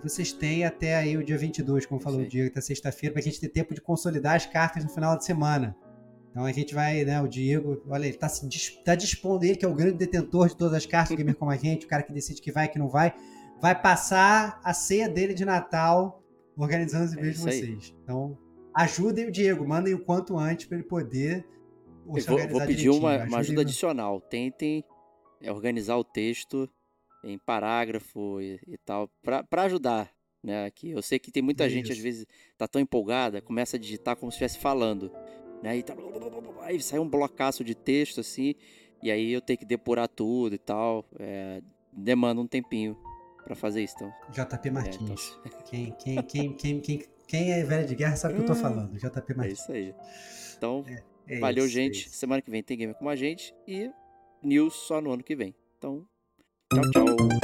Vocês têm até aí o dia 22, como falou Sim. o Diego, até sexta-feira, para a gente ter tempo de consolidar as cartas no final de semana. Então a gente vai, né, o Diego, olha, ele tá, se tá dispondo, ele que é o grande detentor de todas as cartas do Gamer Como a Gente, o cara que decide que vai e que não vai, vai passar a ceia dele de Natal organizando os É e-mails de isso aí. vocês. Então, ajudem o Diego, mandem o quanto antes para ele poder Se vou, vou pedir uma, uma ajuda adicional. Tentem é, organizar o texto em parágrafo e, e tal, pra pra ajudar. Né, aqui. Eu sei que tem muita É gente, às isso. vezes, tá tão empolgada, começa a digitar como se estivesse falando. Né, e tá... Aí sai um blocaço de texto assim, e aí eu tenho que depurar tudo e tal. é, demanda um tempinho. pra fazer isso. Então, JP Martins. É, então... quem, quem, quem, quem, quem, quem é velho de guerra sabe o que eu tô falando. JP Martins. É isso aí. Então, é, é valeu, isso, gente. É Semana que vem tem Gamer com a gente e news só no ano que vem. Então, tchau, tchau.